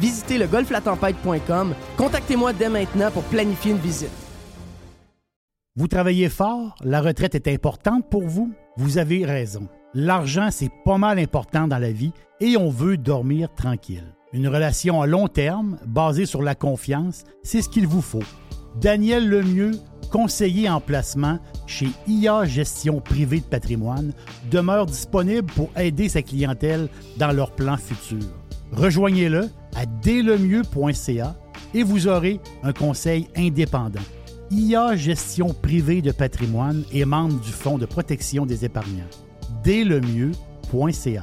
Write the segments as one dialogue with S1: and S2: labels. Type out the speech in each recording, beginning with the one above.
S1: Visitez le golflatempête.com. Contactez-moi dès maintenant pour planifier une visite.
S2: Vous travaillez fort, la retraite est importante pour vous. Vous avez raison. L'argent, c'est pas mal important dans la vie et on veut dormir tranquille. Une relation à long terme, basée sur la confiance, c'est ce qu'il vous faut. Daniel Lemieux, conseiller en placement chez IA Gestion Privée de Patrimoine, demeure disponible pour aider sa clientèle dans leurs plans futurs. Rejoignez-le à dèslemieux.ca et vous aurez un conseil indépendant. IA Gestion Privée de Patrimoine est membre du Fonds de protection des épargnants. dèslemieux.ca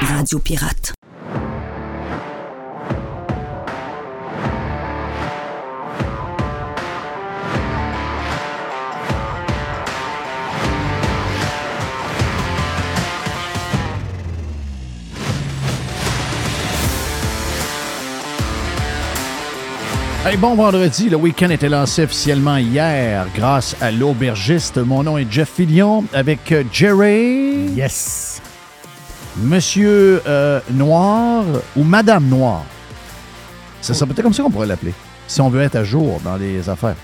S3: Radio Pirate.
S4: Hey, bon vendredi, le week-end était lancé officiellement hier grâce à l'aubergiste. Mon nom est Jeff Fillion avec euh, Jerry.
S2: Yes.
S4: Monsieur euh, Noir ou Madame Noir? C'est ça, peut-être comme ça qu'on pourrait l'appeler, si on veut être à jour dans les affaires.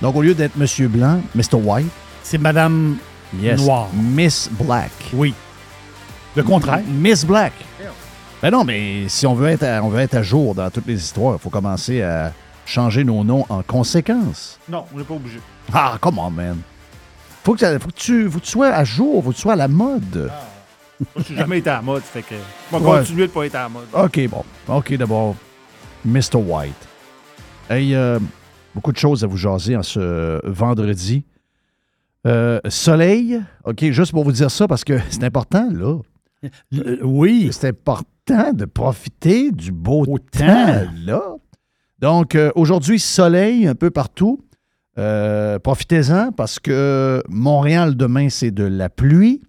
S4: Donc, au lieu d'être Monsieur Blanc, Mr. White,
S2: C'est Madame
S4: yes,
S2: Noir.
S4: Miss Black.
S2: Oui. Le contraire.
S4: Miss Black. Ben non, mais si on veut être à, on veut être à jour dans toutes les histoires, il faut commencer à changer nos noms en conséquence.
S2: Non, on n'est pas obligé.
S4: Ah, come on, man. Faut que, ça- faut que tu, faut que tu sois à jour, faut que tu sois à la mode.
S2: Moi, je n'ai jamais été à la mode, fait que. On va
S4: Ouais.
S2: continuer de pas être à la mode.
S4: OK, bon. OK, d'abord, Mr. White. Hey, euh, beaucoup de choses à vous jaser en ce vendredi. Euh, soleil, OK, juste pour vous dire ça, parce que c'est important, là.
S2: Euh, oui.
S4: C'est important de profiter du beau temps,
S2: temps.
S4: là. Donc, euh, aujourd'hui, soleil un peu partout. Euh, Profitez-en parce que Montréal, demain, c'est de la pluie.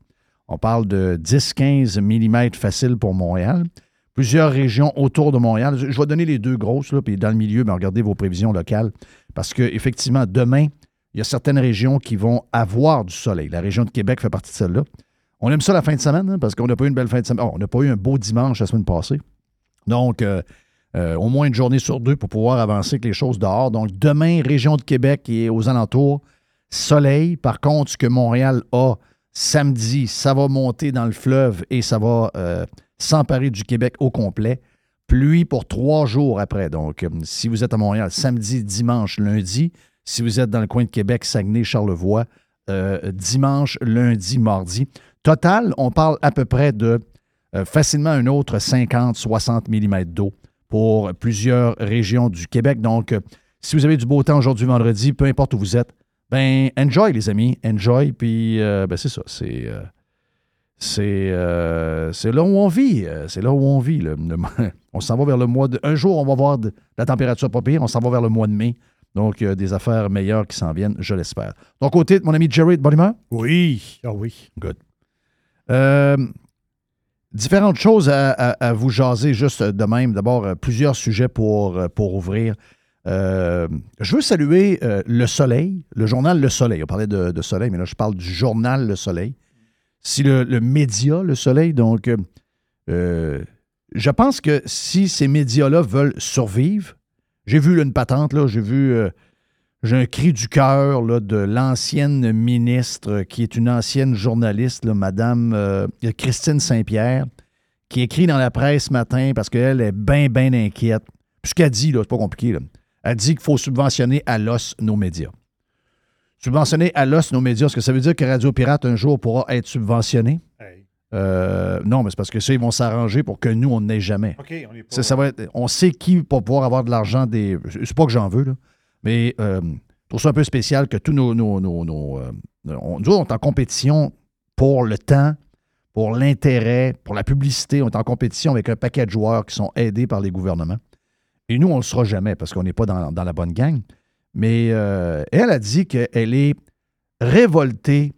S4: On parle de 10-15 mm facile pour Montréal. Plusieurs régions autour de Montréal. Je vais donner les deux grosses, là, puis dans le milieu, ben, regardez vos prévisions locales. Parce qu'effectivement, demain, il y a certaines régions qui vont avoir du soleil. La région de Québec fait partie de celle-là. On aime ça la fin de semaine, hein, parce qu'on n'a pas eu une belle fin de semaine. Oh, on n'a pas eu un beau dimanche la semaine passée. Donc, euh, euh, au moins une journée sur deux pour pouvoir avancer avec les choses dehors. Donc, demain, région de Québec et aux alentours, soleil. Par contre, ce que Montréal a, Samedi, ça va monter dans le fleuve et ça va euh, s'emparer du Québec au complet. Pluie pour trois jours après. Donc, euh, si vous êtes à Montréal, samedi, dimanche, lundi. Si vous êtes dans le coin de Québec, Saguenay, Charlevoix, euh, dimanche, lundi, mardi. Total, on parle à peu près de facilement un autre 50-60 mm d'eau pour plusieurs régions du Québec. Donc, si vous avez du beau temps aujourd'hui, vendredi, peu importe où vous êtes, ben enjoy les amis, enjoy. Puis, euh, ben c'est ça, c'est euh, c'est euh, c'est là où on vit, c'est là où on vit. Le- on s'en va vers le mois de. Un jour, on va voir de, la température pas pire, on s'en va vers le mois de mai. Donc, des affaires meilleures qui s'en viennent, je l'espère. Donc, côté de mon ami Jerry de bonne humeur?
S2: Oui. Ah oui.
S4: Euh, différentes choses à, à- à vous jaser juste de même. D'abord, plusieurs sujets pour, pour ouvrir. Euh, je veux saluer euh, Le Soleil, le journal Le Soleil. On parlait de, Soleil, mais là, je parle du journal Le Soleil. Si le, média Le Soleil, donc, euh, je pense que si ces médias-là veulent survivre, j'ai vu une patente, là, j'ai vu, j'ai un cri du cœur de l'ancienne ministre, qui est une ancienne journaliste, Madame Christine Saint-Pierre, qui écrit dans la presse ce matin parce qu'elle est bien, bien inquiète. Puis ce qu'elle dit, c'est pas compliqué. Là. Elle dit qu'il faut subventionner à l'os nos médias. Subventionner à l'os nos médias, est-ce que ça veut dire que Radio Pirate un jour pourra être subventionné? Euh, non, mais c'est parce que ça, ils vont s'arranger pour que nous, on n'ait jamais.
S2: On est pas.
S4: Ça, ça va être- on sait qui va pouvoir avoir de l'argent des. C'est pas que j'en veux, là, mais euh, je trouve ça un peu spécial que tous nos. nos, nos- nos, euh, on, nous, on est en compétition pour le temps, pour l'intérêt, pour la publicité. On est en compétition avec un paquet de joueurs qui sont aidés par les gouvernements. Et nous, on ne le sera jamais parce qu'on n'est pas dans, dans la bonne gang. Mais euh, elle a dit qu'elle est révoltée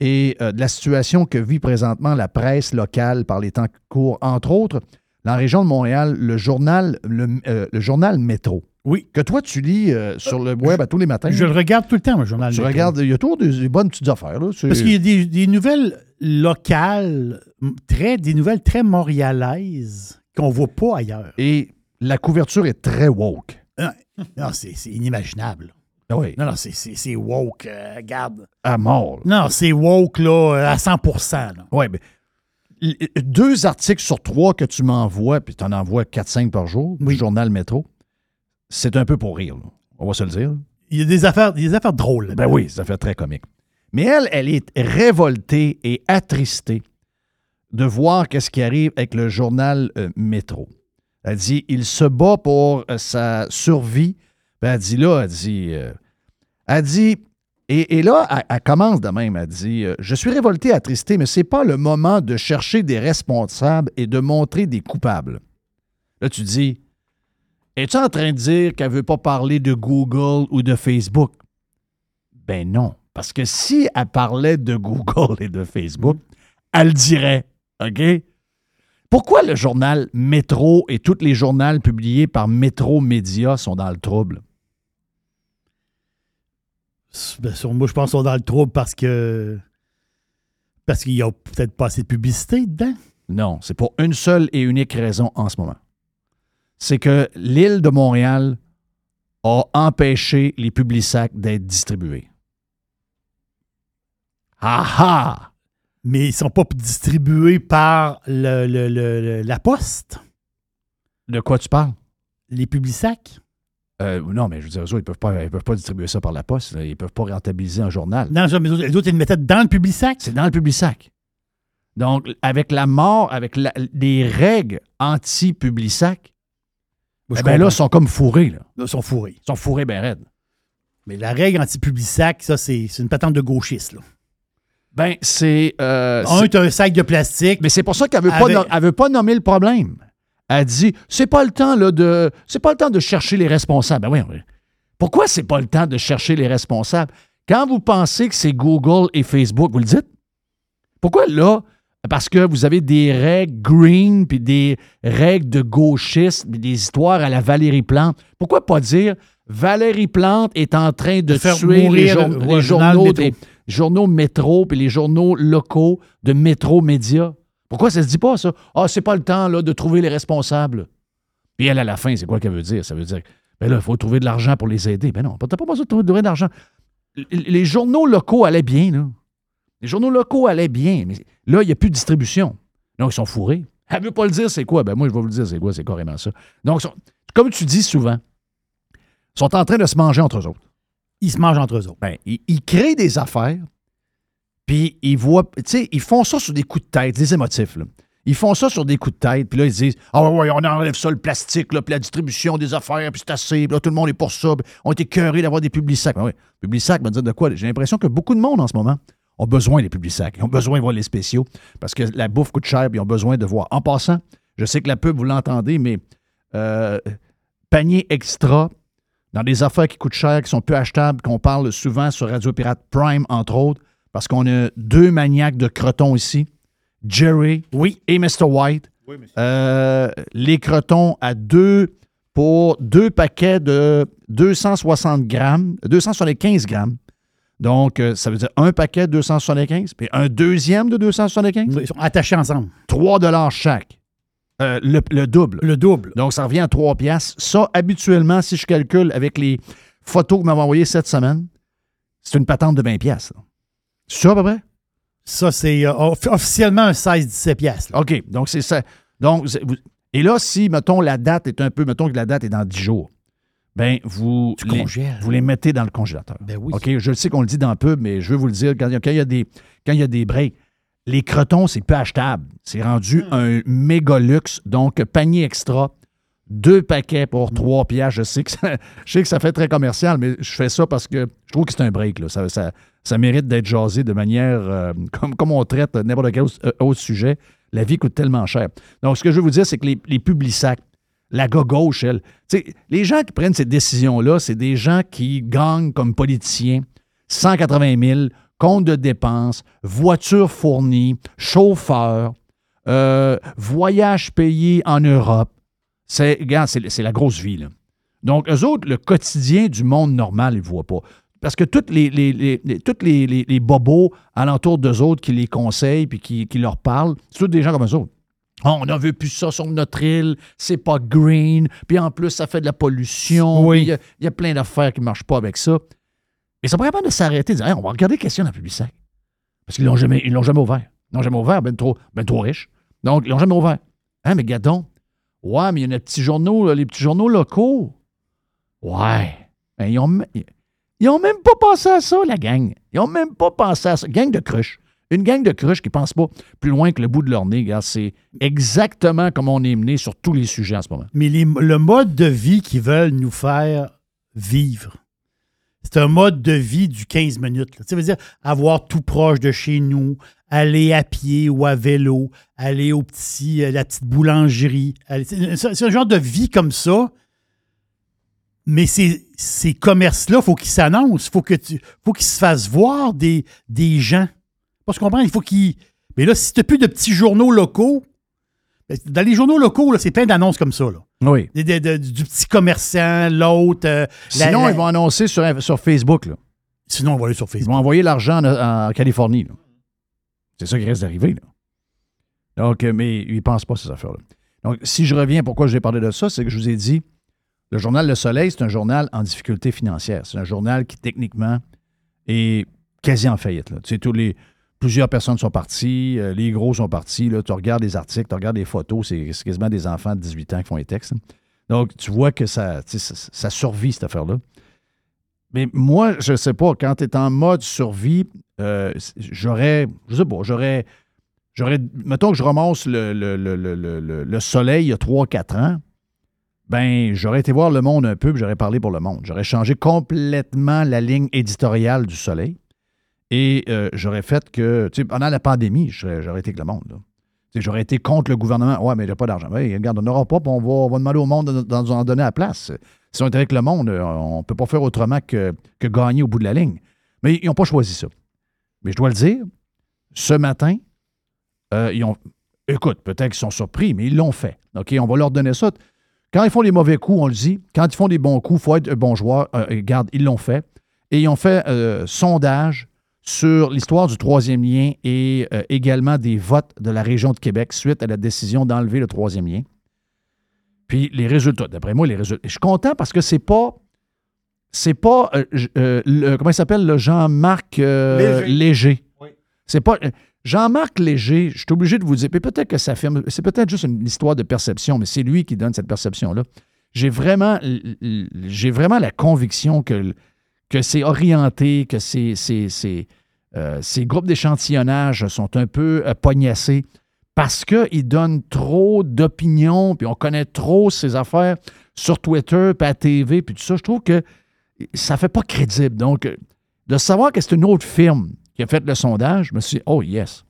S4: et euh, de la situation que vit présentement la presse locale par les temps courts, entre autres, dans la région de Montréal, le journal, le, euh, le journal Métro.
S2: Oui.
S4: Que toi, tu lis euh, sur le web à tous les matins.
S2: Je le regarde tout le temps, le journal.
S4: tu
S2: Métro.
S4: regardes, il y a toujours des, des bonnes petites affaires. Là.
S2: Parce qu'il y a des, des nouvelles locales, très, des nouvelles très montréalaises qu'on ne voit pas ailleurs.
S4: Et la couverture est très woke.
S2: Non, c'est c'est inimaginable.
S4: Ah Oui,
S2: Non, non, c'est- woke. euh, regarde.
S4: à mort. là.
S2: Non, c'est woke, là, à 100 là.
S4: Oui, mais deux articles sur trois que tu m'envoies, puis tu en envoies 4-5 par jour, du journal Métro, c'est un peu pour rire. là. On va se le dire.
S2: Il y a des affaires, des affaires drôles.
S4: Ben oui, ça fait très comique. Mais elle, elle est révoltée et attristée de voir qu'est-ce qui arrive avec le journal euh, Métro. Elle dit, il se bat pour euh, sa survie. Ben, elle dit là, elle dit, euh, elle dit, et, et là, elle, elle commence de même, elle dit, euh, je suis révoltée, attristée, mais c'est pas le moment de chercher des responsables et de montrer des coupables. Là, tu dis, es-tu en train de dire qu'elle veut pas parler de Google ou de Facebook? Ben non. Parce que si elle parlait de Google et de Facebook, elle le dirait. OK? Pourquoi le journal Métro et tous les journaux publiés par Métro Média sont dans le trouble?
S2: Ben, moi, je pense qu'ils sont dans le trouble parce que. Parce qu'il n'y a peut-être pas assez de publicité dedans.
S4: Non, c'est pour une seule et unique raison en ce moment. C'est que l'île de Montréal a empêché les publisacs d'être distribués. Ah ah!
S2: Mais ils ne sont pas distribués par le, le- le- le- la poste,
S4: De quoi tu parles?
S2: les publisacs.
S4: Euh, non, mais je veux dire, eux autres, ils ne peuvent, pas- ils peuvent pas distribuer ça par la poste. là. Ils ne peuvent pas rentabiliser un journal.
S2: Non, mais les autres, ils le mettaient dans le publisac.
S4: C'est dans le Publisac. Donc, avec la mort, avec la- les règles anti-Publisac, eh ben là, ils sont comme fourrés. Là.
S2: Là, ils sont fourrés.
S4: Ils sont fourrés bien raides.
S2: Mais la règle anti-publisac, ça, c'est c'est une patente de gauchiste. Là.
S4: Ben, c'est... euh,
S2: Un,
S4: c'est-
S2: un sac de plastique.
S4: mais c'est pour ça qu'elle ne veut,
S2: Avec-
S4: no- veut pas nommer le problème. Elle dit, c'est pas le temps là, de... C'est pas le temps de chercher les responsables. Ben oui, oui. Pourquoi c'est pas le temps de chercher les responsables? Quand vous pensez que c'est Google et Facebook, vous le dites? Pourquoi là? Parce que vous avez des règles green, puis des règles de gauchistes, puis des histoires à la Valérie Plante. Pourquoi pas dire Valérie Plante est en train de,
S2: faire
S4: tuer les, jour-
S2: le-
S4: journaux, des journaux métro, puis les journaux locaux de Métro Média? Pourquoi ça se dit pas, ça? Ah, c'est pas le temps là, de trouver les responsables. Puis elle, à la fin, c'est quoi qu'elle veut dire? Ça veut dire, ben là, il faut trouver de l'argent pour les aider. Ben non, t'as pas besoin de trouver de l'argent. Les journaux locaux allaient bien, là. Les journaux locaux allaient bien, mais là, il n'y a plus de distribution. Donc, ils sont fourrés. Elle veut pas le dire, c'est quoi? Ben, moi, je vais vous le dire, c'est quoi? C'est carrément ça. Donc, comme tu dis souvent, ils sont en train de se manger entre eux autres.
S2: Ils se mangent entre eux autres.
S4: Ben, ils, ils créent des affaires, puis ils voient, tu sais, ils font ça sur des coups de tête, des émotifs, là. Ils font ça sur des coups de tête, puis là, ils disent Ah ouais, ouais, on enlève ça, le plastique, là, puis la distribution des affaires, puis c'est assez, puis là, tout le monde est pour ça, puis on était cœurés d'avoir des publics-sacs. Ben oui, publics-sacs, me dire de quoi? J'ai l'impression que beaucoup de monde en ce moment ont besoin des publics-sacs. Ils ont besoin de voir les spéciaux, parce que la bouffe coûte cher, puis ils ont besoin de voir. En passant, je sais que la pub, vous l'entendez, mais euh, panier extra dans des affaires qui coûtent cher, qui sont peu achetables, qu'on parle souvent sur Radio Pirate Prime, entre autres, parce qu'on a deux maniaques de crotons ici, Jerry
S2: Oui.
S4: et Mr. White. Euh, les crotons à deux pour deux paquets de 260 grammes, 275 grammes. Donc, euh, ça veut dire un paquet de 275, puis un deuxième de 275,
S2: Ils sont attachés ensemble.
S4: 3 dollars chaque. Euh, le, le double.
S2: Le double.
S4: Donc, ça revient à 3 piastres. Ça, habituellement, si je calcule avec les photos que vous m'avez envoyées cette semaine, c'est une patente de 20 piastres. C'est ça à peu près?
S2: Ça, c'est euh, off- officiellement un 16-17 piastres. là.
S4: OK. Donc, c'est ça. Donc, vous- et là, si, mettons, la date est un peu, mettons que la date est dans 10 jours, ben vous,
S2: Tu
S4: les,
S2: congèles.
S4: vous les mettez dans le congélateur.
S2: Ben oui.
S4: OK? Je le sais qu'on le dit dans le pub, mais je veux vous le dire, quand il y a, quand il y a des, quand il y a des breaks, les crotons, c'est peu achetable. C'est rendu
S2: Hmm.
S4: un méga luxe. Donc, panier extra, deux paquets
S2: Hmm.
S4: pour trois piastres. Je sais, que ça, je sais que ça fait très commercial, mais je fais ça parce que je trouve que c'est un break. Là. Ça, ça- ça mérite d'être jasé de manière euh, comme, comme on traite n'importe quel autre, euh, autre sujet. La vie coûte tellement cher. Donc, ce que je veux vous dire, c'est que les, les publics-sacs, la gauche, elle, les gens qui prennent ces décisions-là, c'est des gens qui gagnent comme politiciens 180 000, compte de dépenses, voiture fournie, chauffeur, euh, voyage payé en Europe. C'est, regarde, c'est, la grosse vie. Là. Donc, eux autres, le quotidien du monde normal, ils ne voient pas. Parce que tous les, les, bobos alentour d'eux autres qui les conseillent puis qui, qui leur parlent, c'est tous des gens comme eux autres. Ah, on n'en veut plus ça sur notre île, c'est pas green, puis en plus, ça fait de la pollution.
S2: Oui.
S4: Il y il y, a plein d'affaires qui ne marchent pas avec ça. Ils sont pas capables de s'arrêter de dire on va regarder questions dans le public sac. Parce qu'ils l'ont jamais, ils l'ont jamais ouvert. Ils l'ont jamais ouvert, ben trop, ben trop riches. Donc, ils l'ont jamais ouvert. Hein, mais gadon. Ouais, mais il y a les petits journaux, les petits journaux locaux. Ouais. Ben, ils ont, ils ont même pas pensé à ça, la gang. Ils ont même pas pensé à ça. Gang de cruches. Une gang de cruches qui pense pas plus loin que le bout de leur nez. C'est exactement comme on est mené sur tous les sujets en ce moment.
S2: Mais le mode de vie qu'ils veulent nous faire vivre, c'est un mode de vie du 15 minutes. Ça veut dire avoir tout proche de chez nous, aller à pied ou à vélo, aller au petit, euh, la petite boulangerie. C'est un genre de vie comme ça. Mais ces, ces commerces-là, il faut qu'ils s'annoncent. Il faut tu- qu'ils se fassent voir des, des gens. Pas se comprendre, il faut qu'ils. Mais là, si tu n'as plus de petits journaux locaux, ben, dans les journaux locaux, c'est plein d'annonces comme ça. Là.
S4: Oui.
S2: Du petit commerçant, l'autre. euh,
S4: Sinon,
S2: la-
S4: ils vont annoncer sur, sur Facebook. Là.
S2: Sinon, on va aller sur
S4: Ils
S2: Facebook.
S4: vont envoyer l'argent en, en Californie. C'est ça qui reste d'arriver. Donc, euh, mais ils ne pensent pas à ces affaires-là. Donc, si je reviens, pourquoi j'ai parlé de ça, c'est que je vous ai dit, le journal Le Soleil, c'est un journal en difficulté financière. C'est un journal qui, techniquement, est quasi en faillite. Là. Tu sais, tous les, plusieurs personnes sont parties, euh, les gros sont partis. Là. Tu regardes les articles, tu regardes les photos, c'est quasiment des enfants de 18 ans qui font les textes. hein. Donc, tu vois que ça, ça, survit, cette affaire-là. Mais moi, je sais pas, quand tu es en mode survie, euh, j'aurais, je sais pas, j'aurais, j'aurais, mettons que je ramasse le, le, le, le, le- le- le soleil il y a 3-4 ans, ben, j'aurais été voir le monde un peu, j'aurais parlé pour le monde. J'aurais changé complètement la ligne éditoriale du soleil et euh, j'aurais fait que, tu sais, pendant la pandémie, j'aurais été avec le monde, J'aurais été contre le gouvernement. Ouais, mais a pas d'argent. Regarde, on n'aura pas, puis on va, demander au monde de, de donner à la place. Si on était avec le monde, euh, on ne peut pas faire autrement que, que gagner au bout de la ligne. Mais ils n'ont pas choisi ça. Mais je dois le dire, ce matin, euh, ils ont. Écoute, peut-être qu'ils sont surpris, mais ils l'ont fait. OK, on va leur donner ça. Quand ils font les mauvais coups, on le dit. Quand ils font des bons coups, il faut être un bon joueur. Regarde, ils l'ont fait. Et ils ont fait euh, sondage sur l'histoire du troisième lien et euh, également des votes de la région de Québec suite à la décision d'enlever le troisième lien. Puis les résultats, d'après moi, les résultats. Je suis content parce que c'est pas. C'est pas. euh, euh, le- comment il s'appelle, le Jean-Marc
S2: Léger.
S4: Léger.
S2: Oui.
S4: C'est pas. Jean-Marc Léger, je suis obligé de vous dire, puis peut-être que ça fait. C'est peut-être juste une histoire de perception, mais c'est lui qui donne cette perception-là. J'ai vraiment, j'ai vraiment la conviction que, que c'est orienté, que ces, ces, ces, euh, ces groupes d'échantillonnage sont un peu euh, pognassés parce qu'ils donnent trop d'opinions, puis on connaît trop ces affaires sur Twitter, puis à TV, puis tout ça. Je trouve que ça fait pas crédible. Donc, euh, de savoir que c'est une autre firme qui a fait le sondage, je me suis dit, oh yes.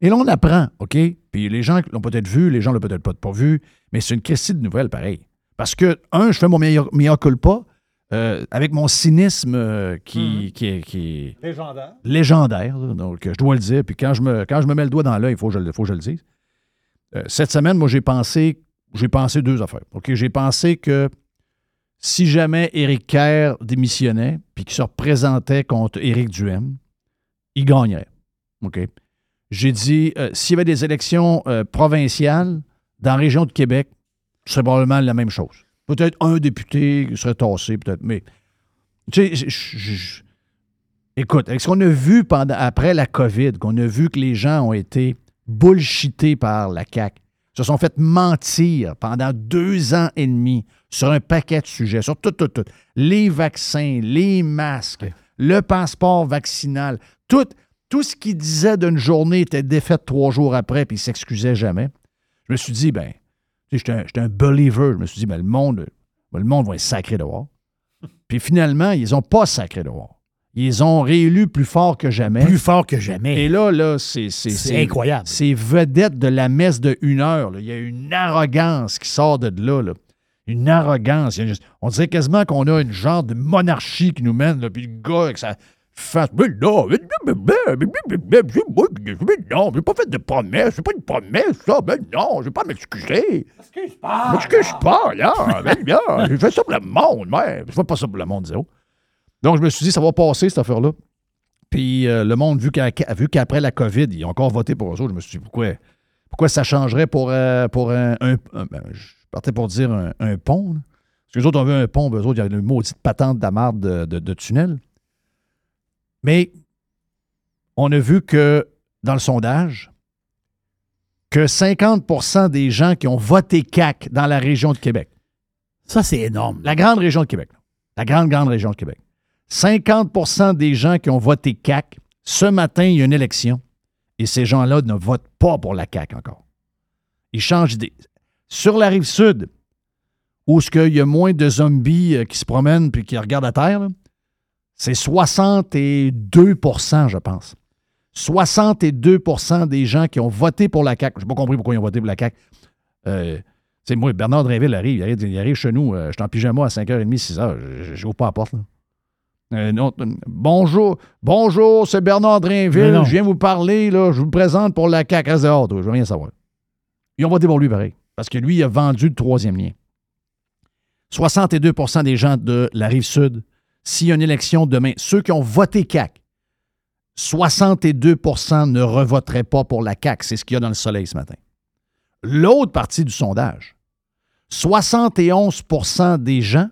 S4: Et là, on apprend, OK? Puis les gens l'ont peut-être vu, les gens l'ont peut-être pas, pas vu, mais c'est une question de nouvelles, pareil. Parce que, un, je fais mon meilleur, meilleur culpa euh, avec mon cynisme euh, qui, qui, est- qui est
S2: Légendaire.
S4: légendaire, là. donc je dois le dire. Puis quand je me, quand je me mets le doigt dans l'œil, il faut, que je le- faut que je le dise. Euh, cette semaine, moi, j'ai pensé, j'ai pensé deux affaires. OK, j'ai pensé que si jamais Éric Kerr démissionnait puis qu'il se représentait contre Éric Duhem, il gagnerait. OK? J'ai dit, euh, s'il y avait des élections euh, provinciales dans la région de Québec, ce serait probablement la même chose. Peut-être un député qui serait tassé, peut-être, mais tu sais, je- Écoute, avec ce qu'on a vu pendant, après la COVID, qu'on a vu que les gens ont été bullshités par la CAQ, se sont fait mentir pendant deux ans et demi sur un paquet de sujets, sur tout, tout, tout. Les vaccins, les masques, le passeport vaccinal, tout, tout ce qu'ils disaient d'une journée était défait trois jours après, puis ils s'excusaient jamais. Je me suis dit, ben, j'étais un, j'étais un believer. Je me suis dit, ben, le monde, ben, le monde va être sacré dehors. Puis finalement, ils n'ont pas sacré dehors. Ils ont réélu plus fort que jamais.
S2: Plus fort que jamais.
S4: Et là, là, c'est. C'est
S2: C'est incroyable.
S4: C'est vedette de la messe de une heure. là. Il y a une arrogance qui sort de là. là. Une arrogance. On dirait quasiment qu'on a une genre de monarchie qui nous mène. Là, puis le gars avec sa face. Mais non, mais non, j'ai pas fait de promesse. C'est pas une promesse, ça. Mais non, je vais pas m'excuser. M'excuse pas. M'excuse pas, là. Mais là, j'ai fait ça pour le monde, mais je fais pas ça pour le monde, zéro. Donc, je me suis dit, ça va passer, cette affaire-là. Puis euh, le monde, vu qu'après la COVID, ils ont encore voté pour eux autres, je me suis dit, pourquoi, pourquoi ça changerait pour, euh, pour un, un- un- ben, Je partais pour dire un, un pont. là. Parce que les autres ont vu un pont, eux autres, il y avait une maudite patente de, de, de tunnel. Mais on a vu que dans le sondage, que 50% des gens qui ont voté CAC dans la région de Québec,
S2: Ça, c'est énorme.
S4: la grande région de Québec. La grande, grande région de Québec. 50% des gens qui ont voté CAC, ce matin, il y a une élection et ces gens-là ne votent pas pour la CAC encore. Ils changent d'idée. Sur la rive sud, où ce qu'il y a moins de zombies euh, qui se promènent puis qui regardent à terre, c'est 62% je pense. 62% des gens qui ont voté pour la CAQ. Je n'ai pas compris pourquoi ils ont voté pour la CAQ. Euh, tu sais, moi, Bernard Drinville arrive, il arrive, il arrive chez nous, euh, je suis en pyjama à 5h30, 6h, je j'ouvre pas la porte. Là. Euh, non, euh, bonjour, bonjour, c'est Bernard Drinville, je viens vous parler, là, je vous présente pour la CAQ. Reste dehors, toi, je veux rien savoir. Ils ont voté pour lui, pareil, parce que lui, il a vendu le troisième lien. 62% des gens de la rive sud, s'il y a une élection demain, ceux qui ont voté CAQ, 62% ne revoteraient pas pour la CAQ. C'est ce qu'il y a dans le soleil ce matin. L'autre partie du sondage, 71% des gens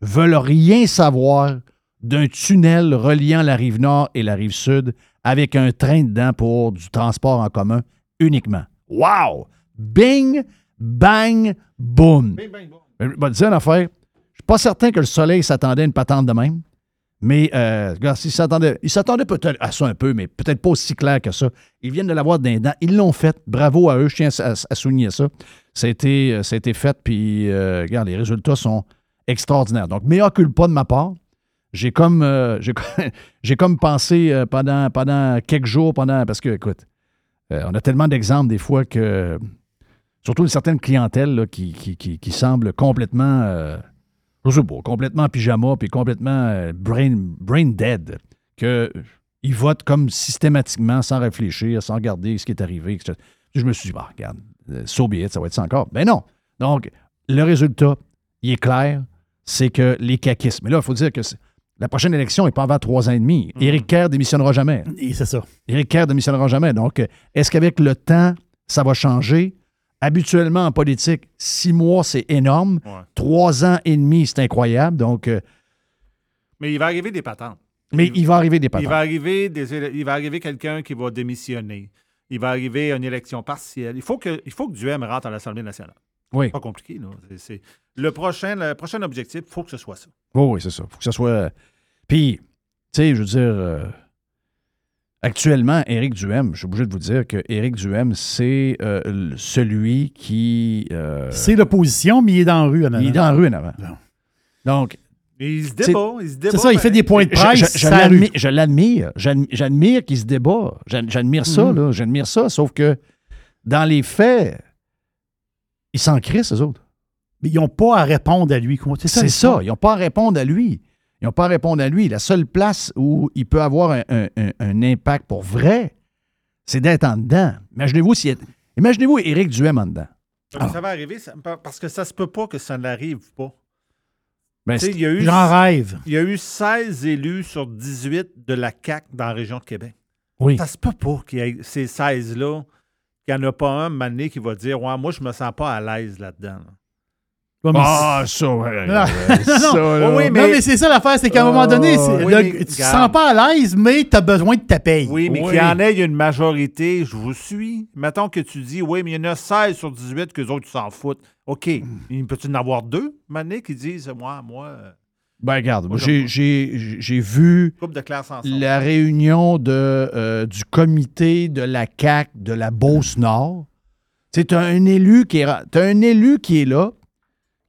S4: veulent rien savoir d'un tunnel reliant la rive nord et la rive sud avec un train dedans pour du transport en commun uniquement. Wow! Bing, bang, boom. Je vais te dire une affaire. Pas certain que le soleil s'attendait à une patente de même. Mais, euh, regarde, il s'attendait peut-être à ça un peu, mais peut-être pas aussi clair que ça. Ils viennent de l'avoir d'un dent. Ils l'ont fait. Bravo à eux. Je tiens à, souligner ça. Ça a été, euh, fait, puis, euh, les résultats sont extraordinaires. Donc, meilleur culpa de ma part. J'ai comme, euh, j'ai, comme pensé pendant, pendant quelques jours, pendant, parce que, écoute, on a tellement d'exemples des fois que, surtout une certaine clientèle qui, qui, qui, semble complètement, je sais pas, complètement en pyjama, puis complètement euh, brain, brain dead, qu'ils votent comme systématiquement, sans réfléchir, sans regarder ce qui est arrivé, etc. Je me suis dit, bah, regarde, euh, so be it, ça va être ça encore. Ben non. Donc, le résultat, il est clair, c'est que les caquistes, mais là, il faut dire que la prochaine élection n'est pas avant trois ans et demi. Éric Kerr démissionnera jamais.
S2: Et c'est ça.
S4: Éric Kerr démissionnera jamais. Donc, euh, est-ce qu'avec le temps, ça va changer? Habituellement, en politique, six mois, c'est énorme.
S5: Ouais.
S4: Trois ans et demi, c'est incroyable. Donc, euh,
S5: Mais il va arriver des patentes.
S4: Mais il va arriver des
S5: Il
S4: patentes.
S5: va arriver, des il va arriver quelqu'un qui va démissionner. Il va arriver une élection partielle. Il faut que, il faut que Duhem rentre à l'Assemblée nationale.
S4: Oui,
S5: Pas compliqué, là. C'est- Le, prochain, le prochain objectif, il faut que ce soit ça.
S4: oui, oui, c'est ça. faut que ça soit. Puis, tu sais, je veux dire, euh, actuellement, Éric Duhem, je suis obligé de vous dire que Éric Duhem, c'est euh, celui qui. euh,
S2: C'est l'opposition, mais il est dans la rue en
S4: il est
S2: avant.
S4: dans la rue en avant.
S2: Non.
S4: Donc,
S5: Et il se débat. Il se débat.
S2: C'est ça, il fait des points de presse.
S4: je- l'admire- J'admire qu'il se débat. J'ad- J'admire ça,
S2: Mhm.
S4: là. J'admire ça. Sauf que dans les faits, ils s'en crissent, eux autres.
S2: Mais ils n'ont pas à répondre à lui. C'est ça.
S4: Ils n'ont pas à répondre à lui. Ils n'ont pas à répondre à lui. La seule place où il peut avoir un, un- un- un impact pour vrai, c'est d'être en dedans. Imaginez-vous si Imaginez-vous Éric Duhem en dedans.
S5: Mais Ça va arriver ça- parce que ça se peut pas que ça n'arrive pas.
S4: Ben,
S5: Tu sais,
S4: c'est-
S5: il y a eu
S2: J'en rêve.
S5: Il y a eu 16 élus sur 18 de la CAQ dans la région de Québec.
S4: oui.
S5: Ça se peut pas qu'il y ait ces 16-là, qu'il n'y en a pas un, mané, qui va dire Ouais, moi, je me sens pas à l'aise là-dedans. là.
S2: Ouais, mais
S4: Ah, ça, ouais,
S2: Non,
S4: ouais,
S2: non,
S4: ça,
S2: non.
S4: là.
S5: Oui,
S2: Non,
S5: mais-
S2: mais c'est ça l'affaire, c'est qu'à un moment donné, c'est-
S5: oui,
S2: le-
S5: mais
S2: tu te sens pas à l'aise, mais tu as besoin de ta paye.
S5: Oui, mais
S2: Oui.
S5: qu'il y en ait une majorité, je vous suis. Mettons que tu dis Oui, mais il y en a 16 sur 18 que les autres, tu s'en foutent. OK. Il peut-tu en avoir deux, mané, qui disent Moi, moi, euh,
S4: Ben, regarde, j'ai-
S5: j'en-
S4: j'ai j'ai vu
S5: de
S4: la réunion de, euh, du comité de la CAC de la Beauce-Nord. Tu as un élu qui est t'as un élu qui est là,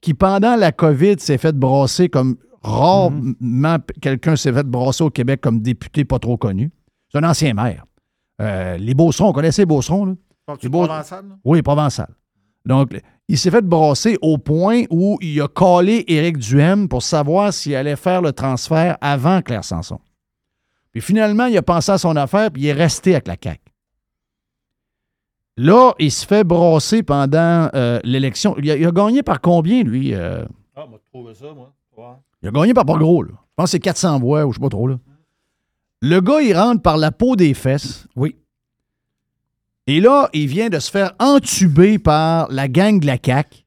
S4: qui pendant la COVID s'est fait brasser comme rarement quelqu'un s'est fait brasser au Québec comme député pas trop connu. C'est un ancien maire. Euh, les Beaucerons, on connaissait les Beaucerons, là?
S5: Provençal, là?
S4: Oui, provençal. Donc, il s'est fait brasser au point où il a collé Éric Duhem pour savoir s'il allait faire le transfert avant Claire Sanson. Puis finalement, il a pensé à son affaire, puis il est resté avec la CAQ. Là, il se fait brasser pendant euh, l'élection. Il, a- il a gagné par combien, lui? euh?
S5: Ah, moi, trouvé ça, moi. Ouais.
S4: Il a gagné par pas gros, là. Je pense que c'est 400 voix ou je sais pas trop, là. Le gars, il rentre par la peau des fesses.
S2: Oui.
S4: Et là, il vient de se faire entuber par la gang de la CAQ.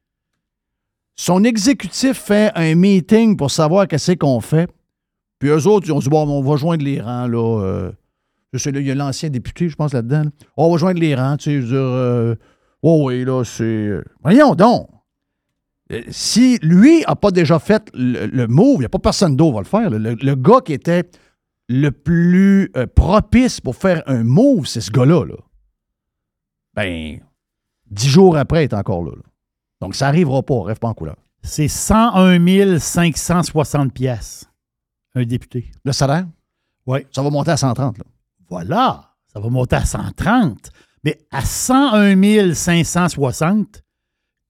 S4: Son exécutif fait un meeting pour savoir qu'est-ce qu'on fait. Puis eux autres, ils ont dit, bon, on va joindre les rangs, là. euh, je sais, là, il y a l'ancien député, je pense, là-dedans. là. on va joindre les rangs, tu sais, je veux dire, euh, oh oui, là, c'est... euh, Voyons donc. Euh, Si lui n'a pas déjà fait le, le move, il n'y a pas personne d'autre qui va le faire. Le, le gars qui était le plus euh, propice pour faire un move, c'est ce gars-là. Là. Ben, dix jours après, il est encore là. là. Donc, ça n'arrivera pas, rêve pas en couleur.
S2: C'est 101 560 pièces un député.
S4: Le salaire?
S2: Oui.
S4: Ça va monter à 130. Là.
S2: Voilà, ça va monter à 130. Mais à 101 560,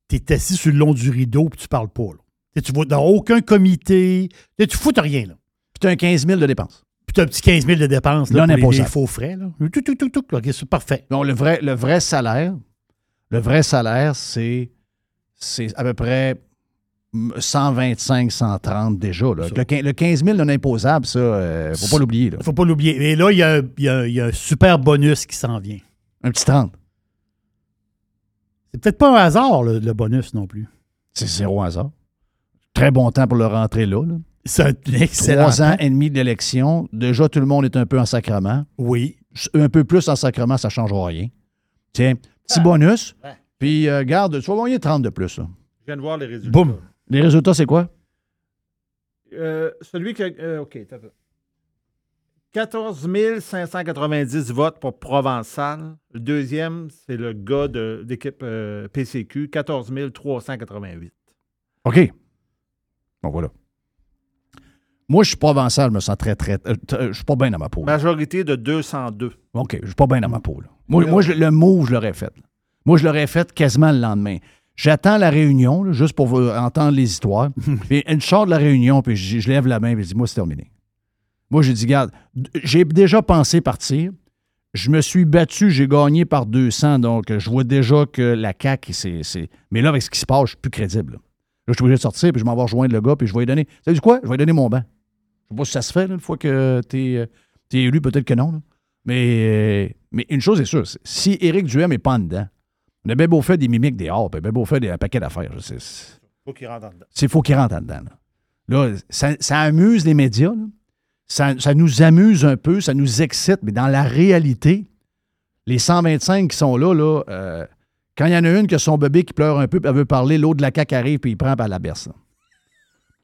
S2: tu es assis sur le long du rideau et tu parles pas. Là. Tu vas dans aucun comité. Tu sais, Tu fous rien. Là.
S4: Puis tu as un 15 000 de dépenses.
S2: Puis tu as un petit 15 000 de dépenses là,
S4: Non
S2: pour les, les faux frais. Là. Tout, tout, tout, tout. C'est parfait.
S4: Donc, le vrai, le vrai salaire, le vrai salaire, c'est, c'est à peu près 125, 130 déjà. là. Le, quin- le 15 000 non imposable, ça, euh, faut pas l'oublier.
S2: faut pas l'oublier. Et là, il y, a un- y y a super bonus qui s'en vient.
S4: Un petit 30.
S2: C'est peut-être pas un hasard, le, le bonus non plus.
S4: C'est zéro hasard. Très bon temps pour le rentrer là. là.
S2: C'est un excellent.
S4: Trois ans
S2: temps.
S4: et demi d'élection. Déjà, tout le monde est un peu en sacrement.
S2: Oui.
S4: Un peu plus en sacrement, ça ne changera rien. Tiens, petit bonus. Puis, euh, garde, tu vas gagner 30 de plus. là.
S5: Je viens de voir les résultats.
S2: Boum.
S4: Les résultats, c'est quoi?
S5: Euh, celui qui a. euh, OK, t'as peu. 14 590 votes pour Provençal. Le deuxième, c'est le gars de l'équipe euh, PCQ, 14 388.
S4: OK. Bon, voilà. Moi, je suis provençal, je me sens très, très. euh, t- je suis pas bien dans ma peau. là.
S5: Majorité de 202.
S4: OK, je suis pas bien dans ma peau. là. Moi, moi je- le move, je l'aurais fait. là. Moi, je l'aurais fait quasiment le lendemain. J'attends la réunion, là, juste pour vous entendre les histoires. puis une sort de la réunion, puis je, je lève la main, puis je dis, moi, c'est terminé. Moi, j'ai dit, garde, j'ai déjà pensé partir. Je me suis battu, j'ai gagné par 200, donc je vois déjà que la CAQ, c'est. c'est- Mais là, avec ce qui se passe, je suis plus crédible. Là, Là, je suis obligé de sortir, puis je m'en vais rejoindre le gars, puis je vais lui donner. Savez du quoi? Je vais lui donner mon banc. Je sais pas si ça se fait, là, une fois que tu es, élu, peut-être que non. là. Mais, euh, mais une chose est sûre, si Éric Duhem n'est pas en dedans, on a bien beau faire des mimiques des hards, puis bien beau faire des, un paquet d'affaires. C'est
S5: Faut qu'il rentre en dedans.
S4: c'est faut qu'il rentre en dedans. Là, Là, ça, ça amuse les médias. là. ça, ça nous amuse un peu, ça nous excite, mais dans la réalité, les 125 qui sont là, là euh, quand il y en a une qui a son bébé qui pleure un peu, puis elle veut parler, l'autre de la caque arrive, puis il prend par la berce.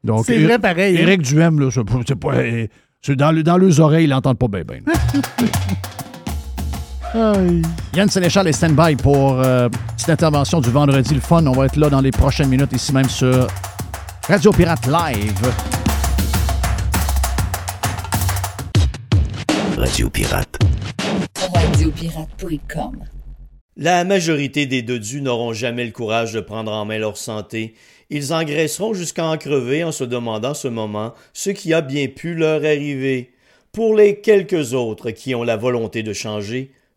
S4: Donc,
S2: C'est vrai pareil. hein?
S4: Éric Duhem, là, c'est pas- c'est euh, dans, le- dans leurs oreilles, ils l'entendent pas bien, bien.
S2: Aïe.
S4: Yann Sénéchal est stand-by pour euh, cette intervention du vendredi. Le fun, on va être là dans les prochaines minutes, ici même sur Radio Pirate Live.
S6: Radio Pirate.
S3: Radiopirate.com.
S7: La majorité des dodus n'auront jamais le courage de prendre en main leur santé. Ils engraisseront jusqu'à en crever en se demandant ce moment ce qui a bien pu leur arriver. Pour les quelques autres qui ont la volonté de changer,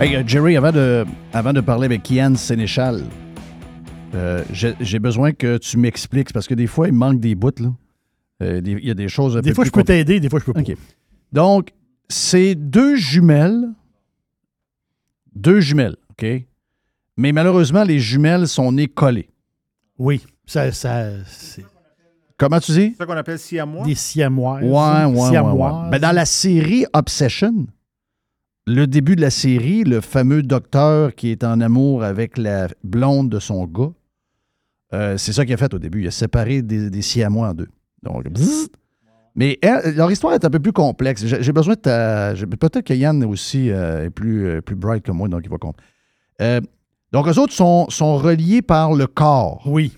S4: Hey, euh, Jerry, avant de, avant de parler avec Yann Sénéchal, euh, j'ai besoin que tu m'expliques, parce que des fois, il me manque des bouts. Là. Euh, des- Il y a des choses un
S2: Des
S4: peu
S2: fois,
S4: plus
S2: je peux t'aider, des fois, je peux pas.
S4: Donc, c'est deux jumelles. Deux jumelles, OK? Mais malheureusement, les jumelles sont nées collées.
S2: Oui, ça, ça, c'est
S4: Comment tu dis?
S5: C'est ça qu'on appelle siamois.
S2: des siamoises.
S4: Ouais, ouais, ouais. Ben, dans la série Obsession, le début de la série, le fameux docteur qui est en amour avec la blonde de son gars, euh, c'est ça qu'il a fait au début. Il a séparé des, des siamois en deux. Donc, bzzz. Mais elle- leur histoire est un peu plus complexe. J'ai besoin de ta. Peut-être que Yann aussi euh, est plus, euh, plus bright que moi, donc il va comprendre. Donc, eux autres sont, sont reliés par le corps.
S2: Oui.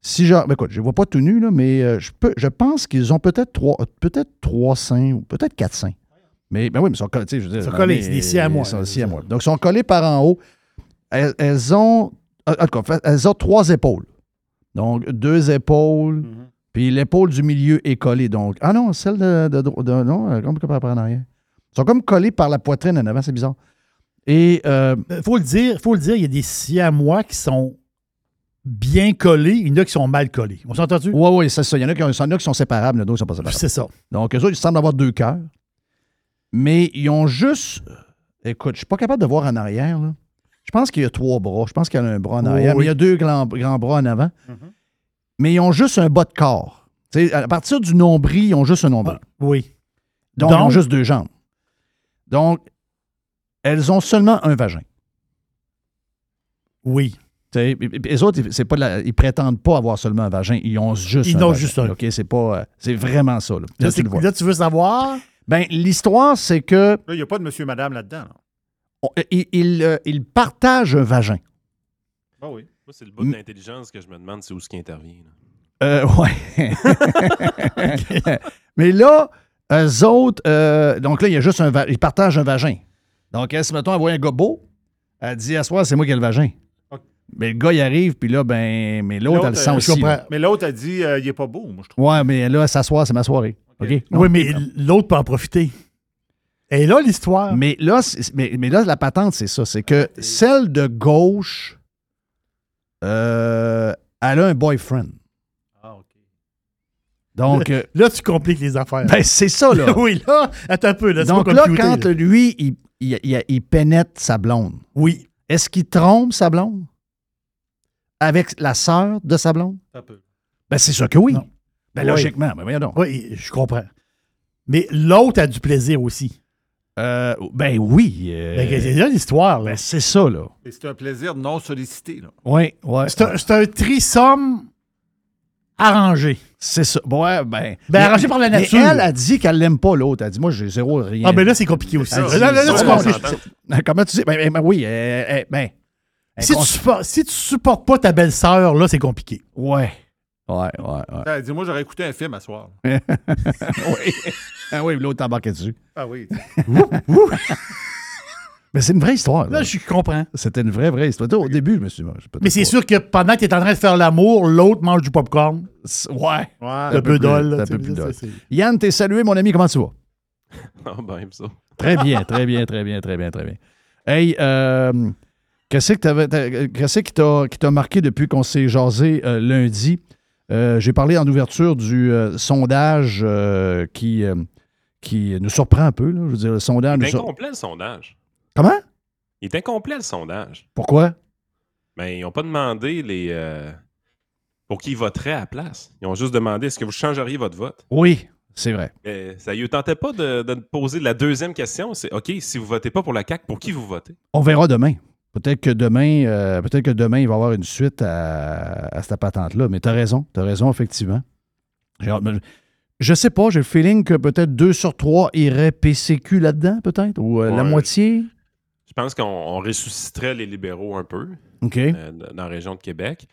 S4: Si je. ben écoute, je ne vois pas tout nu, là, mais je, peux, je pense qu'ils ont peut-être trois, peut-être trois seins ou peut-être quatre seins. Mais ben oui, mais ils sont collés. je veux dire,
S2: Ils sont collés, c'est des
S4: sont siamois. Donc, ils sont collés par en haut. Elles, elles ont. En tout cas, elles ont trois épaules. Donc, deux épaules.
S2: Mm-hmm.
S4: Puis l'épaule du milieu est collée. Donc, ah non, celle de. de, de- de- non, euh, comme par en arrière? Ils sont comme collés par la poitrine en avant, c'est bizarre. Et. euh,
S2: Il faut le dire, faut le dire, il y a des siamois qui sont bien collés, il y en a qui sont mal collés. On s'est entendu?
S4: oui, oui, c'est ça. Il y en a qui, ont- il y en a qui sont séparables, d'autres qui sont pas séparables.
S2: C'est ça.
S4: Donc, eux autres, ils semblent avoir deux cœurs. Mais ils ont juste. Écoute, je suis pas capable de voir en arrière. Là. Je pense qu'il y a trois bras. Je pense qu'il y a un bras en arrière. Mais il y a deux grands, grands bras en avant.
S5: Mhm.
S4: Mais ils ont juste un bas de corps. À partir du nombril, ils ont juste un nombril.
S2: Ah, oui.
S4: Donc, ils ont juste deux jambes. Donc, elles ont seulement un vagin.
S2: Oui.
S4: Tu sais, et- et- Les autres, c'est pas la- ils prétendent pas avoir seulement un vagin. Ils ont juste
S2: Ils
S4: un
S2: ont
S4: vagin,
S2: juste un.
S4: OK, c'est pas... euh, C'est vraiment ça. Là,
S2: Là,
S4: Là,
S2: c'est-
S4: tu le vois.
S2: là, tu veux savoir?
S4: Ben, l'histoire, c'est que
S5: Là, il n'y a pas de monsieur, madame là-dedans. là.
S4: on- ils il, euh, ils partagent un vagin.
S5: Ah oui.
S8: Moi, c'est le bout d'intelligence que je me demande, c'est où ce qui intervient. là.
S4: Euh, ouais. Mais là, eux autres, euh, donc là, il y a juste un va- ils partagent un vagin. Donc, elle, si mettons, elle voit un gars beau, elle dit à c'est moi qui ai le vagin. Mais le gars, il arrive, puis là, ben, mais l'autre, elle le sent
S5: euh,
S4: aussi. là.
S5: Mais l'autre a dit euh, il n'est pas beau, moi, je trouve.
S4: Ouais, mais là, s'asseoir, c'est ma soirée. OK? Non.
S2: Oui, mais l'autre peut en profiter. Et là, l'histoire.
S4: Mais là, mais, mais là, la patente, c'est ça. C'est que celle de gauche, euh, elle a un boyfriend.
S5: Ah, OK.
S4: Donc, euh,
S2: Là, tu compliques les affaires.
S4: ben, c'est ça, là.
S2: oui, là, attends un peu. Là,
S4: Donc
S2: pas
S4: là, quand
S2: là.
S4: lui, il, il- il- il pénètre sa blonde,
S2: Oui.
S4: est-ce qu'il trompe sa blonde avec la sœur de sa blonde?
S5: Un peu.
S4: Ben, c'est sûr que oui.
S2: Non.
S4: Ben,
S2: Oui.
S4: logiquement, ben, voyons donc.
S2: Oui, je comprends. Mais l'autre a du plaisir aussi.
S4: Euh, ben oui. euh,
S2: Ben, c'est là l'histoire. là.
S4: ben, c'est ça, là.
S5: Et c'est un plaisir non sollicité. Là.
S4: Oui, oui.
S2: C'est un, c'est un trisome arrangé.
S4: C'est ça. Bon, ouais, ben.
S2: Ben, arrangé par la
S4: mais
S2: nature.
S4: elle a dit qu'elle l'aime pas, l'autre. Elle a dit, moi, j'ai zéro rien.
S2: Ah, ben là, c'est compliqué aussi.
S5: Ah,
S2: Là,
S5: c'est-
S2: là, là, tu.
S4: Comment tu dis? Ben, ben, ben, oui, euh, ben.
S2: Si tu, supportes, si tu supportes pas ta belle-sœur, là, c'est compliqué.
S4: Ouais. Ouais, ouais, ouais.
S5: A dit moi, j'aurais écouté un film à soir.
S4: oui. Ah oui, l'autre t'embarquait dessus.
S5: Ah oui.
S4: Mais c'est une vraie histoire.
S2: Là,
S4: là.
S2: je comprends.
S4: C'était une vraie, vraie histoire. Au début, je me suis dit, je peux
S2: Mais c'est sûr que pendant que tu es en train de faire l'amour, l'autre mange du popcorn.
S4: Ouais.
S5: Ouais.
S2: un
S4: peu
S2: dol.
S4: c'est
S2: là,
S4: un peu plus dol.
S2: c'est-
S4: Yann, t'es salué, mon ami. Comment tu vas?
S8: Ah, ben, ça.
S4: Très bien, très bien, très bien, très bien, très bien. Hey, euh, qu'est-ce que t'avais- t'as- qu'est-ce qui t'a qui t'a marqué depuis qu'on s'est jasé euh, lundi? Euh, J'ai parlé en ouverture du euh, sondage euh, qui, qui nous surprend un peu. là. Je veux dire, le sondage
S8: Il est
S4: sur-
S8: incomplet, le sondage.
S4: Comment?
S8: Il est incomplet, le sondage.
S4: Pourquoi?
S8: Mais ils n'ont pas demandé les pour qui ils voteraient à la place. Ils ont juste demandé est-ce que vous changeriez votre vote?
S4: Oui, c'est vrai.
S8: Mais ça ne tentait pas de, de poser la deuxième question. C'est OK, si vous votez pas pour la CAQ, pour qui vous votez?
S4: On verra demain. Peut-être que demain, euh, peut-être que demain, il va y avoir une suite à, à cette patente-là. Mais tu as raison, tu as raison, effectivement. Je sais pas, j'ai le feeling que peut-être deux sur trois iraient PCQ là-dedans, peut-être, ou euh, la moitié?
S8: Je pense qu'on on ressusciterait les libéraux un peu euh, dans la région de Québec.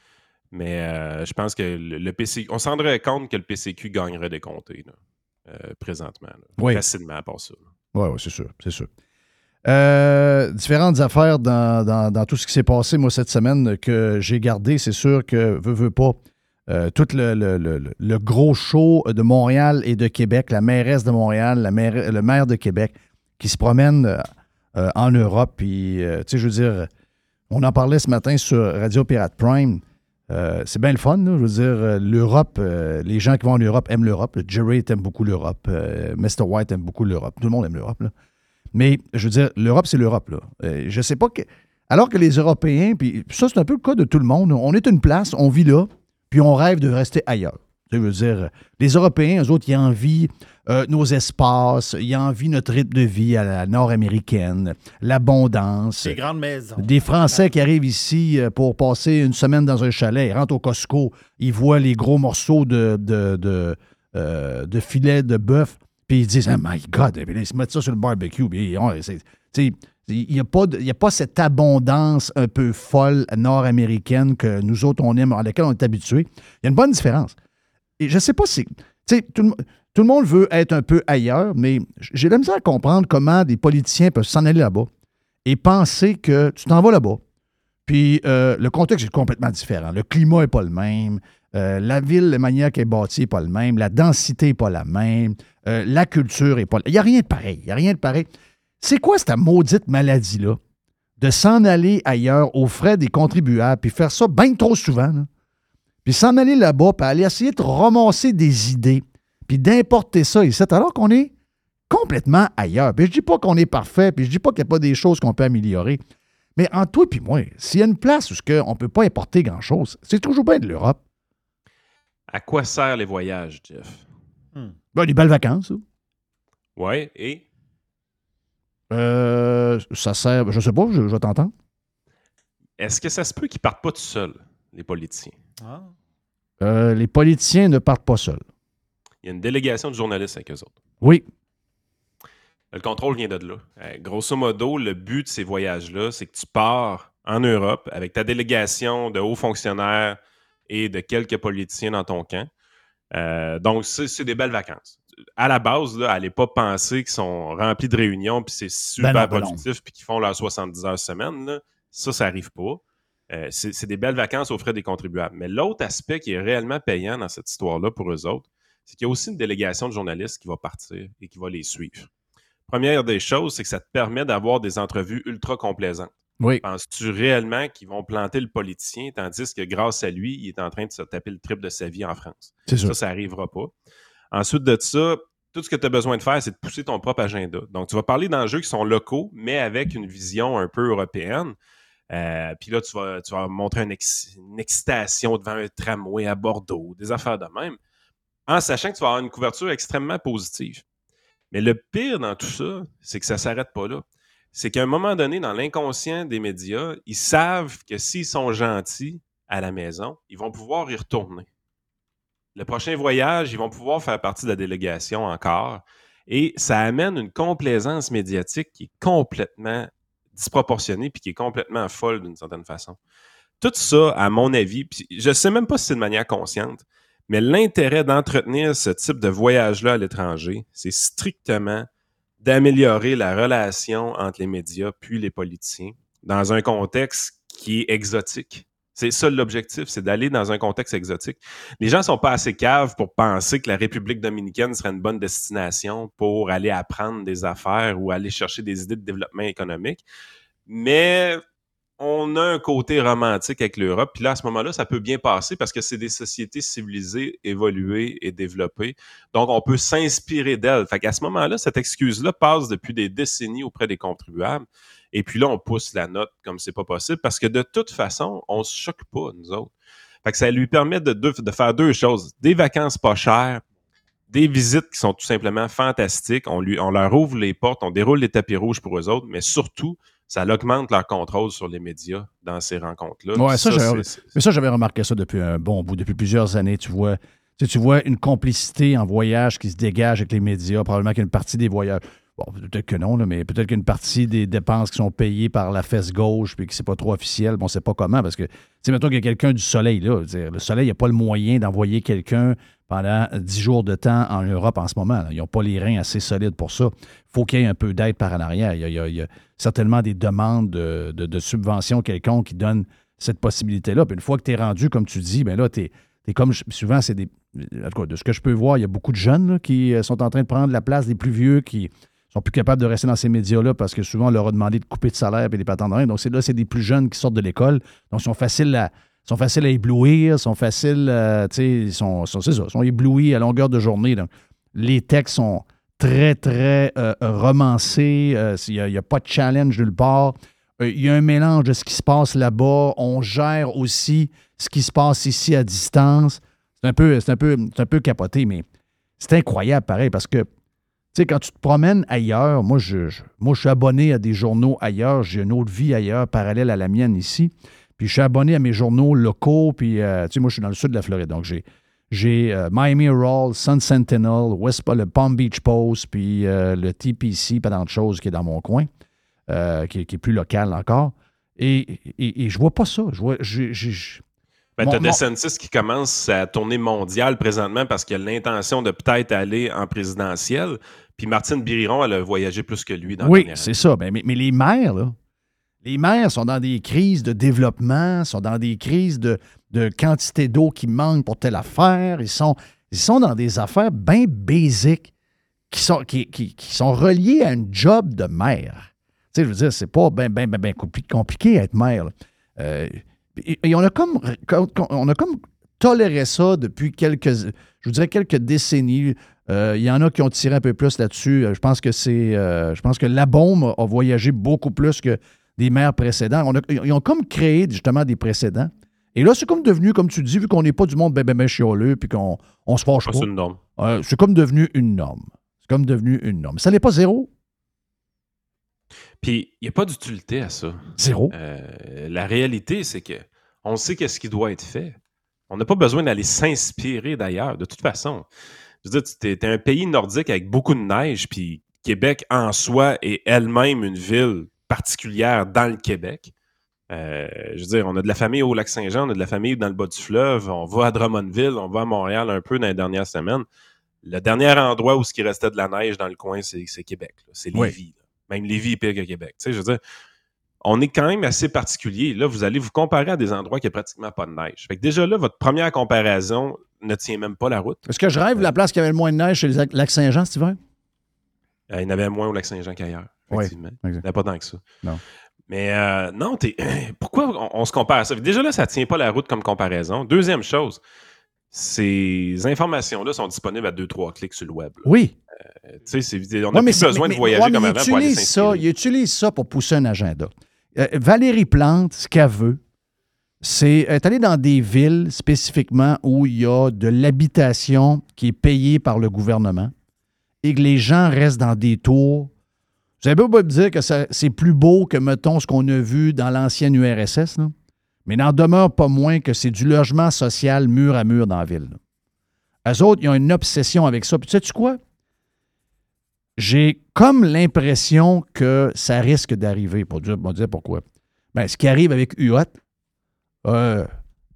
S8: Mais je pense que le, le PCQ. On se rendrait compte que le PCQ gagnerait des comtés là, présentement. là.
S4: Oui.
S8: Facilement à part ça.
S4: Oui, ouais, c'est sûr, c'est sûr. Euh, différentes affaires dans, dans- tout ce qui s'est passé, moi, cette semaine, que j'ai gardé. C'est sûr que, veux, veux pas, euh, tout le, le- le- le- gros show de Montréal et de Québec, la mairesse de Montréal, la maire- le maire de Québec, qui se promène euh, en Europe. Puis, tu sais, je veux dire, on en parlait ce matin sur Radio Pirate Prime. C'est bien le fun, je veux dire, l'Europe, les gens qui vont en Europe aiment l'Europe. Jerry aime beaucoup l'Europe. Mr. White aime beaucoup l'Europe. Tout le monde aime l'Europe. Mais je veux dire, l'Europe, c'est l'Europe. Là. Euh, je sais pas que. Alors que les Européens, puis ça, c'est un peu le cas de tout le monde. On est une place, on vit là, puis on rêve de rester ailleurs. Je veux dire, les Européens, eux autres, ils envient euh, nos espaces, ils envient notre rythme de vie à la nord-américaine, l'abondance.
S5: Des grandes maisons.
S4: Des Français qui arrivent ici euh, pour passer une semaine dans un chalet, ils rentrent au Costco, ils voient les gros morceaux de, de, de, euh, de filet de bœuf, puis ils disent Oh my God! Là, ils se mettent ça sur le barbecue. Puis, sais, il n'y a, a pas cette abondance un peu folle nord-américaine que nous autres, on aime, à laquelle on est habitués. Il y a une bonne différence. Et je sais pas si. Tout, le tout le monde veut être un peu ailleurs, mais j'ai la misère à comprendre comment des politiciens peuvent s'en aller là-bas et penser que tu t'en vas là-bas. Puis euh, le contexte est complètement différent. Le climat n'est pas le même. Euh, la ville, la manière qu'elle est bâtie n'est pas le même. La densité n'est pas la même. euh, la culture n'est pas. Il n'y a rien de pareil. Il n'y a rien de pareil. C'est quoi cette maudite maladie-là de s'en aller ailleurs aux frais des contribuables puis faire ça bien trop souvent? Puis s'en aller là-bas puis aller essayer de ramasser des idées puis d'importer ça ici alors qu'on est complètement ailleurs. Puis je dis pas qu'on est parfait, puis je dis pas qu'il n'y a pas des choses qu'on peut améliorer. Mais en toi et moi, s'il y a une place où on ne peut pas importer grand-chose, c'est toujours bien de l'Europe.
S8: À quoi servent les voyages, Jeff?
S4: Ben, des belles vacances. ça.
S8: Ouais, et?
S4: Euh, ça sert, je sais pas, je, t'entendre.
S8: est-ce que ça se peut qu'ils partent pas tout seuls, les politiciens?
S5: Ah.
S4: Euh, les politiciens ne partent pas seuls.
S8: Il y a une délégation de journalistes avec eux autres.
S4: Oui.
S8: Le contrôle vient de là. Euh, grosso modo, le but de ces voyages-là, c'est que tu pars en Europe avec ta délégation de hauts fonctionnaires et de quelques politiciens dans ton camp. Euh, donc, c'est des belles vacances. À la base, là, allez pas penser qu'ils sont remplis de réunions puis c'est super
S2: Ben non, ben
S8: productif puis qu'ils font leurs 70 heures semaine. là. Ça, ça arrive pas. Euh, c'est c'est des belles vacances aux frais des contribuables. Mais l'autre aspect qui est réellement payant dans cette histoire-là pour eux autres, c'est qu'il y a aussi une délégation de journalistes qui va partir et qui va les suivre. Première des choses, c'est que ça te permet d'avoir des entrevues ultra complaisantes.
S4: Oui.
S8: Penses-tu réellement qu'ils vont planter le politicien tandis que grâce à lui, il est en train de se taper le triple de sa vie en France?
S4: C'est
S8: Ça,
S4: ça.
S8: ça n'arrivera pas. Ensuite de ça, tout ce que tu as besoin de faire, c'est de pousser ton propre agenda. Donc, tu vas parler d'enjeux qui sont locaux, mais avec une vision un peu européenne. Euh, Puis là, tu vas, tu vas montrer une, ex- une excitation devant un tramway à Bordeaux, des affaires de même, en sachant que tu vas avoir une couverture extrêmement positive. Mais le pire dans tout ça, c'est que ça ne s'arrête pas là. C'est qu'à un moment donné, dans l'inconscient des médias, ils savent que s'ils sont gentils à la maison, ils vont pouvoir y retourner. Le prochain voyage, ils vont pouvoir faire partie de la délégation encore. Et ça amène une complaisance médiatique qui est complètement disproportionnée puis qui est complètement folle d'une certaine façon. Tout ça, à mon avis, puis je ne sais même pas si c'est de manière consciente, mais l'intérêt d'entretenir ce type de voyage-là à l'étranger, c'est strictement d'améliorer la relation entre les médias puis les politiciens dans un contexte qui est exotique. C'est ça l'objectif, c'est d'aller dans un contexte exotique. Les gens sont pas assez caves pour penser que la République dominicaine serait une bonne destination pour aller apprendre des affaires ou aller chercher des idées de développement économique. Mais on a un côté romantique avec l'Europe. Puis là, à ce moment-là, ça peut bien passer parce que c'est des sociétés civilisées, évoluées et développées. Donc, on peut s'inspirer d'elles. Fait qu'à ce moment-là, cette excuse-là passe depuis des décennies auprès des contribuables. Et puis là, on pousse la note comme c'est pas possible parce que de toute façon, on se choque pas, nous autres. Fait que ça lui permet de, faire deux choses. Des vacances pas chères, des visites qui sont tout simplement fantastiques. On, lui, on leur ouvre les portes, on déroule les tapis rouges pour eux autres, mais surtout, ça augmente leur contrôle sur les médias dans ces rencontres-là.
S4: Ouais, ça, Mais ça, j'avais remarqué ça depuis un bon bout, depuis plusieurs années. Tu vois, tu, sais, tu vois une complicité en voyage qui se dégage avec les médias. Probablement qu'une partie des voyages. Bon, peut-être que non, là, mais peut-être qu'une partie des dépenses qui sont payées par la fesse gauche puis que c'est pas trop officiel, bon, on sait pas comment, parce que, tu sais, mettons qu'il y a quelqu'un du soleil, là. le soleil, il n'y a pas le moyen d'envoyer quelqu'un pendant 10 jours de temps en Europe en ce moment. Ils n'ont pas les reins assez solides pour ça. faut qu'il y ait un peu d'aide par en arrière. Il y a, il il certainement des demandes de, subventions quelconques qui donnent cette possibilité-là. Puis une fois que tu es rendu, comme tu dis, ben là, tu es, comme souvent, c'est des. En tout cas, de ce que je peux voir, il y a beaucoup de jeunes qui euh, sont en train de prendre la place des plus vieux qui sont plus capables de rester dans ces médias-là parce que souvent, on leur a demandé de couper de salaire et des patentes de rien. Donc, c'est là, c'est des plus jeunes qui sortent de l'école. Donc, ils sont faciles à, sont faciles à éblouir, sont faciles, euh, tu sais, ils sont, ça, sont éblouis à longueur de journée. Donc, les textes sont très, très euh, romancés. Euh, Il n'y a, pas de challenge nulle part. Il y a un mélange de ce qui se passe là-bas. On gère aussi ce qui se passe ici à distance. C'est un c'est un peu, c'est un peu capoté, mais c'est incroyable pareil parce que, tu sais, quand tu te promènes ailleurs, moi je, je- moi, je suis abonné à des journaux ailleurs, j'ai une autre vie ailleurs, parallèle à la mienne ici. Puis je suis abonné à mes journaux locaux, puis, euh, tu sais, moi, je suis dans le sud de la Floride, donc j'ai, j'ai euh, Miami Herald, Sun Sentinel, West, le Palm Beach Post, puis euh, le TPC, pas tant de choses qui est dans mon coin, qui, est- plus local encore. Et, et, je vois pas ça. Je vois, j'ai-
S8: Ben,
S4: Mon-
S8: t'as
S4: mon-
S8: DeSantis qui commence sa tournée mondiale présentement parce qu'il a l'intention de peut-être aller en présidentielle. Puis Martine Biriron, elle a voyagé plus que lui dans
S4: Oui, c'est ça. Ben, mais, mais les maires, là, les maires sont dans des crises de développement, sont dans des crises de, de quantité d'eau qui manque pour telle affaire. Ils sont, ils sont dans des affaires bien basiques qui sont, qui, qui- qui sont reliées à un job de maire. Tu sais, je veux dire, c'est pas bien ben, ben, ben compli- compliqué être maire. Euh, et, et on a comme on a comme toléré ça depuis quelques, je vous dirais quelques décennies. Euh, Il y en a qui ont tiré un peu plus là-dessus. Euh, Je pense que c'est, euh, je pense que la bombe a voyagé beaucoup plus que des maires précédents. On a- ils ont comme créé justement des précédents. Et là, c'est comme devenu, comme tu dis, vu qu'on n'est pas du monde ben, ben, ben chialeux, puis qu'on on se fâche pas.
S8: c'est une norme.
S4: euh, c'est comme devenu une norme. C'est comme devenu une norme. Ça n'est pas zéro.
S8: Puis, il n'y a pas d'utilité à ça.
S4: Zéro.
S8: Euh, la réalité, c'est que on sait qu'est-ce qui doit être fait. On n'a pas besoin d'aller s'inspirer d'ailleurs, de toute façon. Je veux dire, tu es, un pays nordique avec beaucoup de neige, puis Québec en soi est elle-même une ville particulière dans le Québec. Euh, je veux dire, on a de la famille au Lac-Saint-Jean, on a de la famille dans le bas du fleuve, on va à Drummondville, on va à Montréal un peu dans les dernières semaines. Le dernier endroit où ce qui restait de la neige dans le coin, c'est Québec. C'est Lévis. Même Lévis est pire que Québec. Tu sais, je veux dire, on est quand même assez particulier. Là, vous allez vous comparer à des endroits qui a pratiquement pas de neige. Fait que déjà là, votre première comparaison ne tient même pas la route.
S4: Est-ce que je rêve de la place qui avait le moins de neige chez le Lac-Saint-Jean cet hiver?
S8: Euh, il y en avait moins au Lac-Saint-Jean qu'ailleurs. Effectivement. il n'y en a pas tant que ça.
S4: Non.
S8: Mais euh, non, pourquoi on, se compare à ça? Déjà là, ça ne tient pas la route comme comparaison. Deuxième chose, ces informations-là sont disponibles à deux, trois clics sur le web.
S4: Oui.
S8: Euh, on n'a plus besoin de voyager comme avant pour aller
S4: ça, Il utilise ça pour pousser un agenda. Euh, Valérie Plante, ce qu'elle veut, c'est aller dans des villes spécifiquement où il y a de l'habitation qui est payée par le gouvernement et que les gens restent dans des tours. Vous avez beau me dire que c'est plus beau que, mettons, ce qu'on a vu dans l'ancienne URSS, mais n'en demeure pas moins que c'est du logement social mur à mur dans la ville. Eux autres, ils ont une obsession avec ça. Puis tu sais quoi? J'ai comme l'impression que ça risque d'arriver. Pour dire, dire pourquoi. Ben, ce qui arrive avec UOT, euh,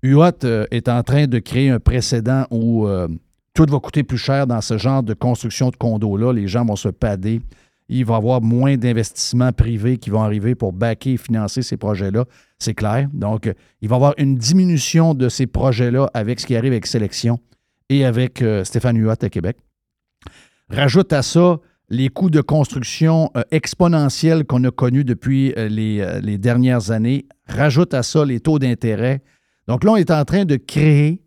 S4: UOT euh, est en train de créer un précédent où euh, tout va coûter plus cher dans ce genre de construction de condos-là. Les gens vont se pader. Il va y avoir moins d'investissements privés qui vont arriver pour backer et financer ces projets-là. C'est clair. Donc, il va y avoir une diminution de ces projets-là avec ce qui arrive avec Sélection et avec Stéphane Huot à Québec. Rajoute à ça les coûts de construction euh, exponentiels qu'on a connus depuis euh, euh, les, dernières années. Rajoute à ça les taux d'intérêt. Donc là, on est en train de créer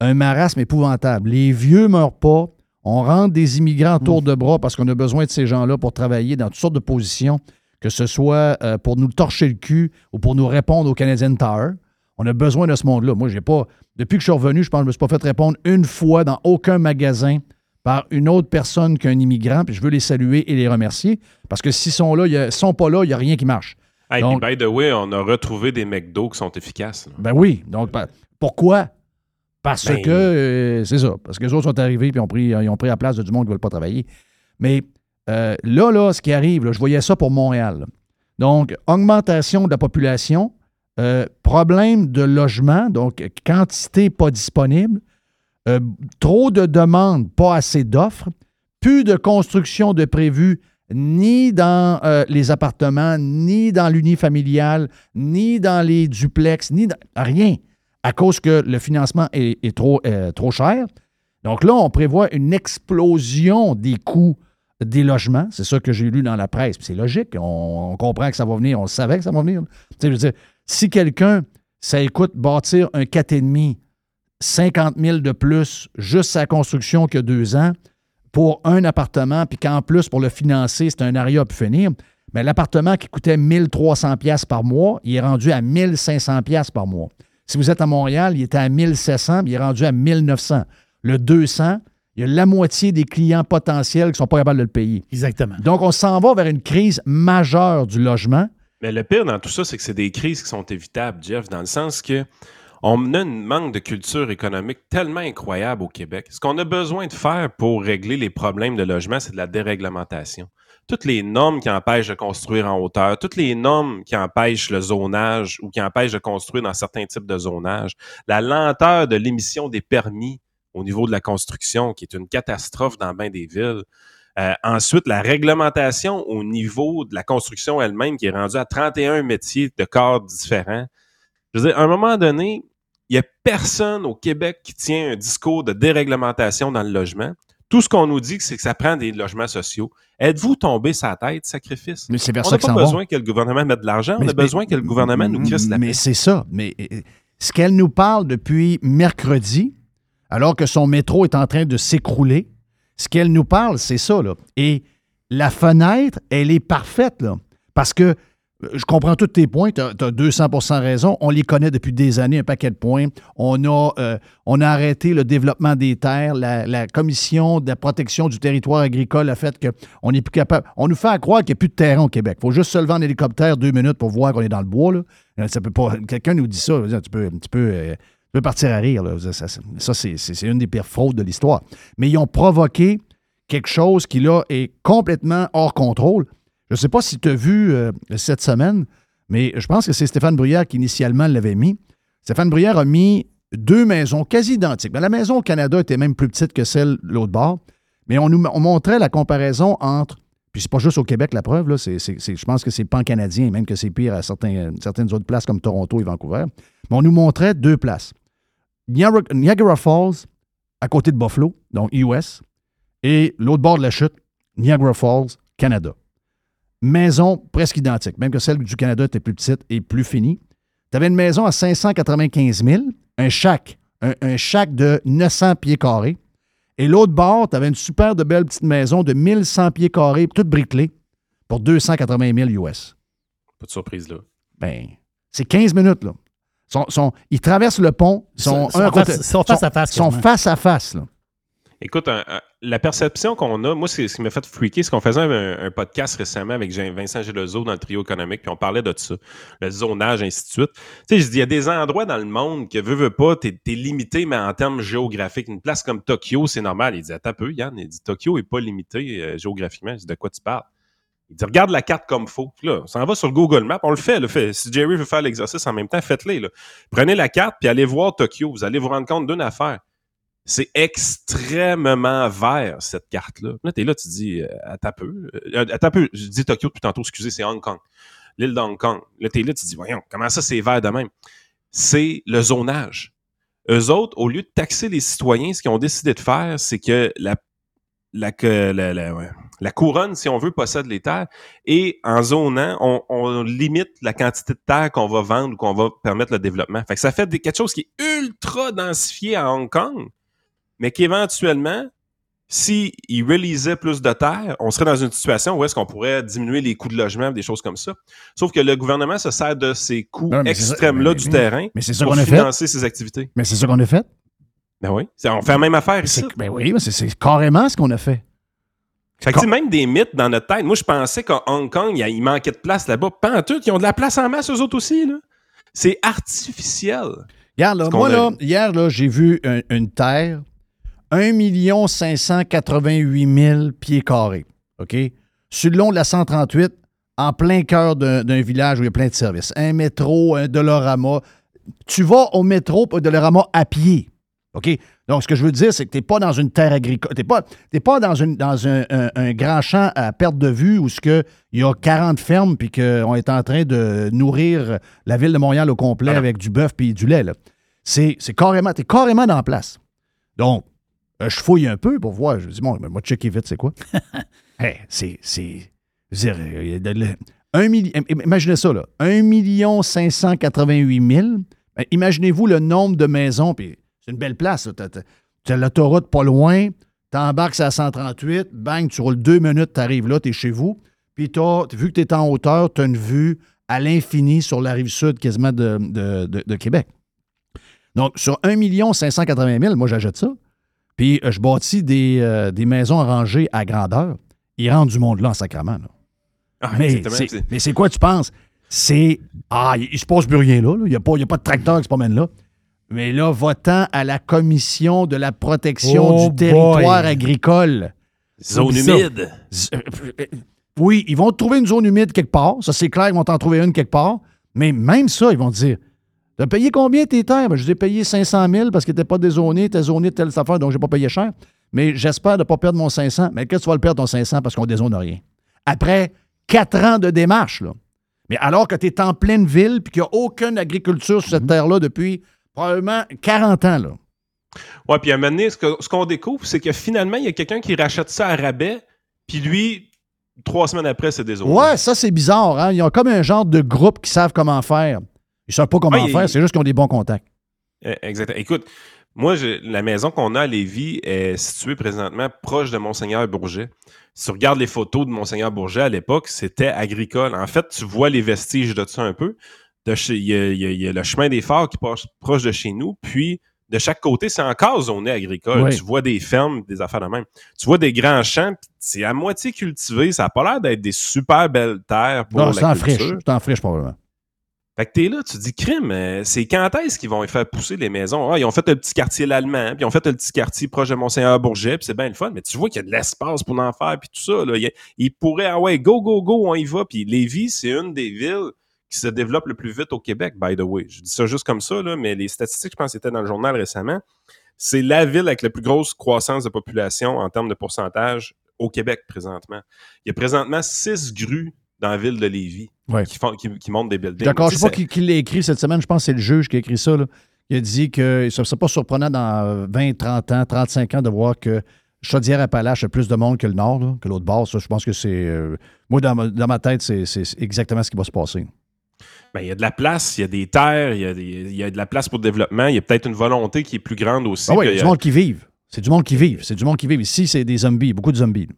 S4: un marasme épouvantable. Les vieux ne meurent pas. On rentre des immigrants autour de bras parce qu'on a besoin de ces gens-là pour travailler dans toutes sortes de positions, que ce soit pour nous torcher le cul ou pour nous répondre au Canadian Tower. On a besoin de ce monde-là. Moi, j'ai pas. Depuis que je suis revenu, je pense que je ne me suis pas fait répondre une fois dans aucun magasin par une autre personne qu'un immigrant, puis je veux les saluer et les remercier, parce que s'ils sont là, ils sont pas là, il n'y a rien qui marche.
S8: Hey, donc, by the way, on a retrouvé des McDo qui sont efficaces.
S4: Ben oui. Donc, pourquoi? Parce ben que, euh, c'est ça, parce que les autres sont arrivés et ont pris, ils ont pris la place de du monde qui ne veulent pas travailler. Mais euh, là, là, ce qui arrive, je voyais ça pour Montréal. Donc, augmentation de la population, euh, problème de logement, donc quantité pas disponible, euh, trop de demandes, pas assez d'offres, plus de construction de prévues ni dans les appartements, ni dans l'unifamilial, ni dans les duplex, ni dans, rien, à cause que le financement est, trop cher. Donc là, on prévoit une explosion des coûts des logements. C'est ça que j'ai lu dans la presse. C'est logique. On, comprend que ça va venir. On savait que ça va venir. Je veux dire, si quelqu'un, ça écoute bâtir un 4,5 50 000 de plus juste sa construction que deux ans pour un appartement, puis qu'en plus, pour le financer, c'est un aria pu finir. Mais l'appartement qui coûtait 1300 pièces par mois, il est rendu à 1500 pièces par mois. Si vous êtes à Montréal, il était à 1700, il est rendu à 1900. Le 200, il y a la moitié des clients potentiels qui ne sont pas capables de le payer.
S2: Exactement.
S4: Donc, on s'en va vers une crise majeure du logement.
S8: Mais le pire dans tout ça, c'est que c'est des crises qui sont évitables, Jeff, dans le sens que on a un manque de culture économique tellement incroyable au Québec. Ce qu'on a besoin de faire pour régler les problèmes de logement, c'est de la déréglementation. Toutes les normes qui empêchent de construire en hauteur, toutes les normes qui empêchent le zonage ou qui empêchent de construire dans certains types de zonage, la lenteur de l'émission des permis au niveau de la construction, qui est une catastrophe dans bien des villes. Euh, ensuite, la réglementation au niveau de la construction elle-même, qui est rendue à 31 métiers de corps différents. Je veux dire, à un moment donné, il n'y a personne au Québec qui tient un discours de déréglementation dans le logement. Tout ce qu'on nous dit, c'est que ça prend des logements sociaux. Êtes-vous tombé sa tête, sacrifice?
S4: Mais c'est
S8: on
S4: n'a
S8: pas besoin que le gouvernement mette de l'argent, on a besoin que le gouvernement nous crisse la
S4: Mais c'est ça. Mais euh, ce qu'elle nous parle depuis mercredi, alors que son métro est en train de s'écrouler, ce qu'elle nous parle, c'est ça. Et la fenêtre, elle est parfaite. Parce que je comprends tous tes points, tu as, 200% raison. On les connaît depuis des années, un paquet de points. On a, euh, arrêté le développement des terres. La, Commission de la protection du territoire agricole a fait qu'on n'est plus capable. On nous fait croire qu'il n'y a plus de terrain au Québec. Il faut juste se lever en hélicoptère deux minutes pour voir qu'on est dans le bois. Là. Euh, ça peut pas. Quelqu'un nous dit ça, tu peux, tu euh, tu peux partir à rire. Ça, ça c'est une des pires fraudes de l'histoire. Mais ils ont provoqué quelque chose qui, là, est complètement hors contrôle. Je ne sais pas si tu as vu euh, cette semaine, mais je pense que c'est Stéphane Bruyère qui initialement l'avait mis. Stéphane Bruyère a mis deux maisons quasi identiques. Ben, la maison au Canada était même plus petite que celle de l'autre bord, mais on nous montrait la comparaison entre. Puis c'est pas juste au Québec la preuve, là, je pense que c'est pan-canadien, même que c'est pire à certaines autres places comme Toronto et Vancouver. Mais on nous montrait deux places. Niagara Falls, à côté de Buffalo, donc US, et l'autre bord de la chute, Niagara Falls, Canada maison presque identique, même que celle du Canada était plus petite et plus finie. Tu avais une maison à 595 000, un chac, un, un de 900 pieds carrés. Et l'autre bord, tu avais une super de belle petite maison de 1100 pieds carrés, toute bricolée, pour 280 000 US.
S8: Pas de surprise, là.
S4: Ben, c'est 15 minutes, là. Ils traversent le pont, sont,
S2: sont, face, à face.
S4: Sont face à face, là.
S8: Écoute, la perception qu'on a, moi, ce qui m'a fait freaker, c'est qu'on faisait un, podcast récemment avec Vincent Gelozo dans le trio économique, puis on parlait de ça, le zonage, ainsi de suite. Tu sais, je dis, il y a des endroits dans le monde que, veux, veux pas, t'es es limité, mais en termes géographiques. Une place comme Tokyo, c'est normal. Il dit, attends un peu, Yann, il dit, Tokyo est pas limité euh, géographiquement. Je dis, de quoi tu parles? Il dit, regarde la carte comme faut. Puis là, on s'en va sur Google Maps, on le fait, le fait. Si Jerry veut faire l'exercice en même temps, faites-le. Prenez la carte, puis allez voir Tokyo. Vous allez vous rendre compte d'une affaire c'est extrêmement vert, cette carte-là. Là, tu es là, tu dis, euh, à peu. Euh, à peu. Je dis Tokyo depuis tantôt, excusez, c'est Hong Kong. L'île de Hong Kong. Là, tu es là, tu dis, voyons, comment ça, c'est vert de même? C'est le zonage. Eux autres, au lieu de taxer les citoyens, ce qu'ils ont décidé de faire, c'est que la, la, la, couronne, si on veut, possède les terres. Et en zonant, on, on limite la quantité de terre qu'on va vendre ou qu'on va permettre le développement. Fait que ça fait quelque chose qui est ultra densifié à Hong Kong mais qu'éventuellement, s'ils si réalisaient plus de terre, on serait dans une situation où est-ce qu'on pourrait diminuer les coûts de logement, des choses comme ça. Sauf que le gouvernement se sert de ces coûts extrêmes-là du terrain pour financer ses activités.
S4: Mais c'est ça qu'on a fait?
S8: Ben oui. On fait la même affaire ici.
S4: Ben oui, c'est carrément ce qu'on a fait.
S8: Fait que même des mythes dans notre tête. Moi, je pensais qu'à Hong Kong, il, manquait de place là-bas. Pas en tout, ils ont de la place en masse, eux autres aussi. C'est artificiel.
S4: Regarde, moi, là, hier, là, j'ai vu une terre 1 588 000 pieds carrés. OK? Sur le long de la 138, en plein cœur d'un village où il y a plein de services. Un métro, un Dolorama. Tu vas au métro, au Dolorama à pied. OK? Donc, ce que je veux dire, c'est que tu n'es pas dans une terre agricole. Tu n'es pas, pas dans, une, dans un, grand champ à perte de vue où il y a 40 fermes puis qu'on est en train de nourrir la ville de Montréal au complet avec du bœuf puis du lait. C'est carrément, tu es carrément dans la place. Donc, euh, je fouille un peu pour voir. Je me dis, bon, moi, checker vite, c'est quoi? c'est. c'est imaginez ça, là. 1 588 000. imaginez-vous le nombre de maisons, puis c'est une belle place. Tu as, l'autoroute pas loin, tu embarques à 138, bang, tu roules deux minutes, tu arrives là, tu es chez vous. Puis as, vu que tu es en hauteur, tu as une vue à l'infini sur la rive sud quasiment de, de Québec. Donc, sur 1 580 000, moi, j'achète ça. Puis euh, je bâtis des, euh, des, maisons arrangées à grandeur. Ils rendent du monde là en sacrament. Ah, mais c'est quoi tu penses? C'est. Ah, il, ne se passe plus rien là. Il n'y a, a pas de tracteur qui se promène là. Mais là, votant à la commission de la protection oh du territoire agricole.
S8: Zone humide.
S4: Euh, oui, ils vont trouver une zone humide quelque part. Ça, c'est clair, ils vont en trouver une quelque part. Mais même ça, ils vont dire tu as payé combien tes terres? Ben, je les ai payé 500 000 parce qu'ils n'étaient pas dézonés, étaient zonés de telle affaire, donc je n'ai pas payé cher. Mais j'espère ne pas perdre mon 500. Mais qu'est-ce que tu vas le perdre ton 500 parce qu'on ne dézone rien? Après quatre ans de démarche, là. Mais alors que tu es en pleine ville puis qu'il n'y a aucune agriculture sur cette mhm. terre-là depuis probablement 40 ans, là.
S8: Oui, puis à un moment donné, ce qu'on découvre, c'est que finalement, il y a quelqu'un qui rachète ça à rabais, puis lui, trois semaines après, c'est dézoné.
S4: Ouais, ça, c'est bizarre. Hein? Il y a comme un genre de groupe qui savent comment faire. Ils ne savent pas comment faire, c'est juste qu'ils ont des bons contacts.
S8: Eh, exactement. Écoute, Moi, j'ai- la maison qu'on a à Lévis est située présentement proche de Monseigneur Bourget. Si tu regardes les photos de Monseigneur Bourget à l'époque, c'était agricole. En fait, tu vois les vestiges de ça un peu. De chez- Il y, a, il y a- il y a le chemin des phares qui passe proche de chez nous, puis de chaque côté, c'est encore zoné agricole.
S4: Oui.
S8: Tu vois des fermes, des affaires de même. Tu vois des grands champs, c'est à moitié cultivé. Ça n'a pas l'air d'être des super belles terres pour
S4: Non,
S8: la
S4: en
S8: culture.
S4: friche. C'est en friche, probablement.
S8: Fait que t'es là, tu te dis, crime, euh, c'est quand est-ce qu'ils vont faire pousser les maisons? Ah, ils ont fait le petit quartier l'Allemand, puis ils ont fait le petit quartier proche de Monseigneur-Bourget, puis c'est bien le fun, mais tu vois qu'il y a de l'espace pour en faire, puis tout ça. Là. Il Ils pourraient, ah ouais, go, go, go, on y va. Puis Lévis, c'est une des villes qui se développe le plus vite au Québec, by the way. Je dis ça juste comme ça, là, mais les statistiques, je pense, étaient dans le journal récemment. C'est la ville avec la plus grosse croissance de population en termes de pourcentage au Québec présentement. Il y a présentement six grues dans la ville de Lévis
S4: Ouais.
S8: qui, font, qui, qui montent des buildings.
S4: D'accord, je
S8: Tu
S4: sais pas qui, qui l'a écrit cette semaine. Je pense que c'est le juge qui a écrit ça. là. Il a dit que ce ne serait pas surprenant dans 20, 30 ans, 35 ans de voir que Chaudière-Appalaches a plus de monde que le Nord, là, que l'autre bord. Ça, je pense que c'est. euh, moi, dans ma, dans ma tête, c'est exactement ce qui va se passer.
S8: Ben, il y a de la place, il y a des terres, il y a, des- il y a de la place pour le développement. Il y a peut-être une volonté qui est plus grande aussi.
S4: Ah oui, il y a du monde qui vive. C'est du monde qui vive. C'est du monde qui vive. Ici, c'est des zombies, beaucoup de zombies.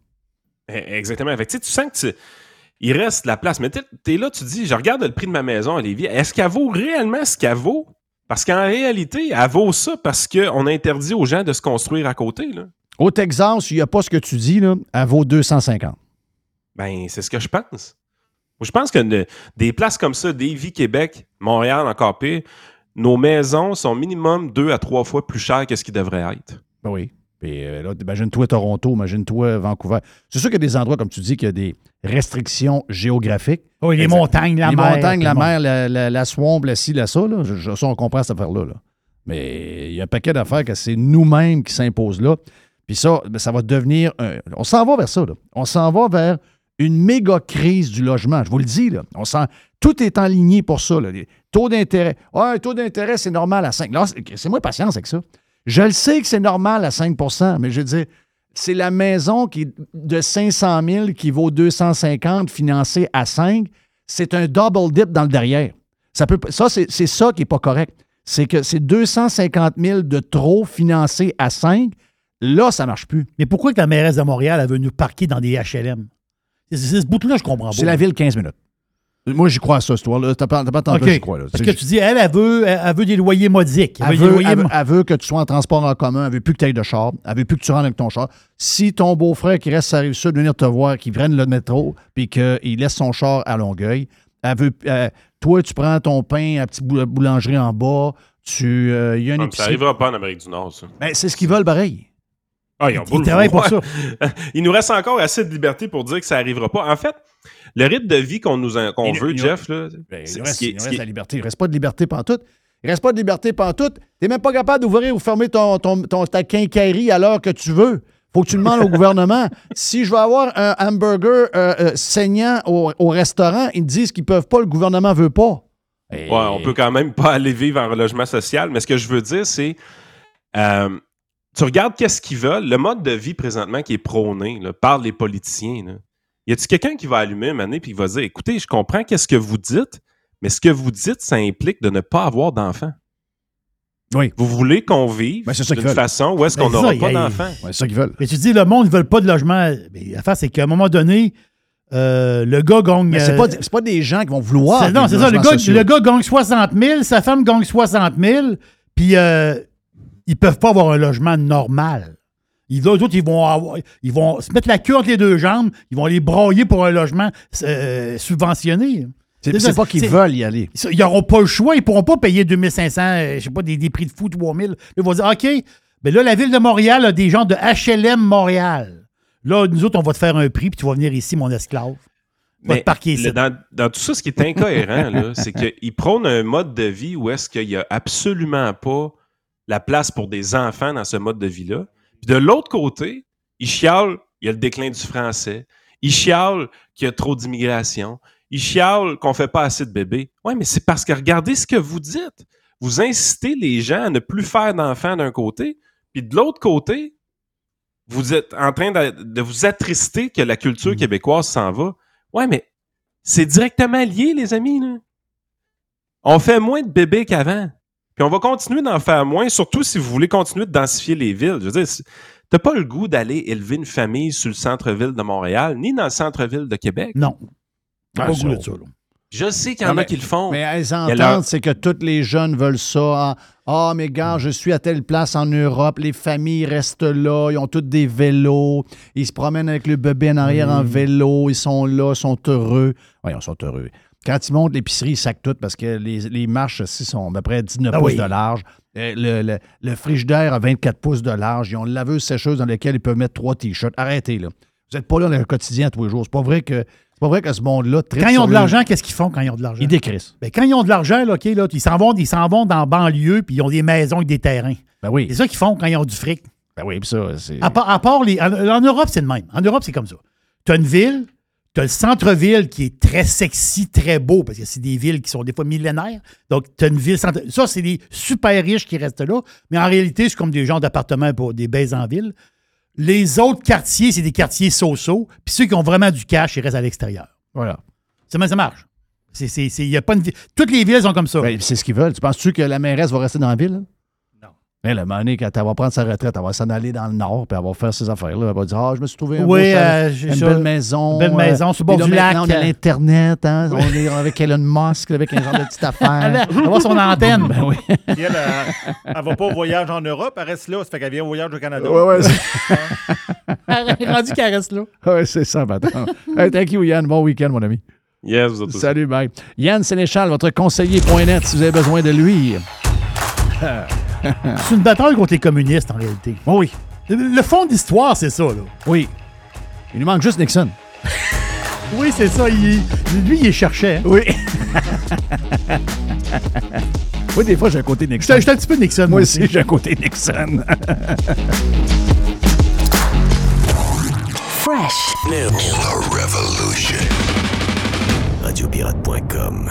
S8: Eh, Exactement. Fait que, tu sens que tu- il reste de la place. Mais tu es là, tu te dis, je regarde le prix de ma maison à Lévis. Est-ce qu'elle vaut réellement ce qu'elle vaut? Parce qu'en réalité, elle vaut ça parce qu'on a interdit aux gens de se construire à côté. Là.
S4: Au Texas, il n'y a pas ce que tu dis, là, elle vaut 250.
S8: Ben, c'est ce que je pense. Je pense que ne- des places comme ça, Lévis, Québec, Montréal, encore pire, nos maisons sont minimum deux à trois fois plus chères que ce qu'ils devraient être.
S4: Ben oui. Puis euh, là, imagine-toi Toronto, imagine-toi Vancouver. C'est sûr qu'il y a des endroits, comme tu dis, qu'il y a des restrictions géographiques.
S2: Oui, les
S4: Exact.
S2: montagnes, la
S4: les
S2: mer.
S4: montagnes,
S2: tout
S4: la mer, la, la, la swamp, la ci, la ça, là, je- je- ça, on comprend cette affaire-là. là. Mais il y a un paquet d'affaires que c'est nous-mêmes qui s'imposent là. Puis ça, ben, ça va devenir... un- on s'en va vers ça. là. On s'en va vers une méga crise du logement. Je vous le dis, là. On tout est enligné pour ça. Taux d'intérêt. Ah, un taux d'intérêt, c'est normal à 5. Là, c'est c'est moi patience avec ça. Je le sais que c'est normal à 5% mais je veux dire, c'est la maison qui de 500 000 qui vaut 250 financée à 5. C'est un double dip dans le derrière. Ça, peut, ça c'est c'est ça qui n'est pas correct. C'est que c'est 250 000 de trop financés à 5. Là, ça ne marche plus.
S2: Mais pourquoi que la mairesse de Montréal elle veut nous parquer dans des HLM? C'est ce bout-là, je comprends pas.
S4: C'est la ville 15 minutes. Moi, j'y crois à ça, cette histoire-là. T'as pas, t'as pas entendu,
S2: OK.
S4: j'y crois. Là.
S2: Parce que tu dis, elle, elle veut, elle, elle veut des loyers modiques.
S4: Elle veut,
S2: loyers
S4: elle veut-
S2: mo-
S4: elle veut que tu sois en transport en commun, elle veut plus que tu ailles de char, elle veut plus que tu rentres avec ton char. Si ton beau-frère qui reste sur la rive sud venir te voir, qui prenne le métro, puis qu'il laisse son char à Longueuil, elle veut, euh, toi, tu prends ton pain à la petite bou- boulangerie en bas, tu, euh, il y a une
S8: Ah, mais ça n'arrivera pas en Amérique du Nord, ça.
S4: Ben, c'est ce qu'ils veulent pareil.
S8: Ah, ils ont beau
S2: Ils
S8: le
S2: travaillent pour ça.
S8: Il nous reste encore assez de liberté pour dire que ça n'arrivera pas. En fait, le rythme de vie qu'on nous veut,
S4: il-
S8: Jeff, là,
S4: Ben, il reste,
S8: ce qui est-
S4: il
S8: ce
S4: reste
S8: qui
S4: la liberté. Il reste pas de liberté pantoute. Il reste pas de liberté pantoute. T'es même pas capable d'ouvrir ou fermer ton, ton, ton- ta quincaillerie à l'heure que tu veux. Faut que tu demandes au gouvernement. Si je veux avoir un hamburger euh, euh, saignant au, au restaurant, ils me disent qu'ils peuvent pas, le gouvernement veut pas.
S8: Ouais, on peut quand même pas aller vivre en logement social, mais ce que je veux dire, c'est. euh, tu regardes qu'est-ce qu'ils veulent, le mode de vie présentement qui est prôné là, par les politiciens. Là. Y a-t-il quelqu'un qui va allumer une année et qui va dire écoutez, je comprends qu'est-ce que vous dites, mais ce que vous dites, ça implique de ne pas avoir d'enfants.
S4: Oui.
S8: Vous voulez qu'on vive
S4: Ben,
S8: d'une façon où est-ce
S2: Ben,
S8: qu'on
S2: c'est
S8: n'aura pas d'enfants?
S4: Ouais, c'est ça qu'ils veulent.
S2: Mais tu dis, le monde ne veut pas de logement. Mais l'affaire, c'est qu'à un moment donné, euh, le gars gagne.
S4: Mais c'est
S2: euh,
S4: pas, c'est pas des gens qui vont vouloir.
S2: non, c'est ça. Gars, le gars gagne 60 000, sa femme gagne 60 000, puis euh, ils peuvent pas avoir un logement normal. Ils, eux autres, ils vont, avoir- ils vont se mettre la queue entre les deux jambes, ils vont les broyer pour un logement euh, subventionné.
S4: C'est pas qu'ils veulent y aller.
S2: Ils n'auront pas le choix. Ils ne pourront pas payer 2500, euh, je sais pas, des, des prix de fou, 3000. Ils vont dire, OK, mais là, la ville de Montréal a des gens de HLM Montréal. Là, nous autres, on va te faire un prix, puis tu vas venir ici, mon esclave. Tu vas
S8: Mais
S2: te parquer ici.
S8: le- dans, dans tout ça, ce qui est incohérent, c'est qu'ils prônent un mode de vie où est-ce qu'il n'y a absolument pas la place pour des enfants dans ce mode de vie-là. Puis de l'autre côté, ils chialent, il y a le déclin du français. Ils chialent qu'il y a trop d'immigration. Ils chialent qu'on ne fait pas assez de bébés. Oui, mais c'est parce que regardez ce que vous dites. Vous incitez les gens à ne plus faire d'enfants d'un côté, puis de l'autre côté, vous êtes en train de, de vous attrister que la culture québécoise s'en va. Ouais, mais c'est directement lié, les amis. Là. On fait moins de bébés qu'avant. Puis on va continuer d'en faire moins, surtout si vous voulez continuer de densifier les villes. Je veux dire, t'as pas le goût d'aller élever une famille sur le centre-ville de Montréal, ni dans le centre-ville de Québec.
S2: Non.
S4: Ah,
S2: pas le goût
S4: ça,
S2: de ça, là.
S8: Je sais qu'il y
S4: Non,
S8: en a
S4: mais-
S8: qui le font.
S4: Mais elles entendent,
S8: leur-
S4: c'est que tous les jeunes veulent ça. Ah, Ah, mais gars, je suis à telle place en Europe, les familles restent là, ils ont tous des vélos, ils se promènent avec le bébé en arrière en vélo, ils sont là, ils sont heureux. Oui, ils sont heureux. Quand ils montent l'épicerie, ils sacent tout parce que les, les marches ici sont à peu près 19
S2: Ah
S4: pouces
S2: oui.
S4: de large. Euh, Le, le, le frigidaire a 24 pouces de large. Ils ont une laveuse sécheuse dans laquelle ils peuvent mettre trois t-shirts. Arrêtez, là. Vous n'êtes pas là dans le quotidien tous les jours. C'est pas vrai que c'est pas vrai que ce monde-là.
S2: Quand ils ont de l'argent, qu'est-ce qu'ils font quand ils ont de l'argent?
S4: Ils décrissent.
S2: Ben, quand ils ont de l'argent, là, OK, là, ils s'en vont, ils s'en vont dans la banlieue, puis ils ont des maisons et des terrains.
S4: Ben oui.
S2: C'est ça qu'ils font quand ils ont du fric.
S4: Ben oui, puis ça, c'est.
S2: À part, à part les. En, en Europe, c'est le même. En Europe, c'est comme ça. Tu as une ville, tu as le centre-ville qui est très sexy, très beau, parce que c'est des villes qui sont des fois millénaires. Donc, tu as une ville centre. Ça, c'est des super riches qui restent là. Mais en réalité, c'est comme des gens d'appartements pour des baises en ville. Les autres quartiers, c'est des quartiers so-so. Puis ceux qui ont vraiment du cash, ils restent à l'extérieur.
S4: Voilà.
S2: C'est comment ça marche. C'est, c'est, c'est- y a pas une, Toutes les villes sont comme ça.
S4: Ben, c'est ce qu'ils veulent. Tu penses-tu que la mairesse va rester dans la ville? Mais la monnaie, quand elle va prendre sa retraite, elle va s'en aller dans le nord, puis elle va faire ses affaires. Là. Elle va dire Ah, je me suis trouvé un
S2: Oui,
S4: beau chalet,
S2: euh,
S4: une
S2: ça.
S4: belle maison.
S2: Une belle maison sur le bord du
S4: là,
S2: lac.
S4: On a l'Internet, hein? on est avec Elon Musk, avec un genre de petite affaire.
S2: Elle va avoir son antenne.
S4: Ben oui.
S5: Puis elle, elle, elle va pas au voyage en Europe, elle reste là. Ça fait qu'elle vient au voyage au Canada.
S4: Ouais, c'est-
S2: Elle est rendue qu'elle reste là.
S4: ouais, c'est ça, maintenant. Hey, thank you, Yann. Bon week-end, mon ami.
S8: Yes, vous aussi.
S4: Salut, bye. Yann Sénéchal, votre conseiller.net, si vous avez besoin de lui.
S2: C'est une bataille contre les communistes, en réalité.
S4: Oh oui,
S2: Le, le fond d'histoire, c'est ça, là.
S4: oui. Il nous manque juste Nixon.
S2: Oui, c'est ça. il- lui, il les cherchait. hein.
S4: Oui. oui, des fois, j'ai un côté Nixon.
S2: J'étais un petit peu Nixon.
S4: Moi aussi, j'ai un côté Nixon.
S3: Fresh.
S6: Revolution. Radiopirate.com.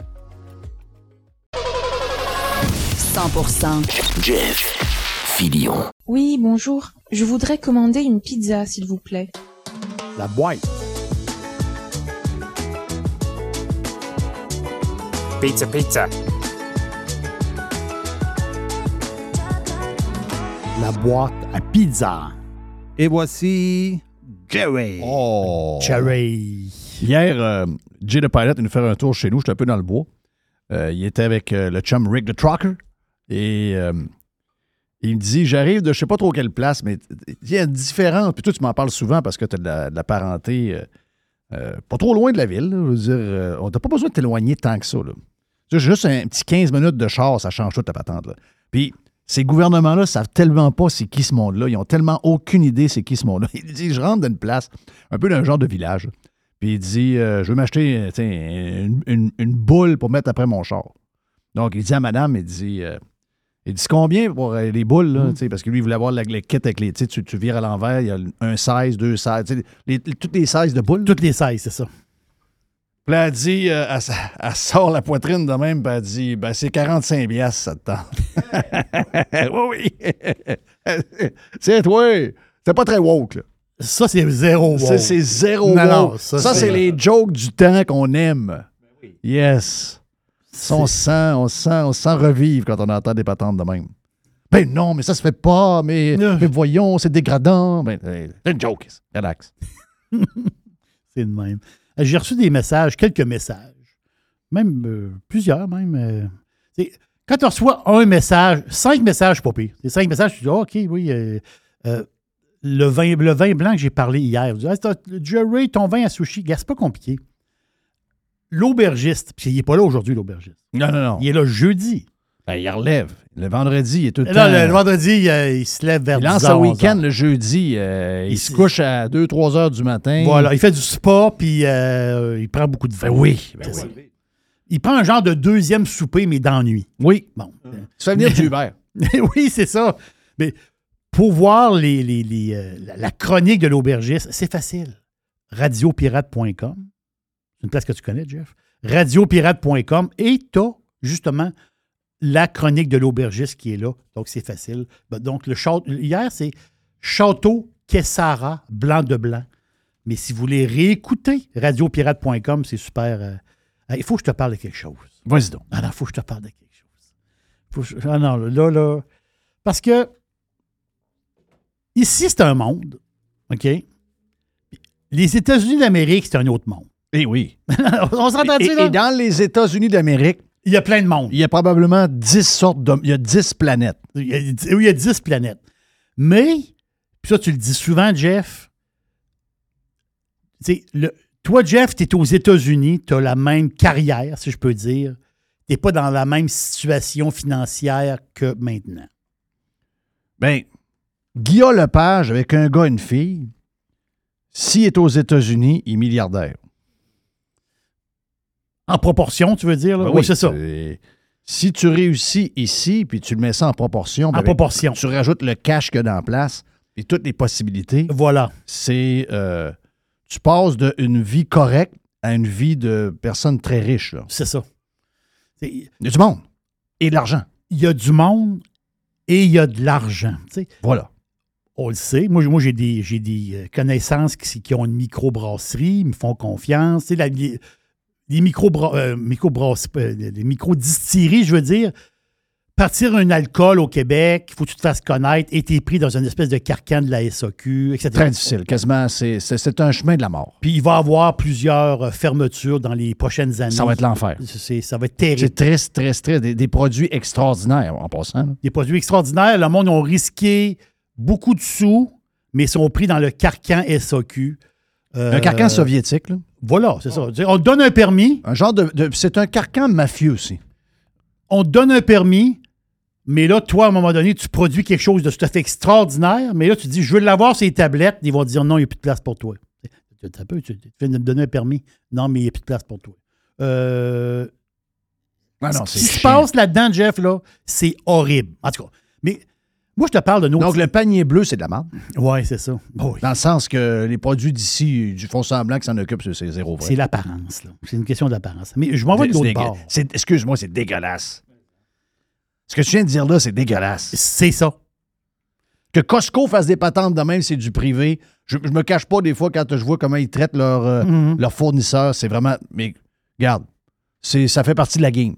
S3: 100%
S6: Jeff Filion.
S9: Oui, bonjour. Je voudrais commander une pizza, s'il vous plaît.
S4: La boîte.
S10: Pizza, pizza.
S2: La boîte à pizza.
S5: Et voici Jerry.
S4: Oh!
S2: Cherry.
S4: Hier, euh, Jay the Pilot est venu faire un tour chez nous. J'étais un peu dans le bois. Euh, il était avec euh, le chum Rick the Trucker. Et euh, il me dit J'arrive de je sais pas trop quelle place, mais il y a différence. Puis toi, tu m'en parles souvent parce que tu as de la, parenté euh, euh, pas trop loin de la ville. Je veux dire, on n'a pas besoin de t'éloigner tant que ça. Là. Juste un petit 15 minutes de char, ça change toute ta patente. Là. Puis ces gouvernements-là savent tellement pas c'est qui ce monde-là. Ils ont tellement aucune idée c'est qui ce monde-là. Il dit Je rentre dans une place, un peu d'un genre de village. Puis il dit Je veux m'acheter une, une- boule pour mettre après mon char. Donc il dit à madame Il dit il dit combien pour euh, les boules là, sais, Parce que lui, il voulait avoir la, le kit avec les. Tu, tu, vires à l'envers, il y a un 16, deux 16, tu sais, les- les- toutes les 16 de boules.
S2: Toutes les 16, c'est ça.
S4: Puis là, elle dit, euh, elle, sort la poitrine de même, puis elle dit, ben c'est 45 piastres, ça te tente. oui, oui. c'est toi. C'est pas très woke, là.
S2: Ça, c'est zéro
S4: Ça,
S2: woke.
S4: c'est zéro
S2: Non, non,
S4: woke.
S2: ça,
S4: ça,
S2: c'est-
S4: c'est les jokes du temps qu'on aime. Yes. Ça, on sent, on sent, on sent revivre quand on entend des patentes de même. Ben non, mais ça se fait pas, mais, mais voyons, c'est dégradant. Ben, c'est une joke. Relax.
S2: C'est de même. Euh, J'ai reçu des messages, quelques messages, même euh, plusieurs même. euh, quand tu reçois un message, cinq messages, pas pire. Les cinq messages, tu dis, OK, oui, euh, le, vin, le vin blanc que j'ai parlé hier, tu dis, Ah, Jerry, ton vin à sushi, gars, c'est pas compliqué. L'aubergiste, puis il n'est pas là aujourd'hui, l'aubergiste.
S4: Non, non, non.
S2: Il est là jeudi.
S4: Ben, il relève. Le vendredi, il est tout le temps.
S2: le, le vendredi, euh, il se lève vers
S4: Il lance
S2: 10
S4: un
S2: heures, 11
S4: week-end le jeudi. euh, il,
S2: Il
S4: se couche à 2-3 heures du matin.
S2: Voilà, il fait du spa, puis euh, il prend beaucoup de vin.
S4: Ben oui, ben
S2: C'est
S4: oui.
S2: ça. Il prend un genre de deuxième souper, mais d'ennui.
S4: Oui.
S2: Bon.
S4: Tu fais venir du Uber.
S2: oui, c'est ça. Mais pour voir les, les- la chronique de l'aubergiste, c'est facile. Radiopirate.com. C'est une place que tu connais, Jeff. Radiopirate.com. Et tu as justement la chronique de l'aubergiste qui est là. Donc, c'est facile. Ben, Donc, le château, hier, c'est Château Kessara, blanc de blanc. Mais si vous voulez réécouter, radiopirate.com, c'est super. euh, il faut que je te parle de quelque chose.
S4: Vas-y donc.
S2: Ah non, il faut que je te parle de quelque chose. Faut que je- ah non, là, là. Parce que ici, c'est un monde. OK? Les États-Unis d'Amérique, c'est un autre monde.
S4: Eh oui.
S2: On s'entend-tu, là?
S4: et dans les États-Unis d'Amérique,
S2: Il y a plein de monde.
S4: il y a probablement 10 sortes de. Il y a 10 planètes.
S2: Il y a, oui, il y a 10 planètes. Mais, puis ça, tu le dis souvent, Jeff, tu sais, le, toi, Jeff, tu es aux États-Unis, tu as la même carrière, si je peux dire. Tu n'es pas dans la même situation financière que maintenant.
S4: Ben, Guillaume Lepage, avec un gars et une fille, s'il est aux États-Unis, il est milliardaire.
S2: En proportion, tu veux dire? Là?
S4: Ben
S2: oui, c'est ça.
S4: Si tu réussis ici, puis tu le mets ça en proportion,
S2: En
S4: ben,
S2: proportion.
S4: tu rajoutes le cash qu'il y a dans la place, et toutes les possibilités.
S2: Voilà.
S4: C'est. euh, tu passes d'une vie correcte à une vie de personne très riche.
S2: C'est ça.
S4: Il y a du monde. Et de l'argent.
S2: Il y a du monde et il y a de l'argent.
S4: Voilà.
S2: On le sait. Moi, moi j'ai des, euh, connaissances qui, qui ont une microbrasserie, ils me font confiance. Tu sais, la- les, micro euh, euh, les micro-distilleries, je veux dire, partir un alcool au Québec, il faut que tu te fasses connaître et tu es pris dans une espèce de carcan de la SAQ, etc.
S4: Très difficile. Quasiment, c'est- un chemin de la mort.
S2: Puis il va y avoir plusieurs euh, fermetures dans les prochaines années.
S4: Ça va être l'enfer.
S2: C'est- Ça va être terrible.
S4: C'est triste, triste, triste. Des, des produits extraordinaires en passant. là.
S2: des produits extraordinaires. Le monde ont risqué beaucoup de sous, mais sont pris dans le carcan SAQ. Euh,
S4: Un carcan soviétique. Là.
S2: Voilà, c'est ça. On te donne un permis.
S4: Un genre de. de- c'est un carcan mafieux aussi.
S2: On te donne un permis, mais là, toi, à un moment donné, tu produis quelque chose de tout à fait extraordinaire, mais là, tu dis, je veux l'avoir sur les tablettes. Ils vont te dire, non, il n'y a plus de place pour toi. Tu, tu- tu- tu viens de me donner un permis. Non, mais il n'y a plus de place pour toi. Euh,
S4: Ah non,
S2: ce qui se passe là-dedans, Jeff, là, c'est horrible. En tout cas, mais moi, je te parle de nos...
S4: Donc, le panier bleu, c'est de la merde.
S2: Oui, c'est ça. Oh, oui.
S4: Dans le sens que les produits d'ici, du fond semblant qui s'en occupent, c'est- zéro vrai.
S2: C'est l'apparence, là. C'est une question d'apparence. Mais je m'en vais de l'autre bord.
S4: Excuse-moi, c'est dégueulasse. Ce que tu viens de dire là, c'est dégueulasse.
S2: C'est ça.
S4: Que Costco fasse des patentes de même, c'est du privé. Je, je me cache pas des fois quand je vois comment ils traitent leurs euh,
S2: Mhm.
S4: leurs fournisseurs. C'est vraiment. Mais regarde, ça fait partie de la game.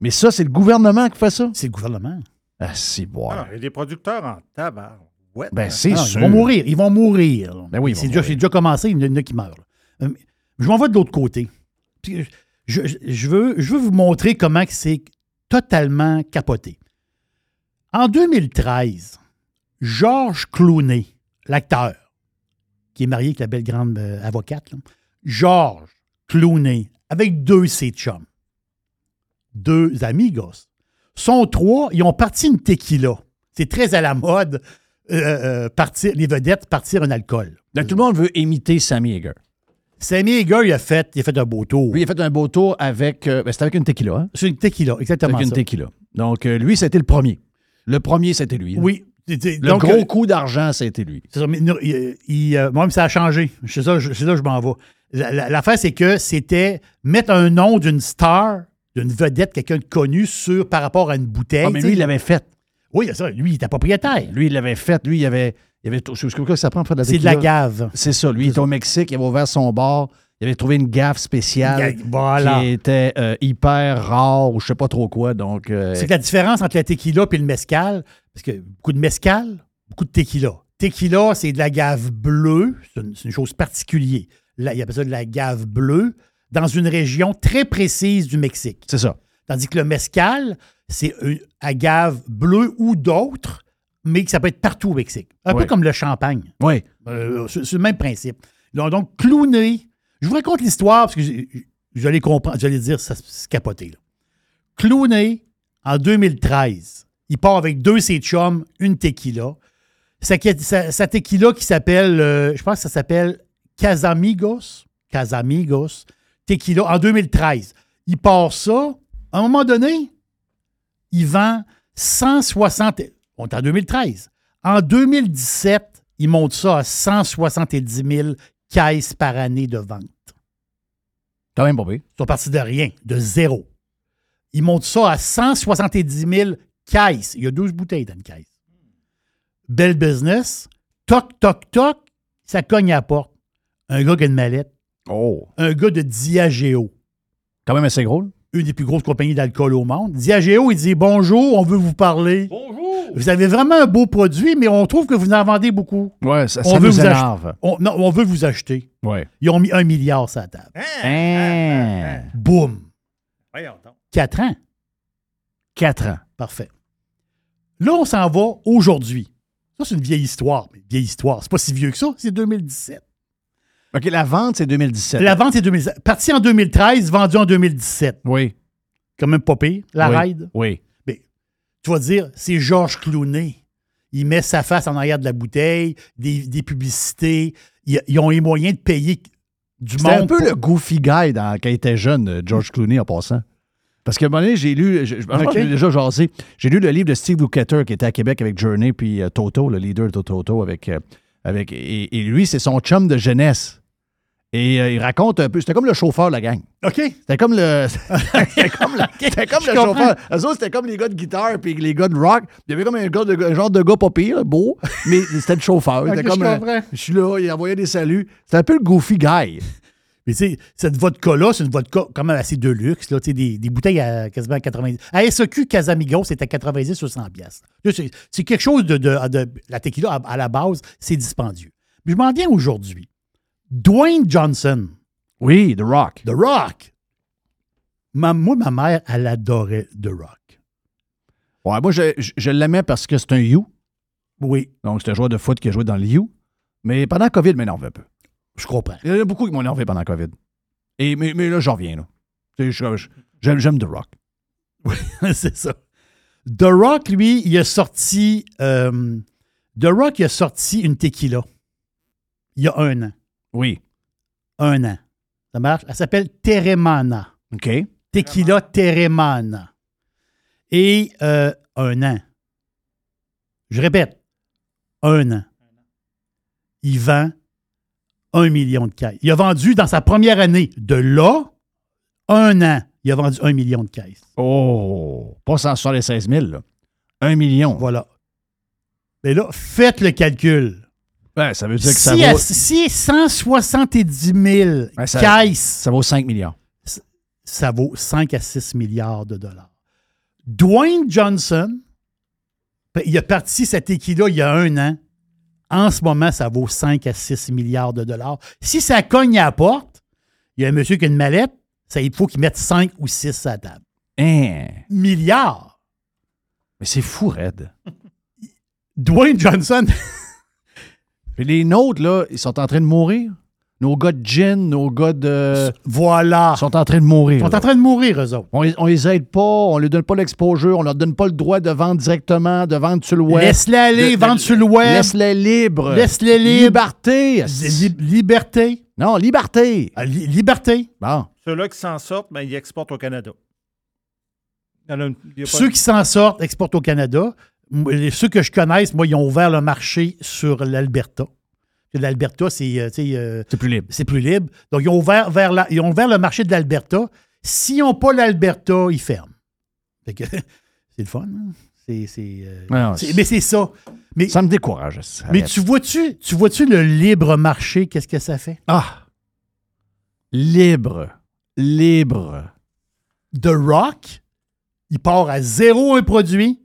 S4: Mais ça, c'est le gouvernement qui fait ça?
S2: C'est le gouvernement.
S4: Ah, si, boire.
S5: Ah, il y a des producteurs en tabac. Ouais.
S4: Ben, c'est
S2: Ah,
S4: sûr.
S2: Ils vont mourir. Ils vont mourir.
S4: Ben oui, ils vont
S2: c'est déjà,
S4: mourir.
S2: c'est déjà commencé. Il y en a qui meurent. là. Euh, Je m'en vais de l'autre côté. Je, je- je veux, je veux vous montrer comment que c'est totalement capoté. En 2013, Georges Clooney, l'acteur, qui est marié avec la belle grande euh, avocate, là, Georges Clooney, avec deux de ses chums, deux amigos, sont trois, ils ont parti une tequila. C'est très à la mode, euh, euh, partir, les vedettes partir un alcool.
S4: Là, tout le monde veut imiter Sammy Hager.
S2: Sammy Hager, il a fait, il a fait un beau tour.
S4: Lui, il a fait un beau tour avec. euh, ben, c'était avec une tequila. Hein?
S2: C'est une tequila, exactement
S4: Avec une tequila. Donc, euh, lui, c'était le premier. Le premier, c'était lui. hein?
S2: Oui.
S4: Le
S2: donc,
S4: gros coup d'argent, c'était lui.
S2: C'est ça, mais il- il, moi, ça a changé. C'est ça, je- c'est là que je m'en vais. La- la- L'affaire, c'est que c'était mettre un nom d'une star, d'une vedette, quelqu'un de connu sur, par rapport à une bouteille.
S4: Ah, mais lui, il l'avait fait.
S2: Oui, ça, lui, il était propriétaire.
S4: Lui, il l'avait fait. Lui, il avait. Il avait je sais pas quoi ça prend pour faire de la
S2: C'est de la gave.
S4: C'est ça. Lui, il était au Mexique, il avait ouvert son bar. Il avait trouvé une gaffe spéciale
S2: voilà.
S4: qui était euh, hyper rare ou je sais pas trop quoi. Donc, euh,
S2: C'est que la différence entre la tequila et le mezcal, parce que beaucoup de mezcal, beaucoup de tequila. Tequila, c'est de la gave bleue, c'est une, chose particulière. Là, il y a besoin de la gave bleue dans une région très précise du Mexique.
S4: c'est ça.
S2: Tandis que le mezcal, c'est une agave bleue ou d'autres, mais que ça peut être partout au Mexique. Un peu comme le champagne.
S4: Oui.
S2: Euh, c'est le même principe. Donc, donc je vous raconte l'histoire parce que vous allez comprendre, vous allez dire, ça c'est capoté. Là. En 2013, il part avec deux de ses chums, une tequila. Sa, sa- sa tequila qui s'appelle, euh, je pense que ça s'appelle Casamigos. Casamigos. Tequila, en 2013. Il part ça. À un moment donné, il vend 160. On est en 2013. En 2017, il monte ça à 170 000 caisses par année de vente.
S4: Quand même pas pire.
S2: Ils sont partis de rien, de zéro. Ils montent ça à 170 000 caisses. Il y a 12 bouteilles dans une caisse. Belle business. Toc, toc, toc. Ça cogne à la porte. Un gars qui a une mallette.
S4: Oh.
S2: Un gars de Diageo.
S4: Quand même assez gros. là.
S2: Une des plus grosses compagnies d'alcool au monde. Diageo, il dit Bonjour, on veut vous parler.
S5: Bonjour!
S2: Vous avez vraiment un beau produit, mais on trouve que vous en vendez beaucoup.
S4: Ouais, ça,
S2: on
S4: ça
S2: veut
S4: nous
S2: vous
S4: énerve.
S2: On, non, on veut vous acheter.
S4: Ouais.
S2: Ils ont mis un milliard sur la table.
S4: Hein?
S2: Boum.
S5: Voyons donc.
S2: Quatre ans.
S4: Quatre ans.
S2: Parfait. Là, on s'en va aujourd'hui. Ça, c'est une vieille histoire. Mais vieille histoire. C'est pas si vieux que ça. C'est 2017.
S4: OK, la vente, c'est 2017.
S2: La vente est 2017. Parti en 2013, vendu en 2017.
S4: Oui.
S2: Quand même pas pire. La
S4: oui.
S2: ride.
S4: Oui.
S2: Mais tu vas dire, c'est Georges Clooney. Il met sa face en arrière de la bouteille, des, des publicités. Ils, ils ont les moyens de payer du monde.
S4: un peu
S2: pour-
S4: le goofy guy dans, quand il était jeune, euh, George Clooney, en passant. Parce qu'à un moment donné, j'ai lu, je, je pense que
S2: Ok.
S4: je l'ai déjà jasé, j'ai lu le livre de Steve Lukather qui était à Québec avec Journey puis euh, Toto, le leader de Toto, avec, euh, avec et, et lui, c'est son chum de jeunesse. Et euh, il raconte un peu, c'était comme le chauffeur, la gang.
S2: OK.
S4: C'était comme le. c'était comme, comme le
S2: comprends.
S4: chauffeur. Eux autres, c'était comme les gars de guitare puis les gars de rock. Il y avait comme un, gars de- un genre de gars pas pire, beau, mais c'était le chauffeur. Comme.
S2: je
S4: euh. Je suis là, il envoyait des saluts. C'était un peu le goofy guy.
S2: Mais tu sais, cette vodka-là, c'est une vodka quand même assez de luxe. Là, Tu sais, des, des bouteilles à quasiment 90. À SEQ, Casamigos, c'est à 90 ou 100 piastres. Là, C'est c'est quelque chose de, de- de- La tequila, à, à la base, c'est dispendieux. Mais je m'en viens aujourd'hui. Dwayne Johnson,
S4: Oui, The Rock.
S2: The Rock. Ma- moi, ma mère, elle adorait The Rock.
S4: Ouais, moi, je, je- je l'aimais parce que c'est un You.
S2: Oui,
S4: Donc, c'est un joueur de foot qui a joué dans le You. Mais pendant la COVID, il m'énerve un peu.
S2: je comprends.
S4: Il y en a beaucoup qui m'ont énervé pendant la COVID. Et, mais, mais là, j'en reviens. Là. J'aime, j'aime The Rock.
S2: c'est ça. The Rock, lui, il a sorti. euh, The Rock, il a sorti une tequila. Il y a un an.
S4: Oui.
S2: Un an. Ça marche? Elle s'appelle Teremana.
S4: OK.
S2: Tequila Teremana. Et euh, un an. Je répète, un an. Il vend un million de caisses. Il a vendu dans sa première année de là, un an, il a vendu un million de caisses.
S4: Oh, pas 176 000, là. Un million.
S2: Voilà. Mais là, faites le calcul.
S4: Ouais, ça veut dire que ça
S2: Si,
S4: vaut,
S2: si 170 000
S4: Ouais, ça-
S2: caisses,
S4: ça vaut 5 millions.
S2: ça vaut 5 à 6 milliards de dollars. Dwayne Johnson, ben, il a parti cet équilibre il y a un an. En ce moment, ça vaut 5 à 6 milliards de dollars. Si ça cogne à la porte, il y a un monsieur qui a une mallette, ça, il faut qu'il mette 5 ou 6 à la table.
S4: Hein?
S2: Milliards!
S4: Mais c'est fou, Red.
S2: Dwayne Johnson,
S4: Puis les nôtres, là, ils sont en train de mourir. Nos gars de gin, nos gars de.
S2: voilà.
S4: sont en train de mourir.
S2: Ils sont
S4: là.
S2: en train de mourir, eux autres.
S4: On, les- on les aide pas, on leur donne pas l'exposure, on leur donne pas le droit de vendre directement, de vendre sur le web.
S2: Laisse-les aller,
S4: De- de-
S2: vendre sur le web.
S4: Laisse-les libres.
S2: Laisse-les libres.
S4: Liberté.
S2: Li- liberté.
S4: Non, liberté.
S2: Ah, li- liberté.
S4: Bon.
S5: Ceux-là qui s'en sortent, ben, ils exportent au Canada. Il y en a une- il y a pas-
S2: Ceux qui s'en sortent exportent au Canada. Ceux que je connaisse, moi, ils ont ouvert le marché sur l'Alberta. L'Alberta, c'est euh, euh,
S4: C'est plus libre.
S2: c'est plus libre. Donc, ils ont ouvert, vers la- ils ont ouvert le marché de l'Alberta. S'ils n'ont pas l'Alberta, ils ferment. Fait que, c'est le fun. hein? C'est, euh,
S4: Non,
S2: c'est- mais c'est ça. Mais,
S4: Ça me décourage. ça.
S2: mais tu vois-tu, tu vois-tu le libre marché, qu'est-ce que ça fait?
S4: Ah. Libre. Libre.
S2: The Rock, il part à zéro un produit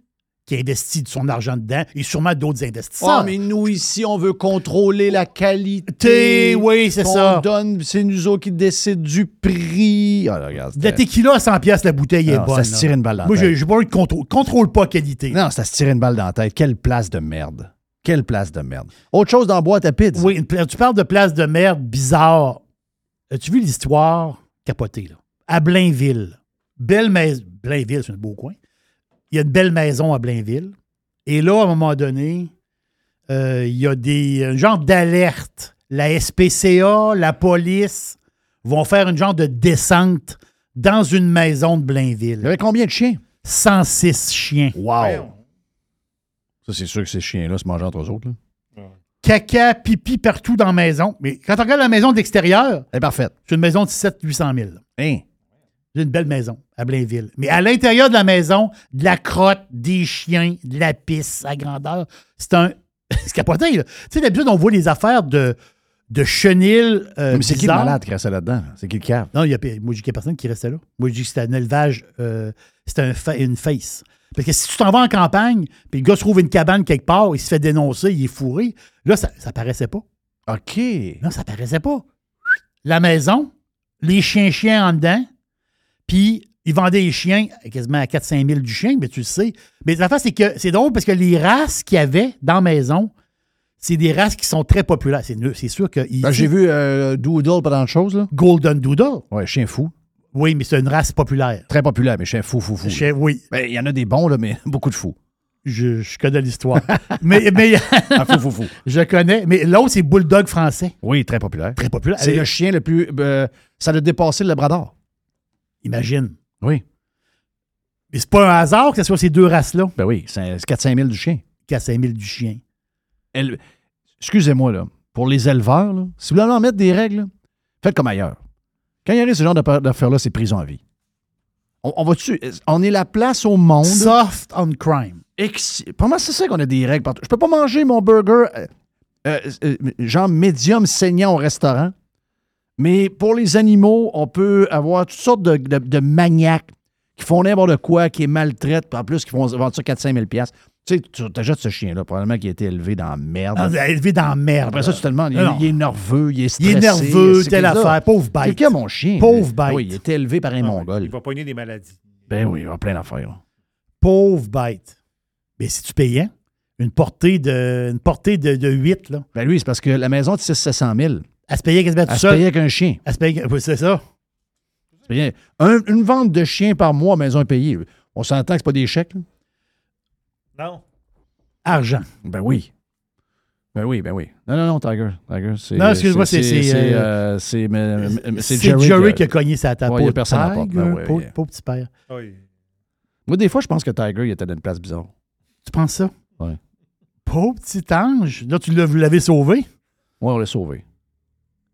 S2: qui investit de son argent dedans et sûrement d'autres investisseurs.
S4: Ah, mais nous, ici, on veut contrôler la qualité.
S2: Oui, c'est ça.
S4: donne, c'est nous autres qui décident du prix. Ah, là, regarde,
S2: De la tequila à 100 pièces la bouteille est bonne.
S4: ça se tire une balle dans la
S2: Moi,
S4: tête.
S2: j'ai j'ai pas envie de contrôle. Contrôle pas qualité.
S4: Non, ça se tire une balle dans la tête. Quelle place de merde. Quelle place de merde. Autre chose dans la boîte à pizza.
S2: Oui, tu parles de place de merde bizarre. As-tu vu l'histoire capotée, là? À Blainville. Belle maison. Blainville, c'est un beau coin. Il y a une belle maison à Blainville. Et là, à un moment donné, euh, il y a des un genre d'alerte. La SPCA, la police vont faire une genre de descente dans une maison de
S4: Il y
S2: Blainville.
S4: avait combien de chiens?
S2: 106 chiens.
S4: Wow. Ça, c'est sûr que ces chiens-là se mangent entre eux autres. là.
S2: Caca, pipi partout dans la maison. Mais quand on regarde la maison de l'extérieur,
S4: Elle est parfaite.
S2: c'est une maison de 700-800 000.
S4: Hein?
S2: J'ai une belle maison à Blainville. Mais à l'intérieur de la maison, de la crotte, des chiens, de la pisse à grandeur. C'est un. c'est capoté, là. Tu sais, d'habitude, on voit les affaires de, de chenilles. euh,
S4: Mais c'est qui le malade qui restait là-dedans? C'est qui le cave?
S2: Non, il y a, moi, je dis qu'il n'y a personne qui restait là. Moi, je dis que c'était un élevage. euh, c'était un fa- une face. Parce que si tu t'en vas en campagne, puis le gars se trouve une cabane quelque part, il se fait dénoncer, il est fourré, là, ça, ça paraissait pas.
S4: OK.
S2: Non, ça paraissait pas. La maison, les chiens-chiens en dedans, puis ils vendaient les chiens quasiment à 4-5 000 du chien, mais tu le sais. Mais la face, c'est que c'est drôle parce que les races qu'il y avait dans la maison, c'est des races qui sont très populaires. C'est, sûr que.
S4: Ben, J'ai vu euh, Doodle pendant de choses. Là.
S2: Golden Doodle.
S4: Ouais, chien fou.
S2: Oui, mais c'est une race populaire.
S4: Très populaire, mais chien fou, fou, fou.
S2: Chien- oui,
S4: Ben, Il y en a des bons, là, mais beaucoup de fous.
S2: je, je connais l'histoire. mais mais
S4: Ah, fou, fou, fou.
S2: je connais. Mais l'autre, c'est Bulldog français.
S4: Oui, très populaire.
S2: Très populaire.
S4: C'est le chien le plus. euh, ça a dépassé le Labrador.
S2: Imagine.
S4: Oui.
S2: Mais c'est pas un hasard que ce soit ces deux races-là.
S4: Ben oui, c'est 4-5 000 du chien.
S2: 4-5 000 du chien.
S4: Elle- Excusez-moi, là. Pour les éleveurs, là, si vous voulez en mettre des règles, là, faites comme ailleurs. Quand il y a ce genre d'affaires- d'affaires-là, c'est prison à vie. On, on va-tu. On est la place au monde.
S2: Soft on crime.
S4: Ex- Comment c'est ça qu'on a des règles partout? Je peux pas manger mon burger euh, euh, euh, genre médium saignant au restaurant. Mais pour les animaux, on peut avoir toutes sortes de, de- de maniaques qui font n'importe quoi, qui maltraitent, puis en plus qui font vendre ça 4-5 000 Tu sais, tu t'achètes ce chien-là, probablement qui a été élevé dans la merde.
S2: Ah, élevé dans la merde.
S4: Après ça, tu te demandes, il, il est nerveux, il est
S2: Il
S4: stressé.
S2: est nerveux,
S4: c'est
S2: telle affaire. Pauvre
S4: C'est
S2: bête.
S4: qui a mon chien?
S2: Pauvre bête.
S4: Oui, il était élevé par un
S5: Ah
S4: mongol.
S5: Il va pogner des maladies.
S4: Ben oui, il va plein d'affaires.
S2: Pauvre bête. Mais si tu payais une portée de, une portée de, de 8, là,
S4: Ben lui, c'est parce que la maison de 600 000,
S2: elle se payait quasiment tout
S4: elle se
S2: seul.
S4: payait avec un chien.
S2: Elle se payait, oui, c'est ça.
S4: Un- une vente de chiens par mois, maison payée. On s'entend que c'est pas des chèques. là?
S5: Non.
S2: Argent.
S4: Ben oui. Ben oui, ben oui. Non, non, non, Tiger. Tiger, c'est.
S2: Non, excuse-moi, c'est- c'est,
S4: C'est
S2: euh,
S4: euh, c'est-
S2: C'est
S4: c'est
S2: Jerry, qui a cogné sa table.
S4: Ouais, il y a personne à porte. Ben ouais,
S2: Pauvre petit père.
S5: Oui.
S4: Moi, des fois, je pense que Tiger, il était dans une place bizarre.
S2: Tu penses ça?
S4: Ouais.
S2: Pauvre petit ange. Là, tu l'as- vous l'avez sauvé?
S4: Ouais, on l'a sauvé.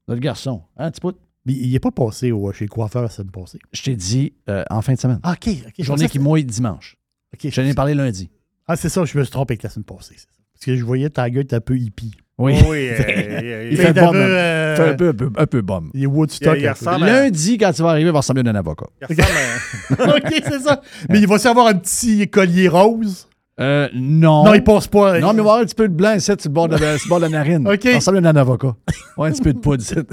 S4: Notre garçon. Hein, petit pout?
S2: Mais il n'est pas passé au, chez le coiffeur la semaine passée.
S4: Je t'ai dit euh, en fin de semaine.
S2: Ah, OK. ok. Je
S4: Journée qui mouille dimanche.
S2: OK.
S4: J'en ai parlé lundi.
S2: Ah, c'est ça, je me suis trompé avec la semaine passée. c'est ça. Parce que je voyais Tiger être un peu hippie.
S4: Oui.
S5: Oui, euh, il,
S2: fait euh,
S4: Il fait un peu, un peu, un peu bum.
S2: Il est Woodstock.
S5: Il- il
S2: un peu.
S5: ressemble à-
S4: Lundi, quand tu vas arriver, il va ressembler à un avocat.
S5: il ressemble à-
S2: OK, c'est ça. Mais il va aussi avoir un petit collier rose.
S4: Euh, non.
S2: Non, il passe pas.
S4: Non, mais il va y avoir un petit peu de blanc ici, sur le bord de, le bord de la narine.
S2: OK.
S4: Ça ressemble à un avocat. Ouais, un petit peu de poudre ici.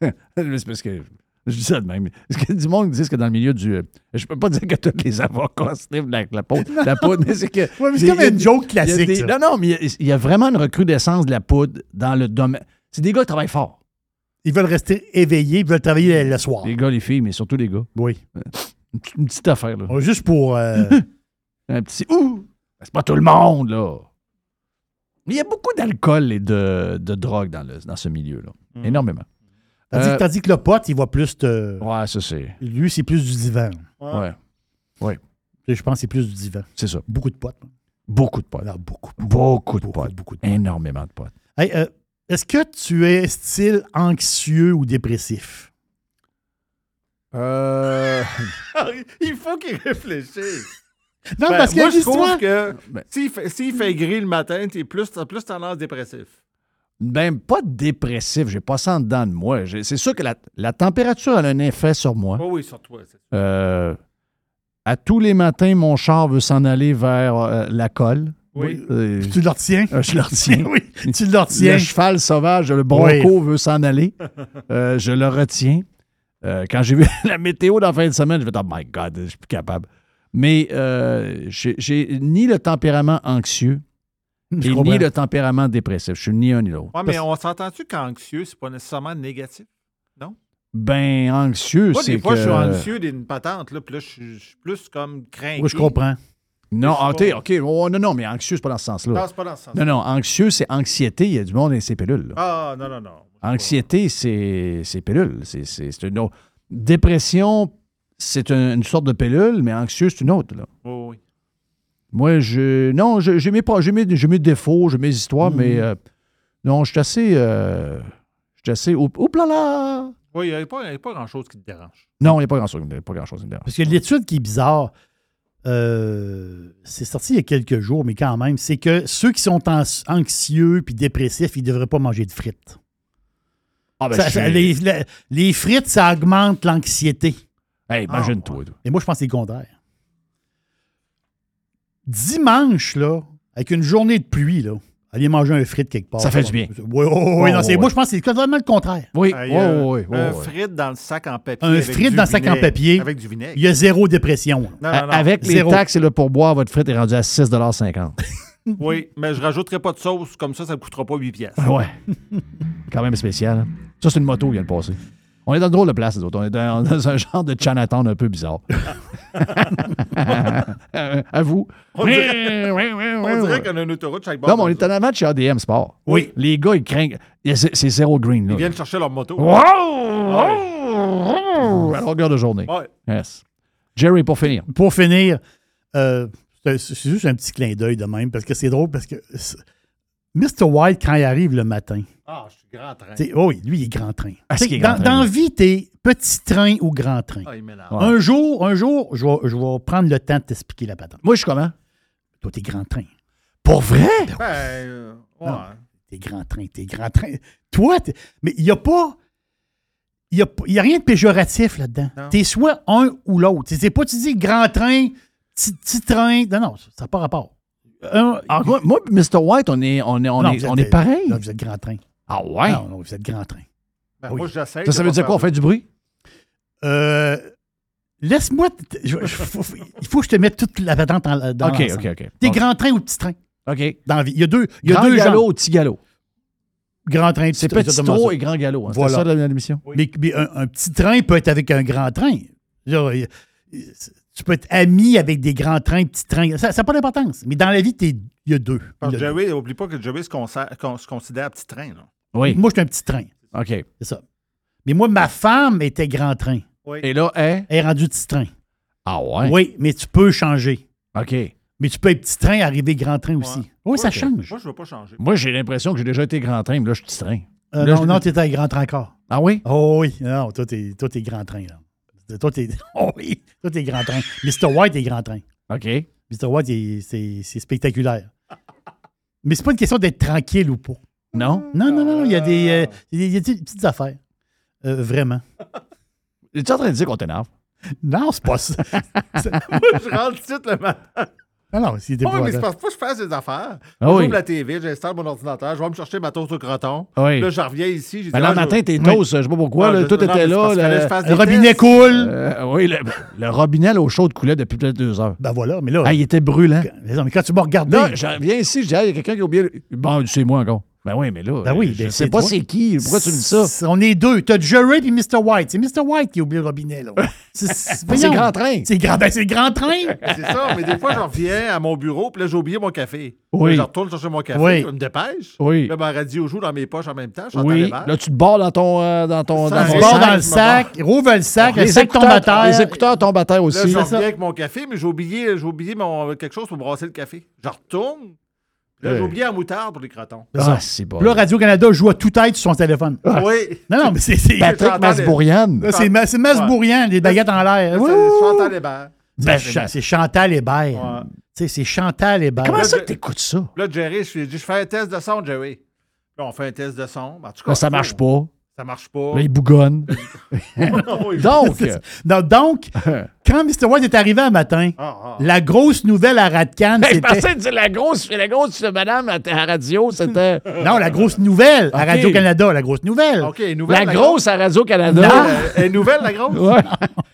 S4: C'est parce que je dis ça de même. Parce que du monde dit que dans le milieu du. euh, Je peux pas dire que tous les avocats sniffent la, la poudre, la poudre, mais c'est que.
S2: Ouais, mais c'est comme une joke classique,
S4: des-. Non, non, mais il y a- il y, a vraiment une recrudescence de la poudre dans le domaine. C'est des gars qui travaillent fort.
S2: Ils veulent rester éveillés, ils veulent travailler le soir.
S4: Les gars, les filles, mais surtout les gars.
S2: Oui.
S4: Une, petite- une petite affaire, là.
S2: Oh, Juste pour. euh,
S4: Un petit ouh! C'est pas tout le monde, là. Mais il y a beaucoup d'alcool et de, de drogue dans, le, dans ce milieu-là. Énormément.
S2: tandis,
S4: Euh,
S2: tandis que le pote, il va plus te.
S4: Ouais, ça, c'est.
S2: Lui, c'est plus du divan.
S4: Ouais. Ouais.
S2: Je pense que c'est plus du divan.
S4: C'est ça.
S2: Beaucoup de potes.
S4: Beaucoup de potes.
S2: Alors, beaucoup.
S4: Beaucoup de potes.
S2: beaucoup de potes.
S4: Énormément de potes.
S2: Hey, euh, Est-ce que tu es style anxieux ou dépressif?
S4: Euh.
S5: il faut qu'il réfléchisse.
S2: Non,
S5: Ben,
S2: parce que
S5: moi, je trouve que
S4: Ben-
S5: s'il fait, gris le matin, t'es plus, t'as plus tendance dépressif.
S4: Ben, pas dépressif. J'ai pas ça en dedans de moi. C'est sûr que la, la température a un effet sur moi.
S5: Oh oui, sur toi. c'est-
S4: Euh, à tous les matins, mon char veut s'en aller vers euh, la colle.
S5: Oui.
S4: Euh,
S2: Tu le retiens?
S4: euh, je le retiens.
S2: oui, tu le retiens?
S4: Le cheval sauvage, le bronco veut s'en aller. Euh, je le retiens. Euh, quand j'ai vu la météo dans la fin de semaine, je me suis dit, oh my God, je suis plus capable. Mais euh, j'ai- ni le tempérament anxieux et ni le tempérament dépressif. Je suis ni un ni l'autre.
S5: Ouais, mais on s'entend-tu qu'anxieux, c'est pas nécessairement négatif? Non?
S4: Ben, anxieux,
S5: Moi,
S4: c'est
S5: des fois, je suis anxieux d'une patente, là, puis là, je suis- plus comme craqué.
S2: Oui, je comprends.
S4: Non,
S5: Je
S4: ah. OK. oh, non, non, mais anxieux, c'est pas dans ce sens-là.
S5: Non, c'est pas dans ce sens.
S4: Non, non, anxieux, c'est anxiété. Il y a du monde et ses pilules. là.
S5: Ah, non, non, non.
S4: Anxiété, c'est c'est pilule. C'est c'est- c'est une autre. Dépression, c'est un- une sorte de pilule, mais anxieux, c'est une autre. Là.
S5: Oui, oui.
S4: Moi, je. Non, je- j'ai mes, mes, j'ai mes défauts, j'ai mes histoires, mais euh, non, je suis assez. euh, je suis assez. Oup, là là!
S5: Oui, il n'y a pas, il y a pas grand-chose qui te dérange.
S4: Non, il n'y a pas grand-chose pas grand-chose qui me dérange.
S2: Parce que l'étude qui est bizarre, euh, c'est sorti il y a quelques jours, mais quand même, c'est que ceux qui sont anxieux puis dépressifs, ils ne devraient pas manger de frites.
S4: Ah, ben,
S2: Ça-
S4: je
S2: ça- les, les frites, ça augmente l'anxiété.
S4: Hey, imagine-toi. toi.
S2: Et moi, je pense que c'est le contraire. Dimanche, là, avec une journée de pluie, là, aller manger un frite quelque part.
S4: Ça fait du bien.
S2: Oui, oui, oui, non,
S4: Oh,
S2: c'est-. Moi, je pense que c'est totalement le contraire.
S4: Oui, oui,
S5: euh,
S4: oui, oui,
S5: Un
S4: oui.
S5: frite dans le sac en papier.
S2: Un
S5: du
S2: dans le sac en papier.
S5: Avec du vinaigre.
S2: Il y a zéro dépression. là.
S5: Non,
S4: A-
S5: non, non.
S4: Avec les
S2: Zéro.
S4: taxes et le pourboire, votre frite est rendu à 6,50
S5: Oui, mais je rajouterai pas de sauce, comme ça, ça ne coûtera pas 8 pièces.
S4: Ouais. Quand même spécial. hein. Ça, c'est une moto qui vient de passer. On est dans une drôle de place, nous autres. On est dans, dans un genre de Chinatown un peu bizarre. À vous.
S5: On dirait, on dirait qu'on a une autoroute chaque bord.
S4: Non, mais on est en avant de chez ADM Sport.
S5: Oui.
S4: Les gars, ils craignent. C'est zéro green. Là.
S5: Ils viennent chercher leur moto.
S4: Wow! Wow! À longueur de journée.
S5: Ouais.
S4: Yes. Jerry, pour finir.
S2: Pour finir, euh, c'est c'est juste un petit clin d'œil de même, parce que c'est drôle, parce que c'est- Mr. White, quand il arrive le matin,
S5: Ah, je suis grand train.
S2: oh oui, lui, il est grand train.
S4: Ah, est
S2: dans,
S4: grand train,
S2: dans la
S4: lui.
S2: vie, t'es petit train ou grand train.
S5: Ah, il.
S4: Ouais.
S2: Un jour, un jour, je vais, je vais prendre le temps de t'expliquer la patente.
S4: Moi, je suis comment?
S2: Toi, t'es grand train.
S4: Pour vrai?
S5: Ben, euh, ouais.
S2: T'es grand train, t'es grand train. Toi, mais il n'y a pas. Il n'y a, y a rien de péjoratif là-dedans. T'es soit un ou l'autre. C'est pas tu dis grand train, petit, petit train. Non, non, ça n'a pas rapport. Un-
S4: Ah, moi, moi, Mr. White, on est, on est, on
S2: Non,
S4: est,
S2: vous
S4: on
S2: êtes-
S4: est pareil.
S2: Non, vous êtes grand train.
S4: Ah ouais?
S2: Non, non, vous êtes grand train.
S5: Ben,
S2: Oui.
S5: Moi, j'essaie.
S4: Ça, ça veut dire quoi? On fait du bruit?
S2: Euh, Laisse-moi. faut- faut- il faut que je te mette toute la patente en- dans
S4: OK. OK, OK.
S2: T'es grand train ou petit train?
S4: OK.
S2: dans la vie. Il y a deux, il y a
S4: Grand
S2: deux
S4: galop ou petit galop?
S2: Grand train,
S4: C'est
S2: petit-
S4: petit
S2: exactement
S4: trop
S2: ça.
S4: et grand galop. Hein.
S2: Voilà.
S4: C'est ça la- l'émission?
S2: Mais, mais un, un petit train peut être avec un grand train. Genre, tu peux être ami avec des grands trains, petits trains. Ça n'a pas d'importance. Mais dans la vie, t'es- il y a deux.
S5: Joey, oublie pas que Joey se, se considère petit train. Là.
S4: Oui.
S2: Moi, je suis un petit train.
S4: OK.
S2: C'est ça. Mais moi, ma femme était grand train.
S5: Oui.
S4: Et là, hein?
S2: Elle est rendue petit train.
S4: Ah ouais?
S2: Oui, mais tu peux changer.
S4: OK.
S2: Mais tu peux être petit train, arriver grand train aussi. Oui, ça change.
S5: Moi, je veux pas changer.
S4: Moi, j'ai l'impression que j'ai déjà été grand train, mais là, je suis petit train.
S2: Euh,
S4: Là,
S2: non,
S4: je-
S2: non, tu étais un grand train encore.
S4: Ah oui?
S2: Oh oui. Non, toi, t'es, toi, t'es grand train, là. Toi, t'es. Oh oui. Toi, t'es grand train. Mr. White est grand train.
S4: OK.
S2: Mr. White, c'est, spectaculaire. Mais c'est pas une question d'être tranquille ou pas.
S4: Non?
S2: Non, non, non. Il y a des, euh, il y a des- petites affaires. Euh, vraiment.
S4: Es-tu en train de dire qu'on t'énerve?
S2: Non, c'est pas ça.
S5: Moi, je rentre ici le matin.
S2: Non, non, c'était
S5: Oh,
S2: pas
S5: mais c'est parce que je fasse des affaires.
S4: Ah oui.
S5: J'ouvre la TV, j'installe mon ordinateur, je vais me chercher ma toast au croton.
S4: Oui.
S5: Là, je reviens ici. j'ai
S4: Ben
S5: dit,
S4: là,
S5: ah,
S4: le matin,
S5: je-
S4: tes toasts, je sais pas pourquoi,
S5: Ah,
S4: là,
S5: je-
S4: tout
S5: non,
S4: était
S5: c'est
S4: là.
S5: je
S4: le-
S5: des
S2: robinet
S5: tests.
S2: coule.
S4: Euh, oui, le, le robinet l'eau chaude coulait depuis peut-être deux heures.
S2: Ben voilà, mais là.
S4: Ah, il était brûlant.
S2: mais non, mais quand tu m'as regardé.
S4: Là, je viens ici, je dis, ah, il y a quelqu'un qui a oublié. Bon, c'est moi encore. Ben oui, mais là,
S2: Ben oui,
S4: je
S2: ben
S4: sais
S2: c'est
S4: pas c'est qui. Pourquoi tu me dis ça?
S2: On est deux. T'as Jerry et Mr. White. C'est Mr. White qui a oublié le robinet, là. C'est,
S4: grand train.
S2: C'est grand, ben, c'est grand train.
S5: C'est ça, mais des fois, je reviens à mon bureau, puis là, j'ai oublié mon café.
S4: Oui.
S5: Là, je retourne chercher mon café,
S2: Oui.
S5: je me dépêche.
S4: Oui.
S5: Là, ma radio joue dans mes poches en même temps. Je
S4: Oui. Là, tu te barres dans ton. euh, dans ton,
S5: Ça,
S4: dans ton
S5: sac, je
S2: le sac, rouvre le sac, le
S4: Les
S2: sac tombe à
S4: écouteurs,
S2: terre.
S4: les écouteurs tombent à terre
S5: Là,
S4: aussi.
S5: je
S2: ça.
S5: reviens avec mon café, mais j'ai oublié, j'ai oublié mon, quelque chose pour brasser le café. Je retourne. Là, j'ai oublié la moutarde pour les crotons.
S4: Ah, c'est bon.
S2: Là, Radio-Canada joue à tout tête sur son téléphone.
S5: Oui.
S2: Non, non, mais c'est. c'est
S4: Patrick Masbourian.
S2: c'est, ma- c'est Masbourian, les baguettes en l'air.
S5: Là,
S2: Ouh!
S5: ça, Je suis en talibère.
S2: Ben, Cha- c'est Chantal Hébert.
S5: Ouais.
S2: Tu sais, c'est Chantal Hébert.
S4: Comment
S5: Là,
S4: ça
S5: je-
S4: que t'écoutes ça?
S5: Là, Jerry, je lui ai dit, je fais un test de son, Jerry. Là, on fait un test de son. Ben, En tout cas,
S4: Là, ça marche pas.
S5: Ça marche pas.
S4: Là, il bougonne. Donc,
S2: Non, donc, quand Mr. White est arrivé un matin,
S5: Ah, ah.
S2: la grosse nouvelle à Radcan,
S4: je
S2: c'était.
S4: pensais que la grosse, la grosse madame à radio, c'était.
S2: Non, la grosse nouvelle à. Radio-Canada, la grosse nouvelle.
S5: OK, nouvelle.
S4: La grosse à Radio-Canada.
S5: Elle est nouvelle, la grosse?
S4: Ouais.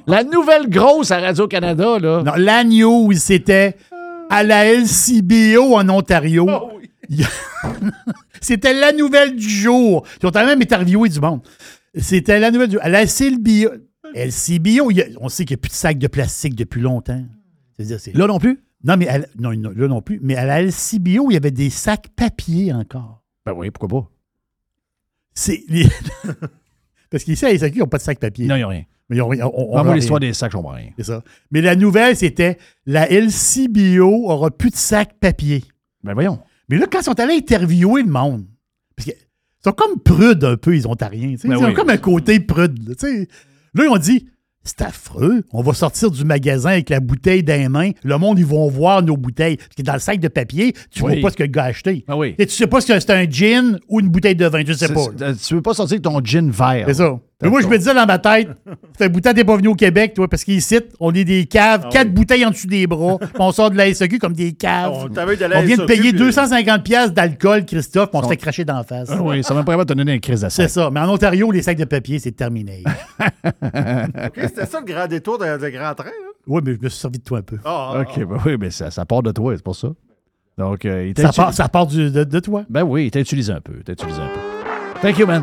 S4: La nouvelle grosse à Radio-Canada, là.
S2: Non, la news, c'était à la LCBO en Ontario.
S5: Oh, oui.
S2: C'était la nouvelle du jour. Ils ont quand même interviewé du monde. C'était la nouvelle du À la LCBO, LCBO on sait qu'il n'y a plus de sacs de plastique depuis longtemps. C'est-
S4: Là non plus?
S2: Non, mais à la- non, non, là non plus. Mais à la LCBO, il y avait des sacs papier encore.
S4: Ben oui, pourquoi pas?
S2: C'est. les- Parce qu'ici, à la SAQ, ils n'ont pas de sacs papier.
S4: Non, il n'y a rien.
S2: Mais ils ont- on- on-
S4: l'histoire des sacs, je comprends rien.
S2: C'est ça. Mais la nouvelle, c'était la LCBO aura plus de sacs papier.
S4: Ben voyons.
S2: Mais là, quand ils sont allés interviewer le monde, parce qu'ils sont comme prudes un peu, ils ont rien. tu sais.
S4: Ben
S2: Ils ont
S4: oui.
S2: comme un côté prude. Là, ils ont dit c'est affreux. On va sortir du magasin avec la bouteille dans les mains. Le monde, ils vont voir nos bouteilles. Parce que dans le sac de papier, tu
S4: Oui.
S2: vois pas ce que le gars a acheté.
S4: Ah oui.
S2: Et tu sais pas si c'est un gin ou une bouteille de vin. Tu sais pas.
S4: c'est- Tu veux pas sortir avec ton gin vert.
S2: C'est ça. Mais moi, je me disais dans ma tête, c'est un boutin, t'es pas venu au Québec, toi, parce qu'ici, on est des caves,
S5: Ah
S2: quatre
S5: oui.
S2: bouteilles en dessous des bras, puis on sort de la SEQ comme des caves.
S5: On t'avait de la
S2: On vient de
S5: SAQ,
S2: payer
S5: puis-
S2: 250$ piastres d'alcool, Christophe, puis on se fait cracher d'en face.
S4: Ah oui, ça va vraiment te donner une crise de
S2: C'est
S4: sac.
S2: ça. Mais en Ontario, les sacs de papier, c'est terminé.
S5: OK, c'était ça le grand détour de, de grand train, là?
S2: oui, mais je me suis servi de toi un peu.
S5: Ah, ah,
S4: OK, ben oui, mais ça, ça part de toi, c'est pour ça. Donc, euh, il t'a
S2: Ça
S4: utilisé-
S2: part, ça part du- de, de toi.
S4: Ben oui, il t'a utilisé un peu. il t'a utilisé un peu. Thank you, man.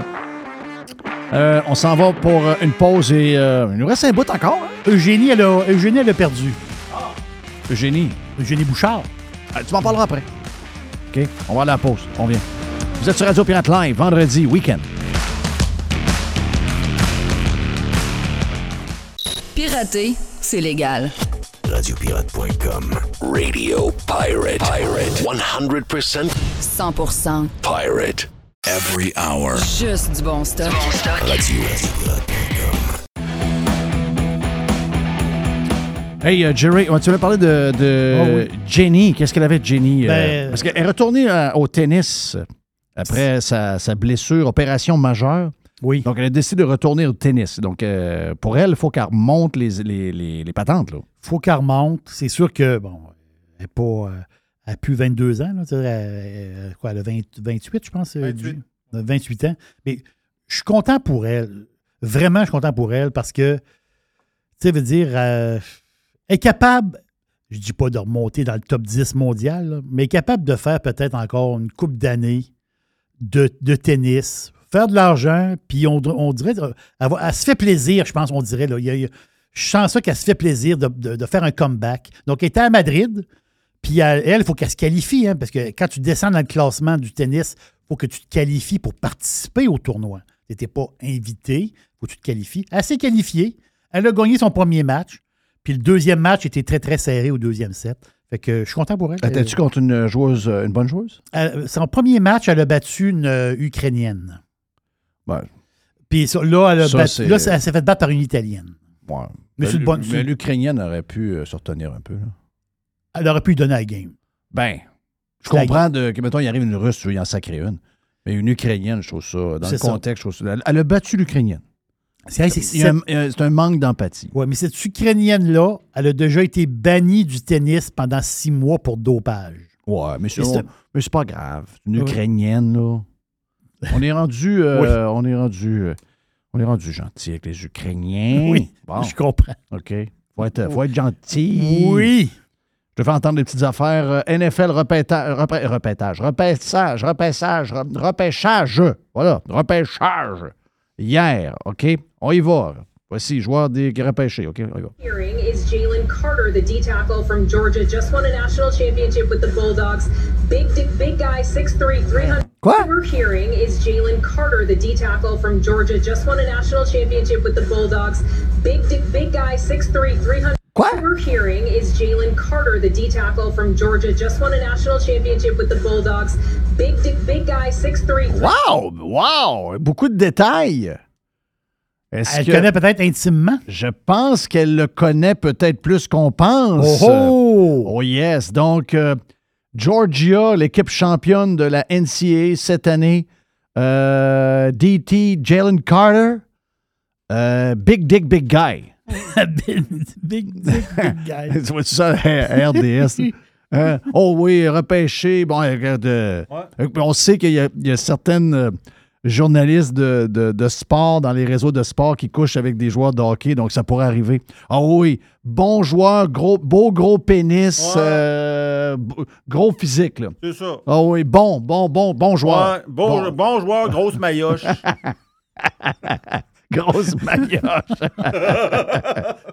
S4: Euh, on s'en va pour euh, une pause et euh, il nous reste un bout encore. Hein?
S2: Eugénie, elle a, Eugénie, elle a perdu.
S4: Eugénie,
S2: Eugénie Bouchard.
S4: euh, tu m'en parleras après. OK, on va à la pause. On vient. Vous êtes sur Radio Pirate Live, vendredi, week-end.
S3: Pirater, c'est légal.
S6: Radiopirate.com. Radio Pirate. Pirate. 100%
S3: 100%
S6: pirate. Every hour.
S3: juste du bon stock.
S6: Radio.
S4: Hey, euh, Jerry, ouais, tu veux parler de, de
S2: oui.
S4: Jenny. Qu'est-ce qu'elle avait, Jenny? euh,
S2: Ben,
S4: parce qu'elle est retournée euh, au tennis euh, après sa, sa blessure, opération majeure.
S2: Oui.
S4: Donc, elle a décidé de retourner au tennis. Donc, euh, pour elle, il faut qu'elle remonte les, les, les, les patentes. Là.
S2: faut qu'elle remonte. C'est sûr que, bon, elle n'a pas. Euh, elle a plus 22 ans, là, elle- quoi, elle a 20 28, je pense. euh,
S5: 28.
S2: du- 28 ans. Mais je suis content pour elle. Vraiment, je suis content pour elle parce que, tu sais, veut dire, euh, elle est capable, je dis pas de remonter dans le top 10 mondial, là, mais elle est capable de faire peut-être encore une coupe d'années de, de tennis, faire de l'argent, puis on, on dirait, euh, elle, va- elle se fait plaisir, je pense, on dirait. Là. Il y a- il y a- je sens ça qu'elle se fait plaisir de, de- de faire un comeback. Donc, elle était à Madrid, puis elle, il faut qu'elle se qualifie, hein, parce que quand tu descends dans le classement du tennis, il faut que tu te qualifies pour participer au tournoi. Tu n'étais pas invité, il faut que tu te qualifies. Elle s'est qualifiée, elle a gagné son premier match, puis le deuxième match était très, très serré au deuxième set. Fait que je suis content pour elle.
S4: Étais-tu contre une joueuse, euh, une bonne joueuse?
S2: Euh, son premier match, elle a battu une euh, Ukrainienne.
S4: Ouais.
S2: Puis ça, là, elle, a
S4: Ça,
S2: battu- là, elle s'est fait battre par une Italienne.
S4: Ouais.
S2: Mais
S4: l'Ukrainienne aurait pu euh, se retenir un peu. Là.
S2: Elle aurait pu lui donner la game.
S4: Ben, je comprends de, que, mettons, il arrive une Russe, tu veux y en sacrer une. Mais une Ukrainienne, je trouve ça, dans le
S2: ça.
S4: contexte, je trouve ça. Elle, a battu l'Ukrainienne.
S2: C'est
S4: un- manque d'empathie.
S2: Ouais, mais cette Ukrainienne-là, elle a déjà été bannie du tennis pendant six mois pour dopage.
S4: Ouais, mais c'est, pas grave. Une
S2: Oui.
S4: Ukrainienne, là. On est rendu, euh, on est rendu, euh, on est rendu gentil avec les Ukrainiens.
S2: Oui,
S4: Bon.
S2: je comprends.
S4: OK. Faut être, faut être gentil.
S2: Oui.
S4: Je te fais entendre des petites affaires. Euh, NFL repéta- repé- repétage, repêchage, repêchage, re- repêchage. Voilà, repêchage. Hier, OK? On y va. Voici, joueur des repêchés. OK, on y va.
S11: Hearing is Jalen Carter, the D tackle from Georgia, just won a national championship with the Bulldogs. Big, big guy, 6'3", 300.
S2: What?
S11: We're hearing is Jalen Carter, the D tackle from Georgia, just won a national championship with the Bulldogs. Big, big guy, 6'3", 300.
S2: What?
S11: We're hearing is Jalen Carter, the D tackle from Georgia, just won a national championship with the Bulldogs. Big, big guy, 6'3", 300.
S4: Wow! Wow! Beaucoup de détails. Est-ce
S2: Elle
S4: que-
S2: connaît peut-être intimement?
S4: Je pense qu'elle le connaît peut-être plus qu'on pense.
S2: Oh, oh!
S4: Oh yes. Donc, euh, Georgia, l'équipe championne de la NCAA cette année. Euh, DT, Jalen Carter. euh, big Dick Big Guy.
S2: Big, big, big, big guy.
S4: tu vois ça, RDS? Hein? oh oui, repêché. Bon, regarde, euh, on sait qu'il y, a- il y a certaines euh, journalistes de, de- de sport dans les réseaux de sport qui couchent avec des joueurs de hockey, donc ça pourrait arriver. Ah oui, bon joueur, gros, beau gros pénis,
S5: Ouais.
S4: euh, gros physique. Là.
S5: C'est ça.
S4: Ah oui, bon, bon, bon, bon joueur.
S5: Ouais, bon,
S4: Bon.
S5: bon joueur, grosse maillotche.
S4: Grosse maillotche.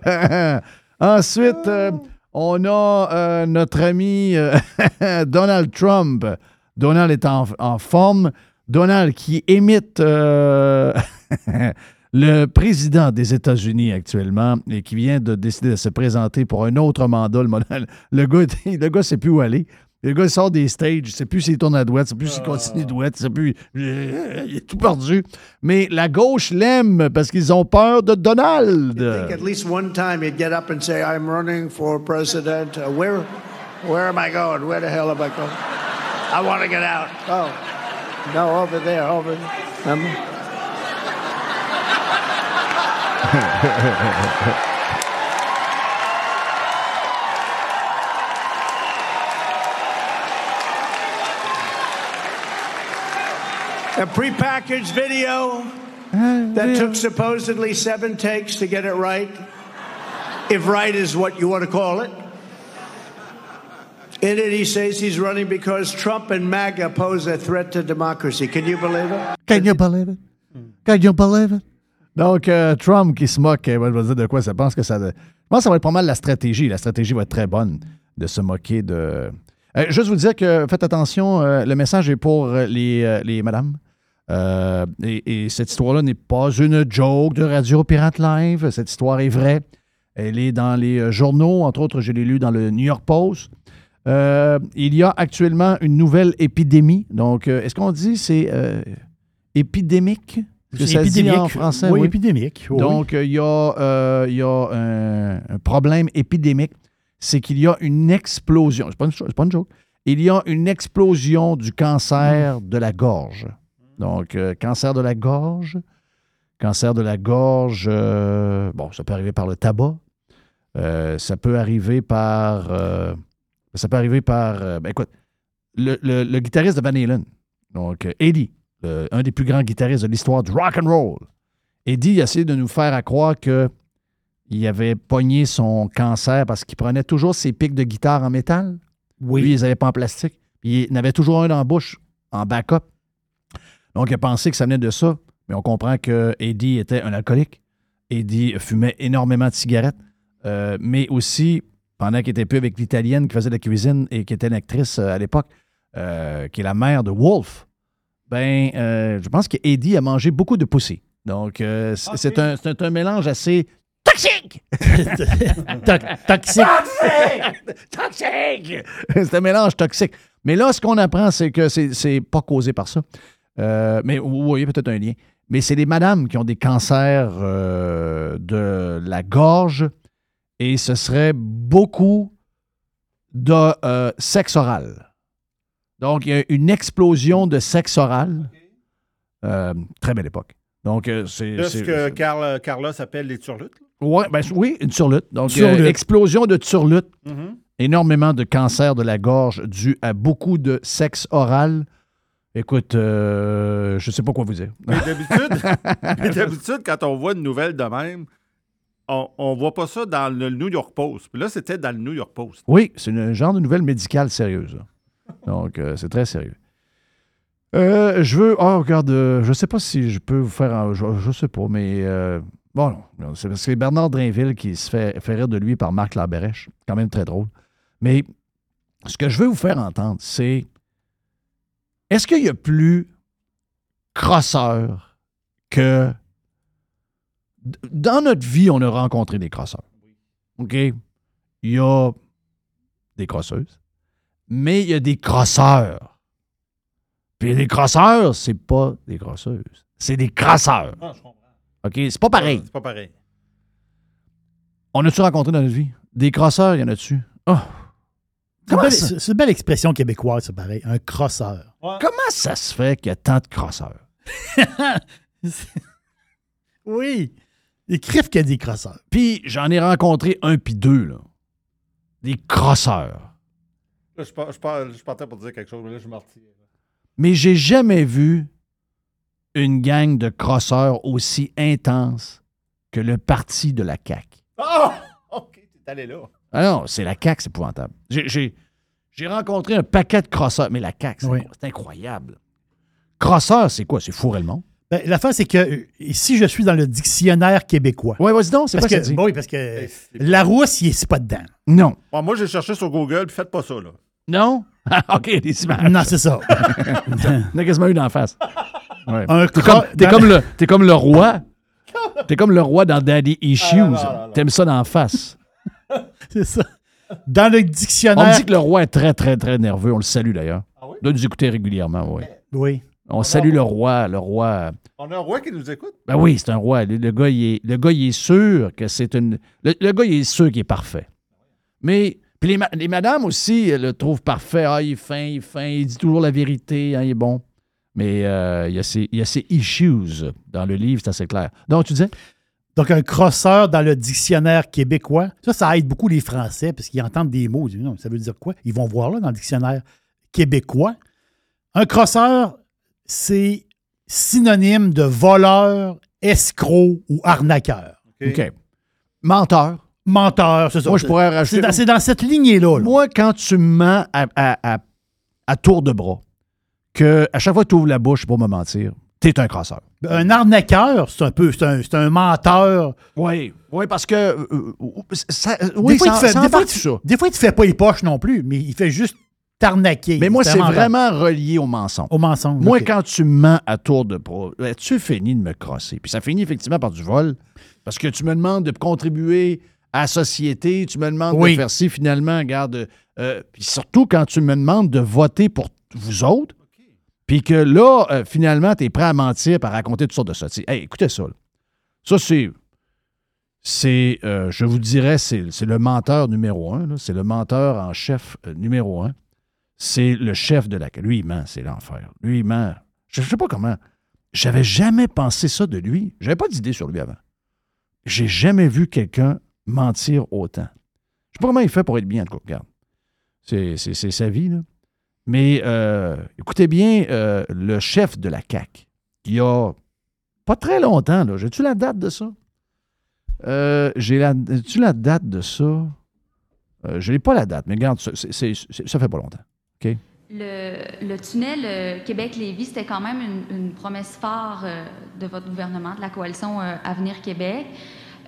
S4: Ensuite, euh, on a euh, notre ami euh, Donald Trump. Donald est en, forme. Donald qui imite le président des États-Unis actuellement et qui vient de décider de se présenter pour un autre mandat. Le, le gars, le gars sait plus où aller. Le gars il sort des stages, sait plus s'il tourne à droite, sait plus s'il continue de droite, sait plus. Il est tout perdu. Mais la gauche l'aime parce qu'ils ont peur de Donald.
S12: think at least one time he'd get up and say, I'm running for president. Uh, where, where am I going? Where the hell am I going? I want to get out. Oh, no, over there, over there. A prepackaged video that took supposedly seven takes to get it right, if right is what you want to call it. In it, he says he's running because Trump and MAGA pose a threat to democracy. Can you believe it?
S4: Can you believe it? Can you believe it? Donc, euh, Trump qui se moque, euh, je vais dire de quoi ça pense que ça. Je pense que ça va être pas mal la stratégie. La stratégie va être très bonne de se moquer de. Euh, juste vous dire que faites attention, euh, le message est pour euh, les, euh, les madames. Euh, et, et cette histoire-là n'est pas une joke de Radio Pirate Live. Cette histoire est vraie. Elle est dans les euh, journaux. Entre autres, je l'ai lu dans le New York Post. Euh, il y a actuellement une nouvelle épidémie. Donc, est-ce qu'on dit c'est euh, épidémique? Que
S2: C'est
S4: ça se dit
S2: épidémique.
S4: en français?
S2: Oui, épidémique. Oui,
S4: Donc, euh, il y a, il y a un, un problème épidémique. C'est qu'il y a une explosion. C'est pas une, c'est pas une joke. Il y a une explosion du cancer de la gorge. Donc, euh, cancer de la gorge. Cancer de la gorge, euh, bon, ça peut arriver par le tabac. Euh, ça peut arriver par. ça peut arriver par. ben, écoute, le, le- le guitariste de Van Halen, donc Eddie, le- un des plus grands guitaristes de l'histoire du rock and roll, Eddie a essayé de nous faire à croire que il avait pogné son cancer parce qu'il prenait toujours ses pics de guitare en métal.
S2: Oui.
S4: Lui, il les avait pas en plastique. Il en avait toujours un dans la bouche, en backup. Donc, il a pensé que ça venait de ça, mais on comprend que Eddie était un alcoolique. Eddie fumait énormément de cigarettes, euh, mais aussi, pendant qu'il était peu avec l'Italienne qui faisait de la cuisine et qui était une actrice euh, à l'époque, euh, qui est la mère de Wolf, ben, euh, je pense que Eddie a mangé beaucoup de poussées. Donc, euh, c'est un, mélange assez toxique.
S2: toxique.
S4: Toxique! c'est un mélange toxique. Mais là, ce qu'on apprend, c'est que c'est pas causé par ça. Euh, mais oui, peut-être un lien. Mais c'est des madames qui ont des cancers euh, de la gorge et ce serait beaucoup de euh, sexe oral. Donc, il y a une explosion de sexe oral. Euh, très belle époque. Donc, c'est.
S5: Là, ce que Carl- Carla s'appelle les turlutes.
S4: Ouais, ben, oui, une turlute. Donc,
S5: Turlute.
S4: euh, explosion de turlute.
S5: Mhm.
S4: Énormément de cancer de la gorge dû à beaucoup de sexe oral. Écoute, euh, je sais pas quoi vous dire.
S5: Mais d'habitude, quand on voit une nouvelle de même, on, on voit pas ça dans le New York Post. Puis là, c'était dans le New York Post.
S4: Oui, c'est un genre de nouvelle médicale sérieuse. Donc, euh, c'est très sérieux. Euh, je veux. Oh, regarde, je sais pas si je peux vous faire. un- je, je sais pas, mais. bon, non, c'est parce que c'est Bernard Drainville qui se fait, fait rire de lui par Marc Laberèche. Quand même très drôle. Mais ce que je veux vous faire entendre, c'est. Est-ce qu'il y a plus crosseur que. Dans notre vie, on a rencontré des crosseurs. OK? Il y a des crosseuses, mais il y a des crosseurs. Puis les crosseurs, c'est pas des crosseuses, c'est des crasseurs.
S5: Ah, je comprends.
S4: OK? C'est pas pareil.
S5: C'est pas pareil.
S4: On a-tu rencontré dans notre vie? Des crosseurs, il y en a-tu? Oh!
S2: C'est une belle- expression québécoise, c'est pareil. Un crosseur.
S4: Comment ça se fait qu'il y a tant de crosseurs?
S2: oui. Écrive qu'il y a des crosseurs.
S4: Puis j'en ai rencontré un puis deux, là. Des crosseurs.
S5: Là, je, par- je, par- je partais pour dire quelque chose, mais là, je me retire.
S4: Mais j'ai jamais vu une gang de crosseurs aussi intense que le parti de la CAQ.
S5: Ah! OK, t'es allé là.
S4: Ah non, c'est la CAQ, c'est épouvantable. J'ai- rencontré un paquet de crosseurs, mais la CAQ, c'est
S2: Oui.
S4: incroyable. Crosseur, c'est quoi? C'est fourrer le monde?
S2: Ben, L'affaire, c'est que euh, si je suis dans le dictionnaire québécois.
S4: Oui, vas-y donc, c'est
S2: parce que, bon, oui, parce que Larousse, il est c'est pas dedans.
S4: Non.
S5: Bon, moi, j'ai cherché sur Google, puis faites pas ça, là.
S4: Non? OK, des images.
S2: Non, c'est ça.
S4: On a quasiment eu d'en face. Ouais.
S2: Un
S4: T'es comme, t'es
S2: dans-
S4: comme le, t'es comme le roi. T'es comme le roi dans Daddy Issues.
S2: Ah.
S4: T'aimes ça d'en face.
S2: c'est ça. Dans le
S4: On
S2: dictionnaire.
S4: me dit que le roi est très, très, très nerveux. On le salue d'ailleurs.
S5: Ah oui?
S4: doit nous écouter régulièrement, oui.
S2: Oui.
S4: On salue le roi. Le roi.
S5: On a un roi qui nous écoute?
S4: Ben oui, c'est un roi. Le, le gars, il est, le gars, il est sûr que c'est une. Le, le gars, il est sûr qu'il est parfait. Mais. Puis les, ma- les madames aussi le trouvent parfait. Ah, il est fin, il est fin, il dit toujours la vérité, hein, il est bon. Mais euh, il, y a ses, il y a ses issues dans le livre, c'est assez clair. Donc, tu disais?
S2: Donc, un crosseur dans le dictionnaire québécois, ça, ça aide beaucoup les Français parce qu'ils entendent des mots. Ils disent, Non, ça veut dire quoi? Ils vont voir là dans le dictionnaire québécois. Un crosseur, c'est synonyme de voleur, escroc ou arnaqueur.
S4: OK. Menteur.
S2: Menteur, c'est ça.
S4: Moi, je pourrais rajouter.
S2: C'est dans, cette lignée-là. là.
S4: Moi, quand tu me mens à, à- à- à tour de bras, que à chaque fois que tu ouvres la bouche pour me mentir, t'es un crasseur.
S2: Un arnaqueur, c'est un peu, c'est un, un menteur.
S4: Oui, oui, parce que. euh, ça- oui,
S2: des fois,
S4: ça-
S2: il te fait,
S4: ça
S2: des fois, il-
S4: ça.
S2: des fois, il te fait pas les poches non plus, mais il fait juste t'arnaquer.
S4: Mais moi, c'est vraiment relié au mensonge.
S2: Au mensonge.
S4: Moi, quand tu me mens à tour de bras, tu finis de me crosser? Puis ça finit effectivement par du vol. Parce que tu me demandes de contribuer à la société, tu me demandes
S2: Oui.
S4: de faire ci, finalement, regarde. euh, puis surtout quand tu me demandes de voter pour vous autres, puis que là, euh, finalement, tu es prêt à mentir par raconter toutes sortes de sottises. Hey, écoutez ça. là. Ça, c'est. C'est, euh, je vous dirais, c'est le menteur numéro un. C'est le menteur en chef euh, numéro un. C'est le chef de la. Lui, il ment, c'est l'enfer. Lui, il ment. Je ne sais pas comment. J'avais jamais pensé ça de lui. J'avais pas d'idée sur lui avant. J'ai jamais vu quelqu'un mentir autant. Je sais pas comment il fait pour être bien, en tout cas. Regarde. C'est- c'est sa vie, là. Mais euh, écoutez bien, euh, le chef de la CAQ, il y a pas très longtemps, là. J'ai-tu la date de ça? Euh, j'ai la, tu la date de ça? Je n'ai pas la date, mais regarde, ça, c'est- ça fait pas longtemps. OK?
S13: Le, tunnel Québec-Lévis, c'était quand même une, une promesse phare de votre gouvernement, de la coalition Avenir Québec.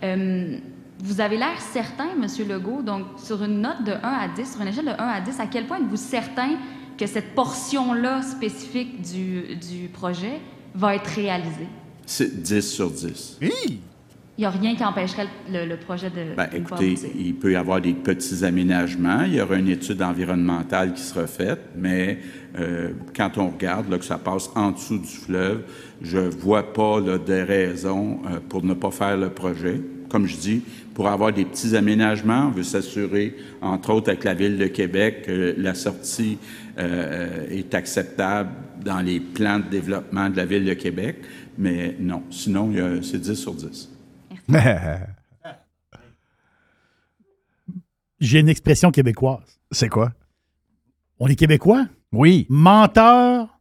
S13: Vous avez l'air certain, M. Legault, donc sur une note de 1 à 10, sur une échelle de 1 à 10, à quel point êtes-vous certain que cette portion-là spécifique du, du projet va être réalisée?
S14: C'est 10 sur 10.
S13: Il n'y a rien qui empêcherait le, le projet de,
S14: Ben,
S13: ne pas
S14: écoutez, il peut y avoir des petits aménagements. Il y aura une étude environnementale qui sera faite, mais euh, quand on regarde là, que ça passe en dessous du fleuve, je vois pas là, de raison euh, pour ne pas faire le projet. Comme je dis, pour avoir des petits aménagements, on veut s'assurer, entre autres avec la Ville de Québec, que la sortie euh, est acceptable dans les plans de développement de la Ville de Québec. Mais non, sinon, c'est 10 sur 10.
S2: J'ai une expression québécoise.
S4: C'est quoi?
S2: On est québécois?
S4: Oui.
S2: Menteur,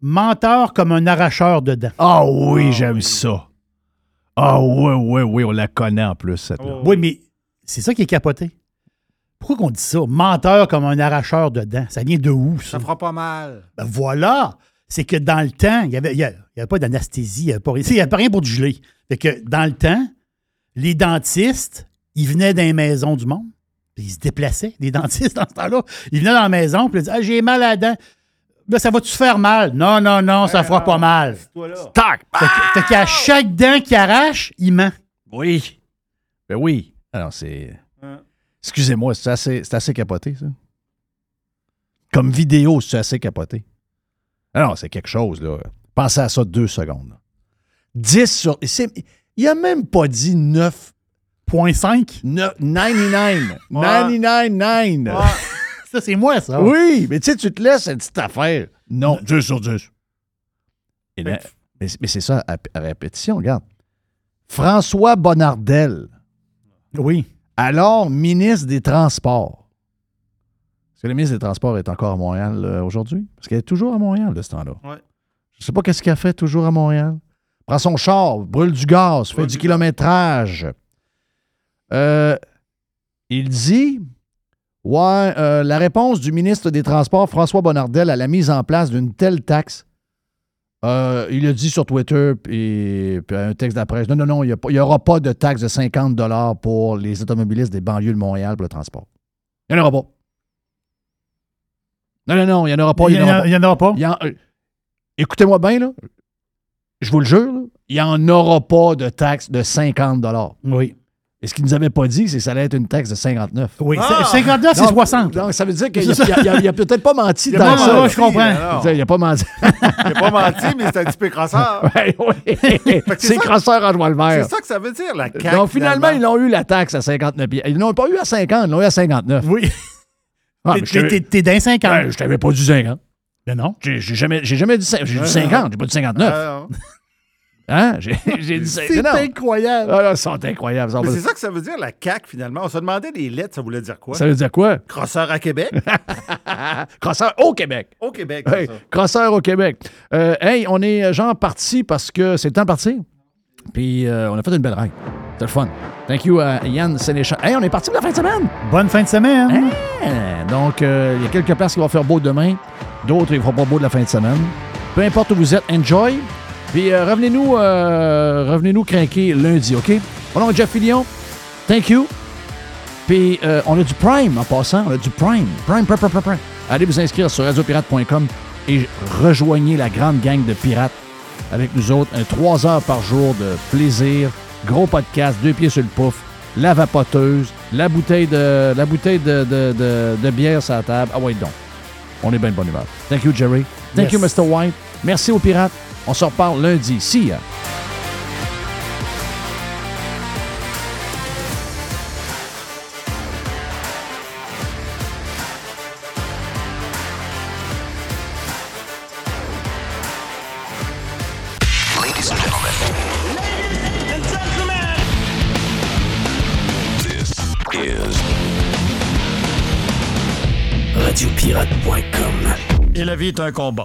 S2: menteur comme un arracheur de dents.
S4: Ah oui, j'aime ça. Ah oui, oui, oui, on la connaît en plus, cette là
S2: Oui, mais c'est ça qui est capoté. Pourquoi qu'on dit ça? Menteur comme un arracheur de dents. Ça vient de où, ça?
S5: Ça? fera pas mal.
S2: Ben voilà! C'est que dans le temps, il n'y avait, y a- il y avait pas d'anesthésie, il n'y avait, pas rien- il y avait pas rien pour du gelé. Fait que dans le temps, les dentistes, ils venaient dans les maisons du monde. Puis ils se déplaçaient, les dentistes, dans ce temps-là. Ils venaient dans la maison, puis ils disaient Ah, j'ai mal à la dent. Là, ça va-tu faire mal? Non, non, non, ça fera pas mal.
S4: Tac!
S2: Fait qu'à chaque dent qui arrache, il ment.
S4: Oui. Ben oui. Alors, c'est. Excusez-moi, c'est assez, c'est assez capoté, ça. Comme vidéo, c'est assez capoté. Alors, c'est quelque chose, là. Pensez à ça deux secondes. là. 10 sur. Il a même pas dit 9.5. 99. 99.
S2: Ça, c'est moi, ça.
S4: Oui, mais tu sais, tu te laisses cette petite affaire. Non, 10 sur 10. Et là, mais, mais c'est ça, à, à répétition, regarde. François Bonnardel.
S2: Oui.
S4: Alors, ministre des Transports. Est-ce que le ministre des Transports est encore à Montréal euh, aujourd'hui? Parce qu'elle est toujours à Montréal de ce temps-là.
S5: Ouais.
S4: Je sais pas qu'est-ce qu'elle fait toujours à Montréal. Prend son char, brûle du gaz, fait du kilométrage. Euh, il dit Ouais, euh, la réponse du ministre des Transports, François Bonnardel, à la mise en place d'une telle taxe, euh, il a dit sur Twitter, puis, puis un texte presse, non, non, non, il n'y aura pas de taxe de 50 pour les automobilistes des banlieues de Montréal pour le transport. Il n'y en aura pas. Non, non, non, il n'y en aura pas.
S2: Il y en aura pas.
S4: Euh, Écoutez-moi bien, là. Je vous le jure, là, il n'y en aura pas de taxe de 50
S2: Oui.
S4: Et ce qu'il nous avait pas dit, c'est que ça allait être une taxe de 59.
S2: Oui, c'est- 59, c'est
S4: Non,
S2: 60.
S4: Non, ça veut dire qu'il
S2: C'est
S4: n'a peut-être pas menti dans ça.
S5: menti,
S2: je comprends.
S4: Il n'a pas menti.
S5: Il n'a pas menti, mais c'est un petit peu crosseur. Fait que
S4: C'est crosseur en joie le vert.
S5: C'est ça que ça veut dire, la CAQ.
S4: Donc, finalement, ils l'ont eu la taxe à 59 pieds. Ils l'ont pas eu à 50, ils l'ont eu à 59.
S2: Oui.
S4: Ah,
S2: T'es- d'un 50.
S4: Ben, je t'avais pas dit 50.
S2: Ben non.
S4: J'ai jamais, j'ai jamais dit, cin- j'ai dit
S5: Ah,
S4: 50, j'ai pas dit 59.
S5: Ah, non.
S4: Hein? J'ai
S2: C'est
S4: 50. Non.
S2: incroyable.
S4: Ah, là, ils sont incroyables.
S5: C'est ça que ça veut dire, la CAQ, finalement. On se demandait les lettres, ça voulait dire quoi?
S4: ça veut dire quoi?
S5: Crosseur à Québec?
S4: Crosseur au Québec.
S5: Au Québec,
S4: Hey,
S5: ça.
S4: crosseur au Québec. Euh, hey, on est euh, genre parti parce que c'est le temps de partir. Puis euh, on a fait une belle ride. C'était le fun. Thank you à Yann Sénéchal. Hey, on est parti pour la fin de semaine.
S2: Bonne fin de semaine.
S4: Hein? Donc, euh, il y a quelques places qui vont faire beau demain. D'autres, ils ne feront pas beau de la fin de semaine. Peu importe où vous êtes, enjoy. Puis euh, revenez-nous euh, revenez-nous craquer lundi, OK? Mon nom est Jeff Fillion. Thank you. Puis euh, on a du Prime en passant. On a du Prime. Prime, Prime, Prime, Prime. Prime. Allez vous inscrire sur radiopirate.com et rejoignez la grande gang de pirates avec nous autres. Un 3 heures par jour de plaisir. Gros podcast, deux pieds sur le pouf. La vapoteuse, la bouteille de, la bouteille de, de, de- de bière sur la table. Ah ouais, donc. On est bien de bonne humeur. Thank you, Jerry. Thank
S2: Yes.
S4: you, Mr. White. Merci aux pirates. On se reparle lundi. See ya.
S6: Ladies and gentlemen. This is
S15: Radiopirate.com. Et la vie est un combat.